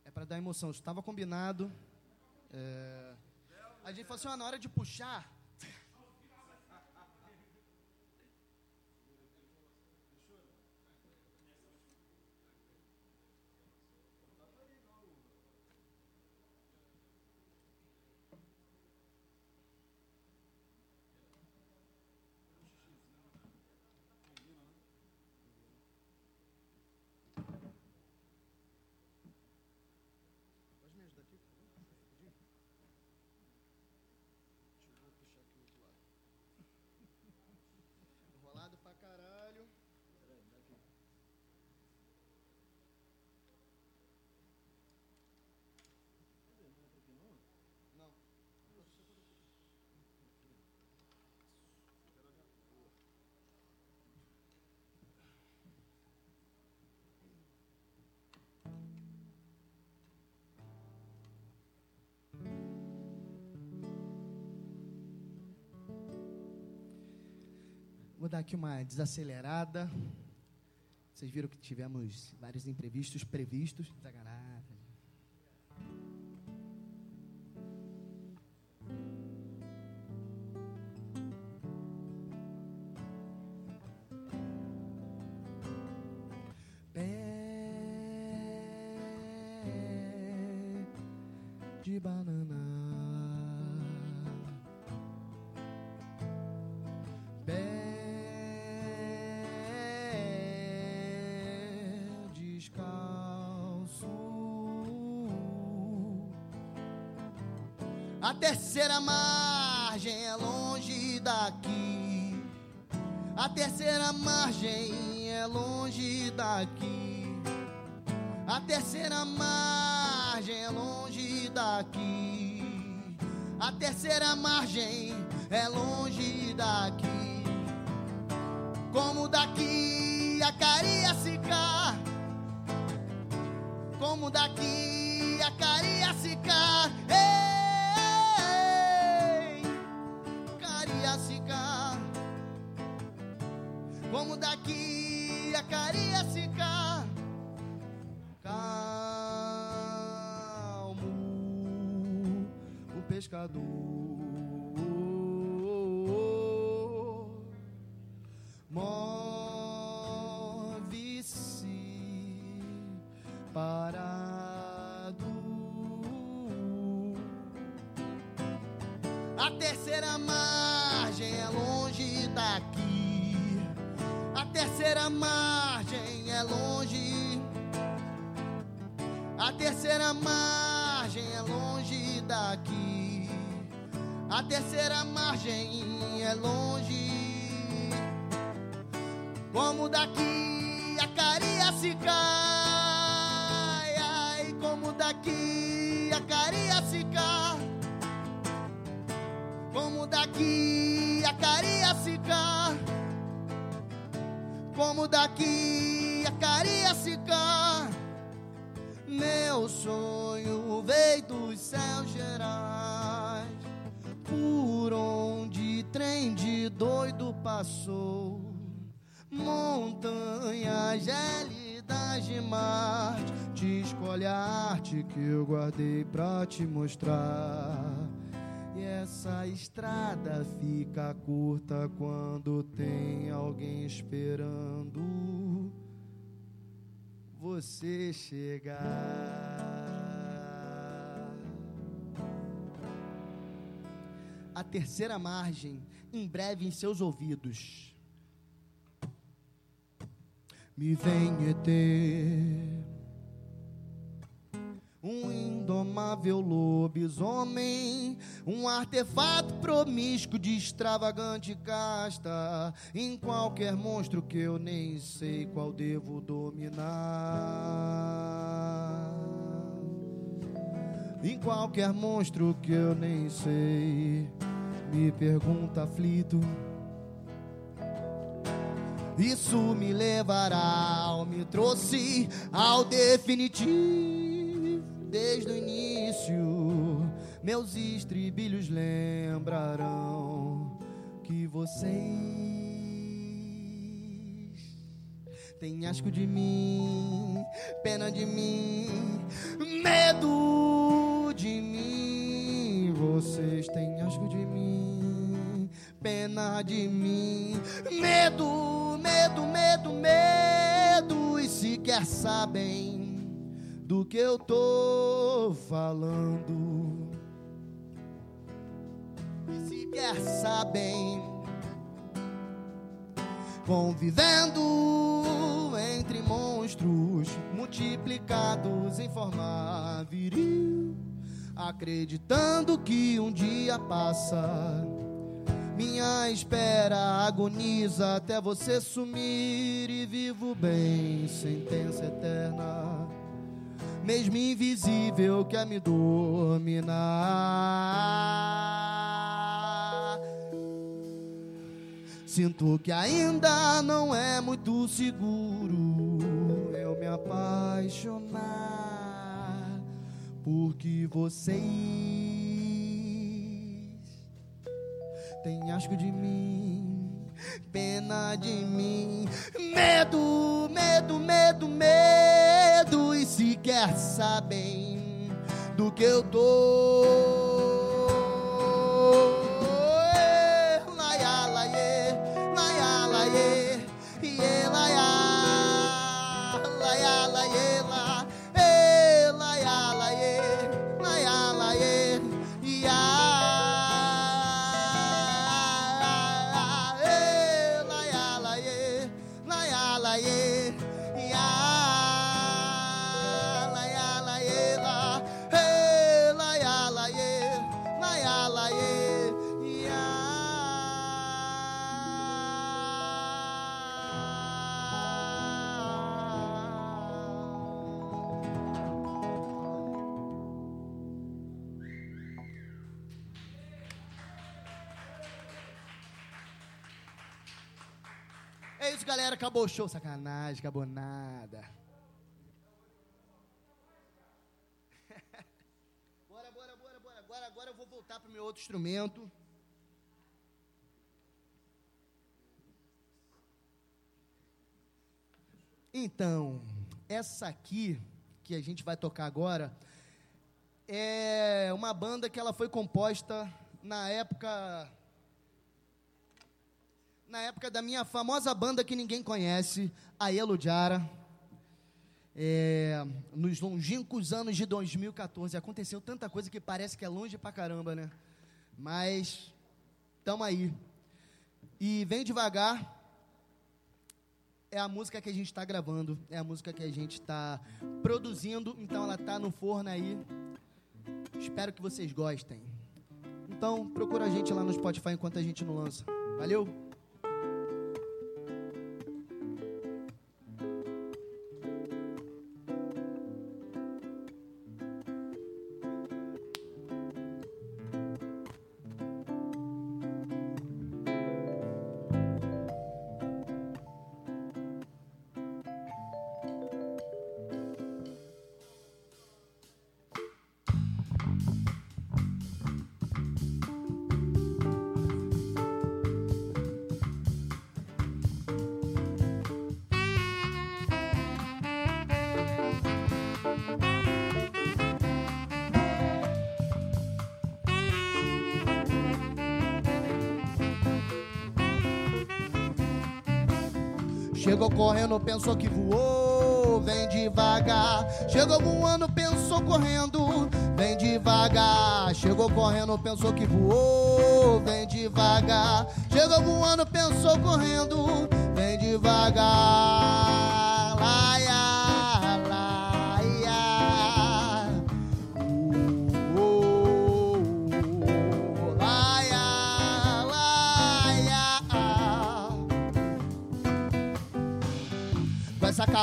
É para dar emoção. Estava combinado. É, A gente falou assim, ó, na hora de puxar. Vou dar aqui uma desacelerada. Vocês viram que tivemos vários imprevistos previstos. Sacanagem. Terceira margem é longe daqui. Como daqui a Cariacica. Como daqui a Cariacica. Ei, Cariacica. Como daqui a Cariacica. Calmo, o pescador A terceira margem é longe daqui. A terceira margem é longe. A terceira margem é longe daqui. A terceira margem é longe. Como daqui daqui a Cariacica. Meu sonho veio dos céus gerais, por onde trem de doido passou, montanhas gélidas de Marte, te escolhe a arte que eu guardei pra te mostrar. Essa estrada fica curta quando tem alguém esperando você chegar. A terceira margem, em breve em seus ouvidos. Me vem ET, um indomável lobisomem, um artefato promíscuo de extravagante casta, em qualquer monstro que eu nem sei qual devo dominar. Em qualquer monstro que eu nem sei, me pergunta aflito. Isso me levará, ou me trouxe ao definitivo desde o início. Meus estribilhos lembrarão que vocês têm asco de mim, pena de mim, medo de mim. Vocês têm asco de mim, pena de mim, medo, medo, medo, medo. E sequer sabem do que eu tô falando. E sequer sabem, convivendo entre monstros multiplicados em forma viril, acreditando que um dia passa. Minha espera agoniza até você sumir e vivo bem, sentença eterna mesmo invisível quer me dominar. Sinto que ainda não é muito seguro eu me apaixonar, porque vocês têm asco de mim, pena de mim, medo, medo, medo, medo, e sequer sabem do que eu tô. Eh, Acabou o show. Sacanagem, acabou nada. bora, bora, bora, bora. Agora, agora eu vou voltar pro meu outro instrumento. Então, essa aqui que a gente vai tocar agora é uma banda que ela foi composta na época na época da minha famosa banda que ninguém conhece, a Elodiara. É, nos longínquos anos de 2014. Aconteceu tanta coisa que parece que é longe pra caramba, né? Mas tamo aí. E vem devagar. É a música que a gente está gravando, é a música que a gente está produzindo, então ela tá no forno aí. Espero que vocês gostem. Então, procura a gente lá no Spotify enquanto a gente não lança. Valeu? Correndo, pensou que voou, vem devagar. Chegou voando, pensou correndo, vem devagar. Chegou correndo, pensou que voou, vem devagar. Chegou voando, pensou correndo, vem devagar.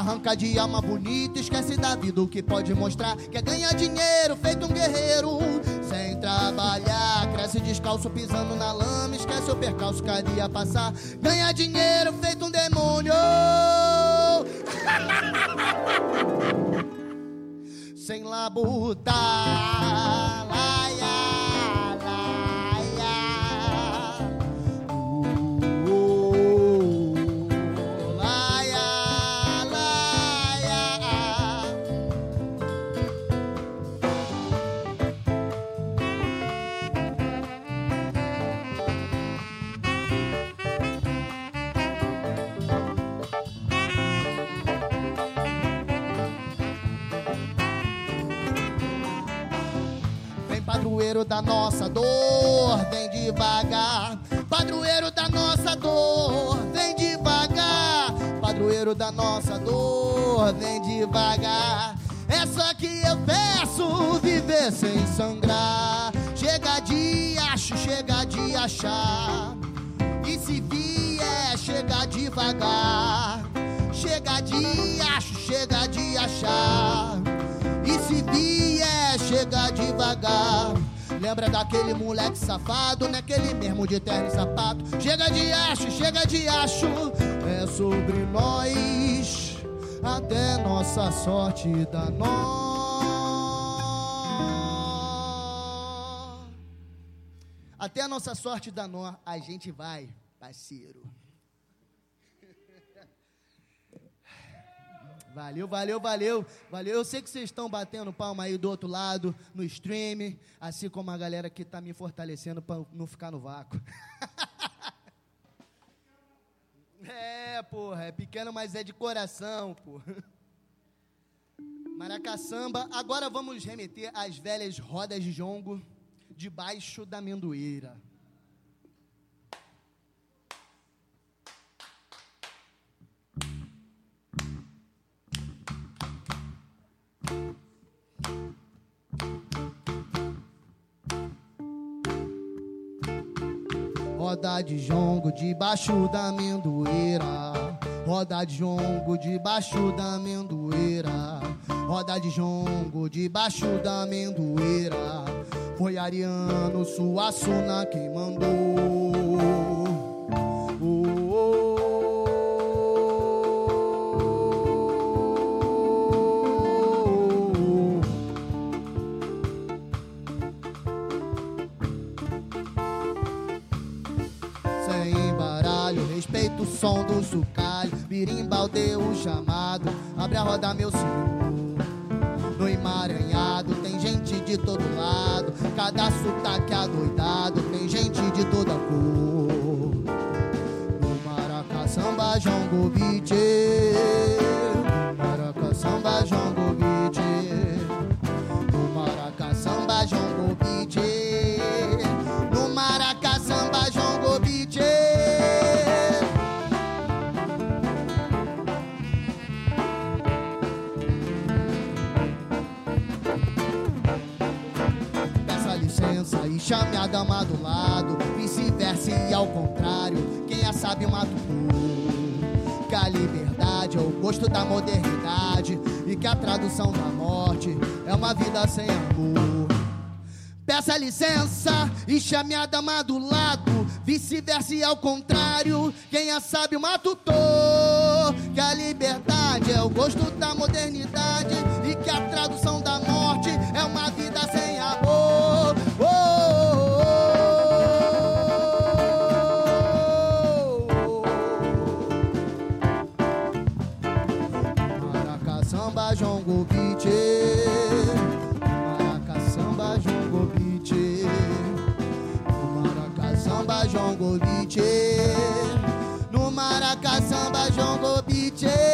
Carranca de alma bonita, esquece da vida o que pode mostrar. Quer ganhar dinheiro, feito um guerreiro, sem trabalhar. Cresce descalço, pisando na lama, esquece o percalço, cada dia passar. Ganhar dinheiro, feito um demônio. sem labutar. Da nossa dor, vem devagar. Padroeiro da nossa dor, vem devagar. Padroeiro da nossa dor, vem devagar. É só que eu peço viver sem sangrar. Chega de acho, chega de achar. E se vier, chega devagar. Chega de acho, chega de achar. E se vier, chega devagar. Lembra daquele moleque safado, naquele mesmo de terno e sapato. Chega de acho, chega de acho. É sobre nós, até nossa sorte da nós. Até a nossa sorte da nó, a gente vai, parceiro. Valeu, valeu, valeu, valeu. Eu sei que vocês estão batendo palma aí do outro lado, no stream, assim como a galera que tá me fortalecendo para não ficar no vácuo. é, porra, é pequeno, mas é de coração, porra. Maracaçamba, agora vamos remeter às velhas rodas de jongo debaixo da amendoeira. Roda de jongo debaixo da amendoeira. Roda de jongo debaixo da amendoeira. Roda de jongo debaixo da amendoeira. Foi Ariano Suassuna quem mandou. Som do chocalho. Birimbau deu o chamado, abre a roda, meu senhor. No emaranhado tem gente de todo lado, cada sotaque adoidado, tem gente de toda cor. No Maracá, samba, jongo, beat. Lado, vice-versa e ao contrário. Quem é sábio mata o. Que a liberdade é o gosto da modernidade e que a tradução da morte é uma vida sem amor. Peça licença e chame a dama do lado, vice-versa e ao contrário. Quem é sábio mata o. Que a liberdade é o gosto da modernidade e que a tradução da morte jongo,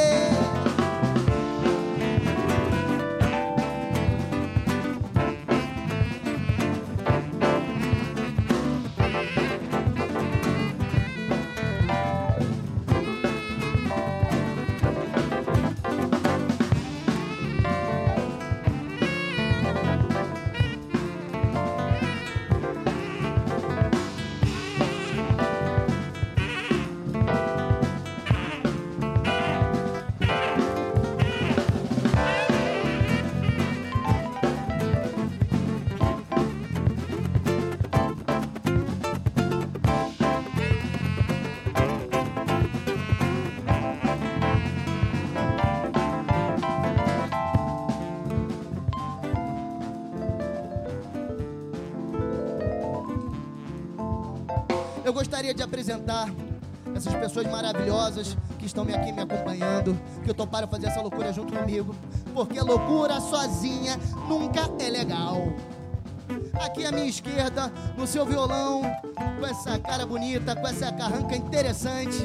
gostaria de apresentar essas pessoas maravilhosas que estão aqui me acompanhando, que toparam fazer essa loucura junto comigo, porque loucura sozinha nunca é legal. Aqui à minha esquerda, no seu violão, com essa cara bonita, com essa carranca interessante,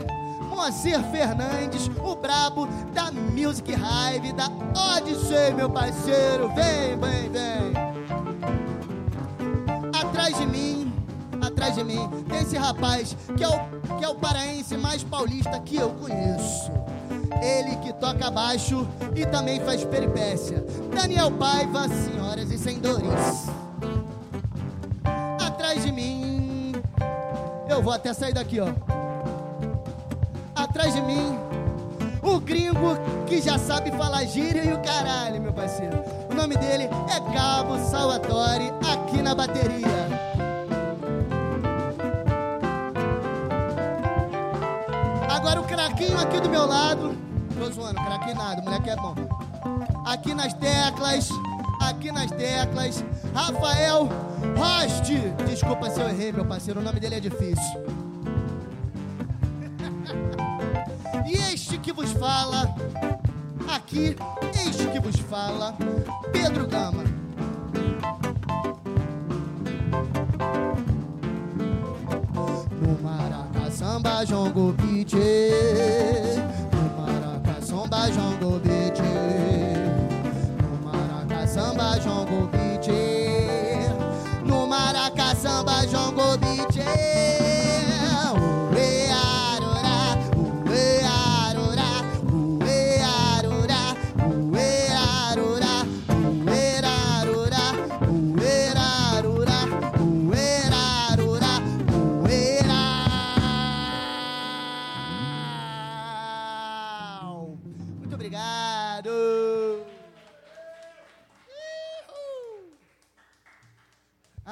Moacir Fernandes, o brabo da Music Hive, da Odyssey, meu parceiro. Vem, vem, vem. Atrás de mim, tem esse rapaz que é o, que é o paraense mais paulista que eu conheço. Ele que toca baixo e também faz peripécia. Daniel Paiva, senhoras e senhores. Atrás de mim, eu vou até sair daqui, ó. Atrás de mim, o gringo que já sabe falar gíria e o caralho, meu parceiro. O nome dele é Cabo Salvatore, aqui na bateria. Agora o craquinho aqui do meu lado. Tô zoando, craquinho nada, moleque é bom. Aqui nas teclas, aqui nas teclas, Rafael Rost. Desculpa se eu errei, meu parceiro, o nome dele é difícil. E este que vos fala, aqui, este que vos fala, Pedro Gama. No Maraca samba jongo beat No Maraca samba jongo beat No Maraca samba jongo beat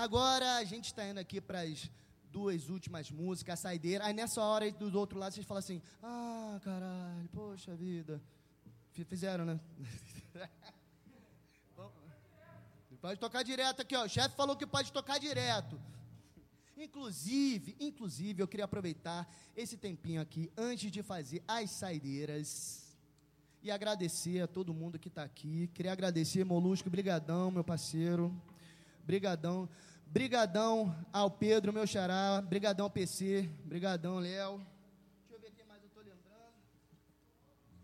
Agora a gente está indo aqui para as duas últimas músicas, a saideira. Aí nessa hora do outro lado vocês falam assim: Ah, caralho, poxa vida. Fizeram, né? Pode tocar direto aqui, ó. O chefe falou que pode tocar direto. Inclusive, inclusive, eu queria aproveitar esse tempinho aqui antes de fazer as saideiras e agradecer a todo mundo que está aqui. Queria agradecer Molusco, brigadão, meu parceiro. Brigadão. Brigadão ao Pedro, meu xará. Brigadão ao PC. Brigadão, Léo. Deixa eu ver quem mais eu tô lembrando.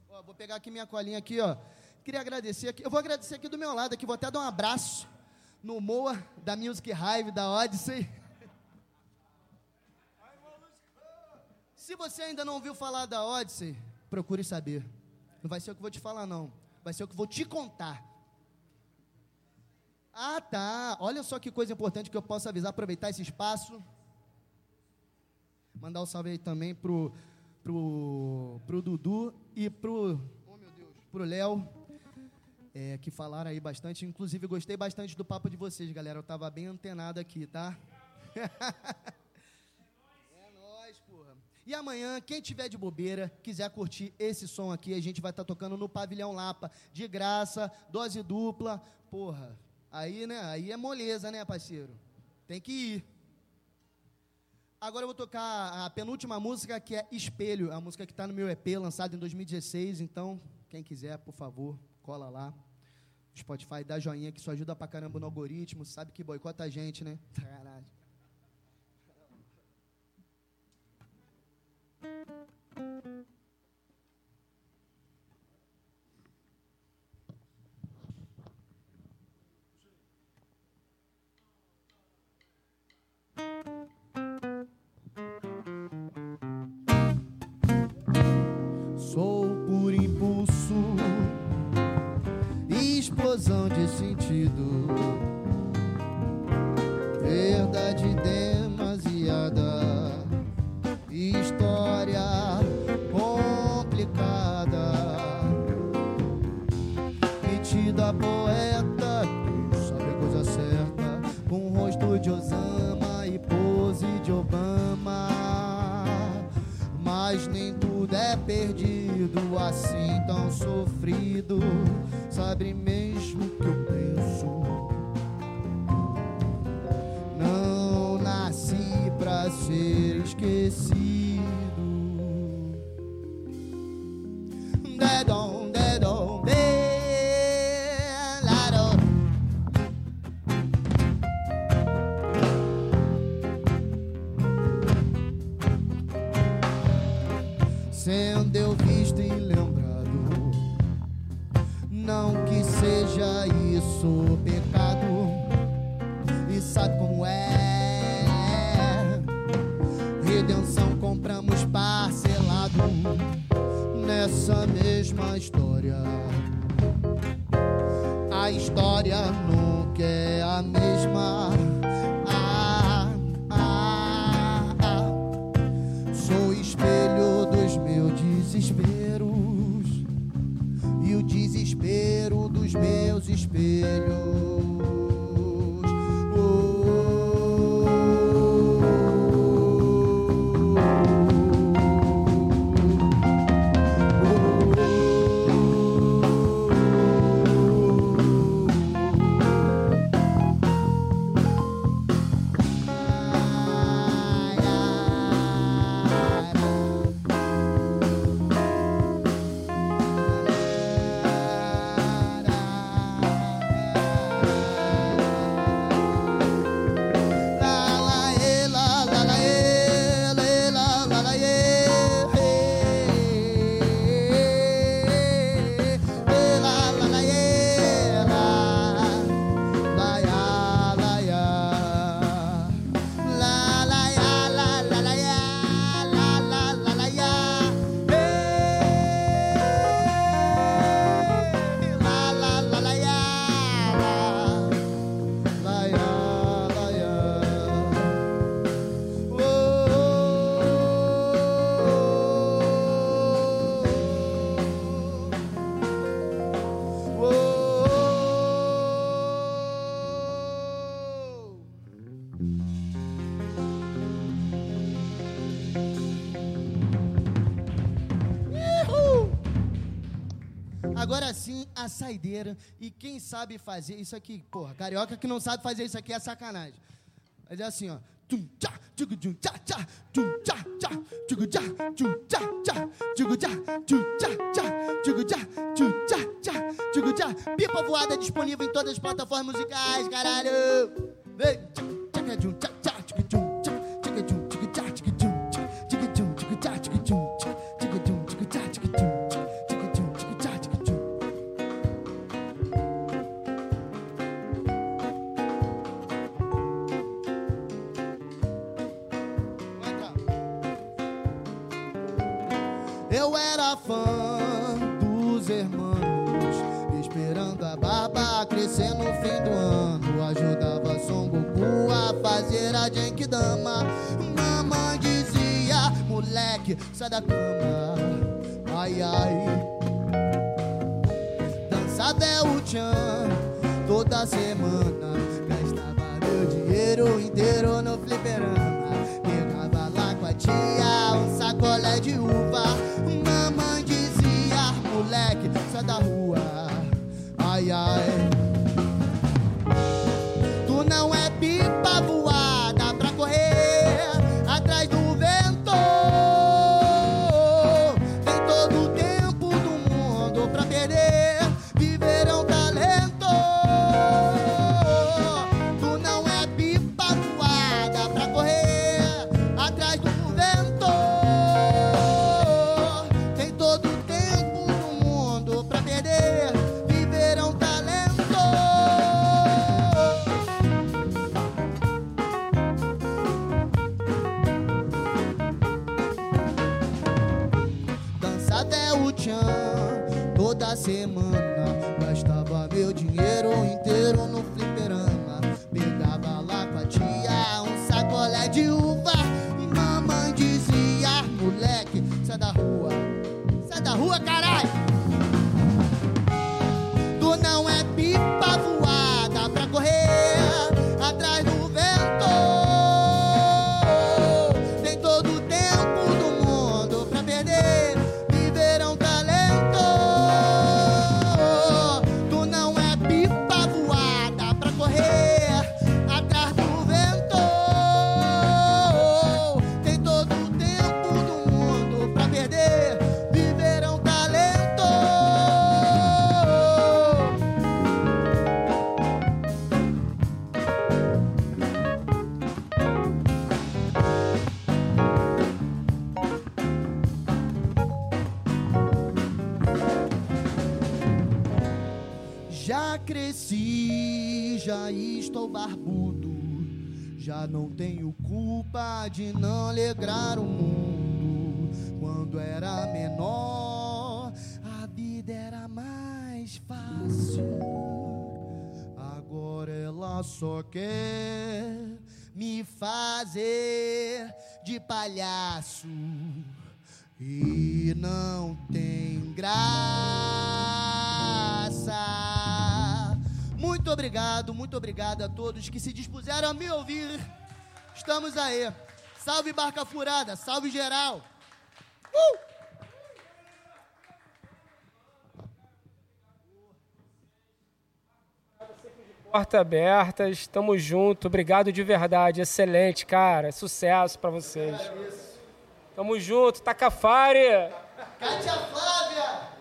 Ó, vou pegar aqui minha colinha aqui, ó. Queria agradecer aqui. Eu vou agradecer aqui do meu lado aqui. Vou até dar um abraço no Moa da Music Hive, da Odyssey. Se você ainda não ouviu falar da Odyssey, procure saber. Não vai ser o que eu vou te falar, não. Vai ser o que eu vou te contar. Ah, tá. Olha só que coisa importante que eu posso avisar, aproveitar esse espaço. Mandar um salve aí também pro, pro, pro Dudu e pro, oh, meu Deus, pro Léo, é, que falaram aí bastante. Inclusive, gostei bastante do papo de vocês, galera. Eu tava bem antenado aqui, tá? é nóis, porra. E amanhã, quem tiver de bobeira, quiser curtir esse som aqui, a gente vai estar tocando no Pavilhão Lapa, de graça, dose dupla. Porra, aí, né? Aí é moleza, né, parceiro? Tem que ir. Agora eu vou tocar a penúltima música, que é Espelho, a música que está no meu EP, lançado em 2016. Então, quem quiser, por favor, cola lá. Spotify, dá joinha, que isso ajuda pra caramba no algoritmo. Sabe que boicota a gente, né? Caralho. Seja saideira. E quem sabe fazer isso aqui, porra, carioca que não sabe fazer isso aqui é sacanagem. Mas é assim, ó. Tum, tchá, tchugu, tchum, tchá, tchá, tum, tchá, tchá, tchugu, tchá, tchum, tchá, tchá, tchugu, tchá, tchum, tchá, tchá, tchugu, tchá, tchum, tchá, tchá, tchugu, tchá. Pipa voada disponível em todas as plataformas musicais, caralho. estou barbudo. Já não tenho culpa de não alegrar o mundo. Quando era menor, a vida era mais fácil. Agora ela só quer me fazer de palhaço e não tem graça. obrigado, muito obrigado a todos que se dispuseram a me ouvir. Estamos aí. Salve Barca Furada, salve geral. Uh! Porta aberta, estamos juntos. Obrigado de verdade, excelente, cara. Sucesso para vocês. Tamo junto, Takafari. Cátia Flávia.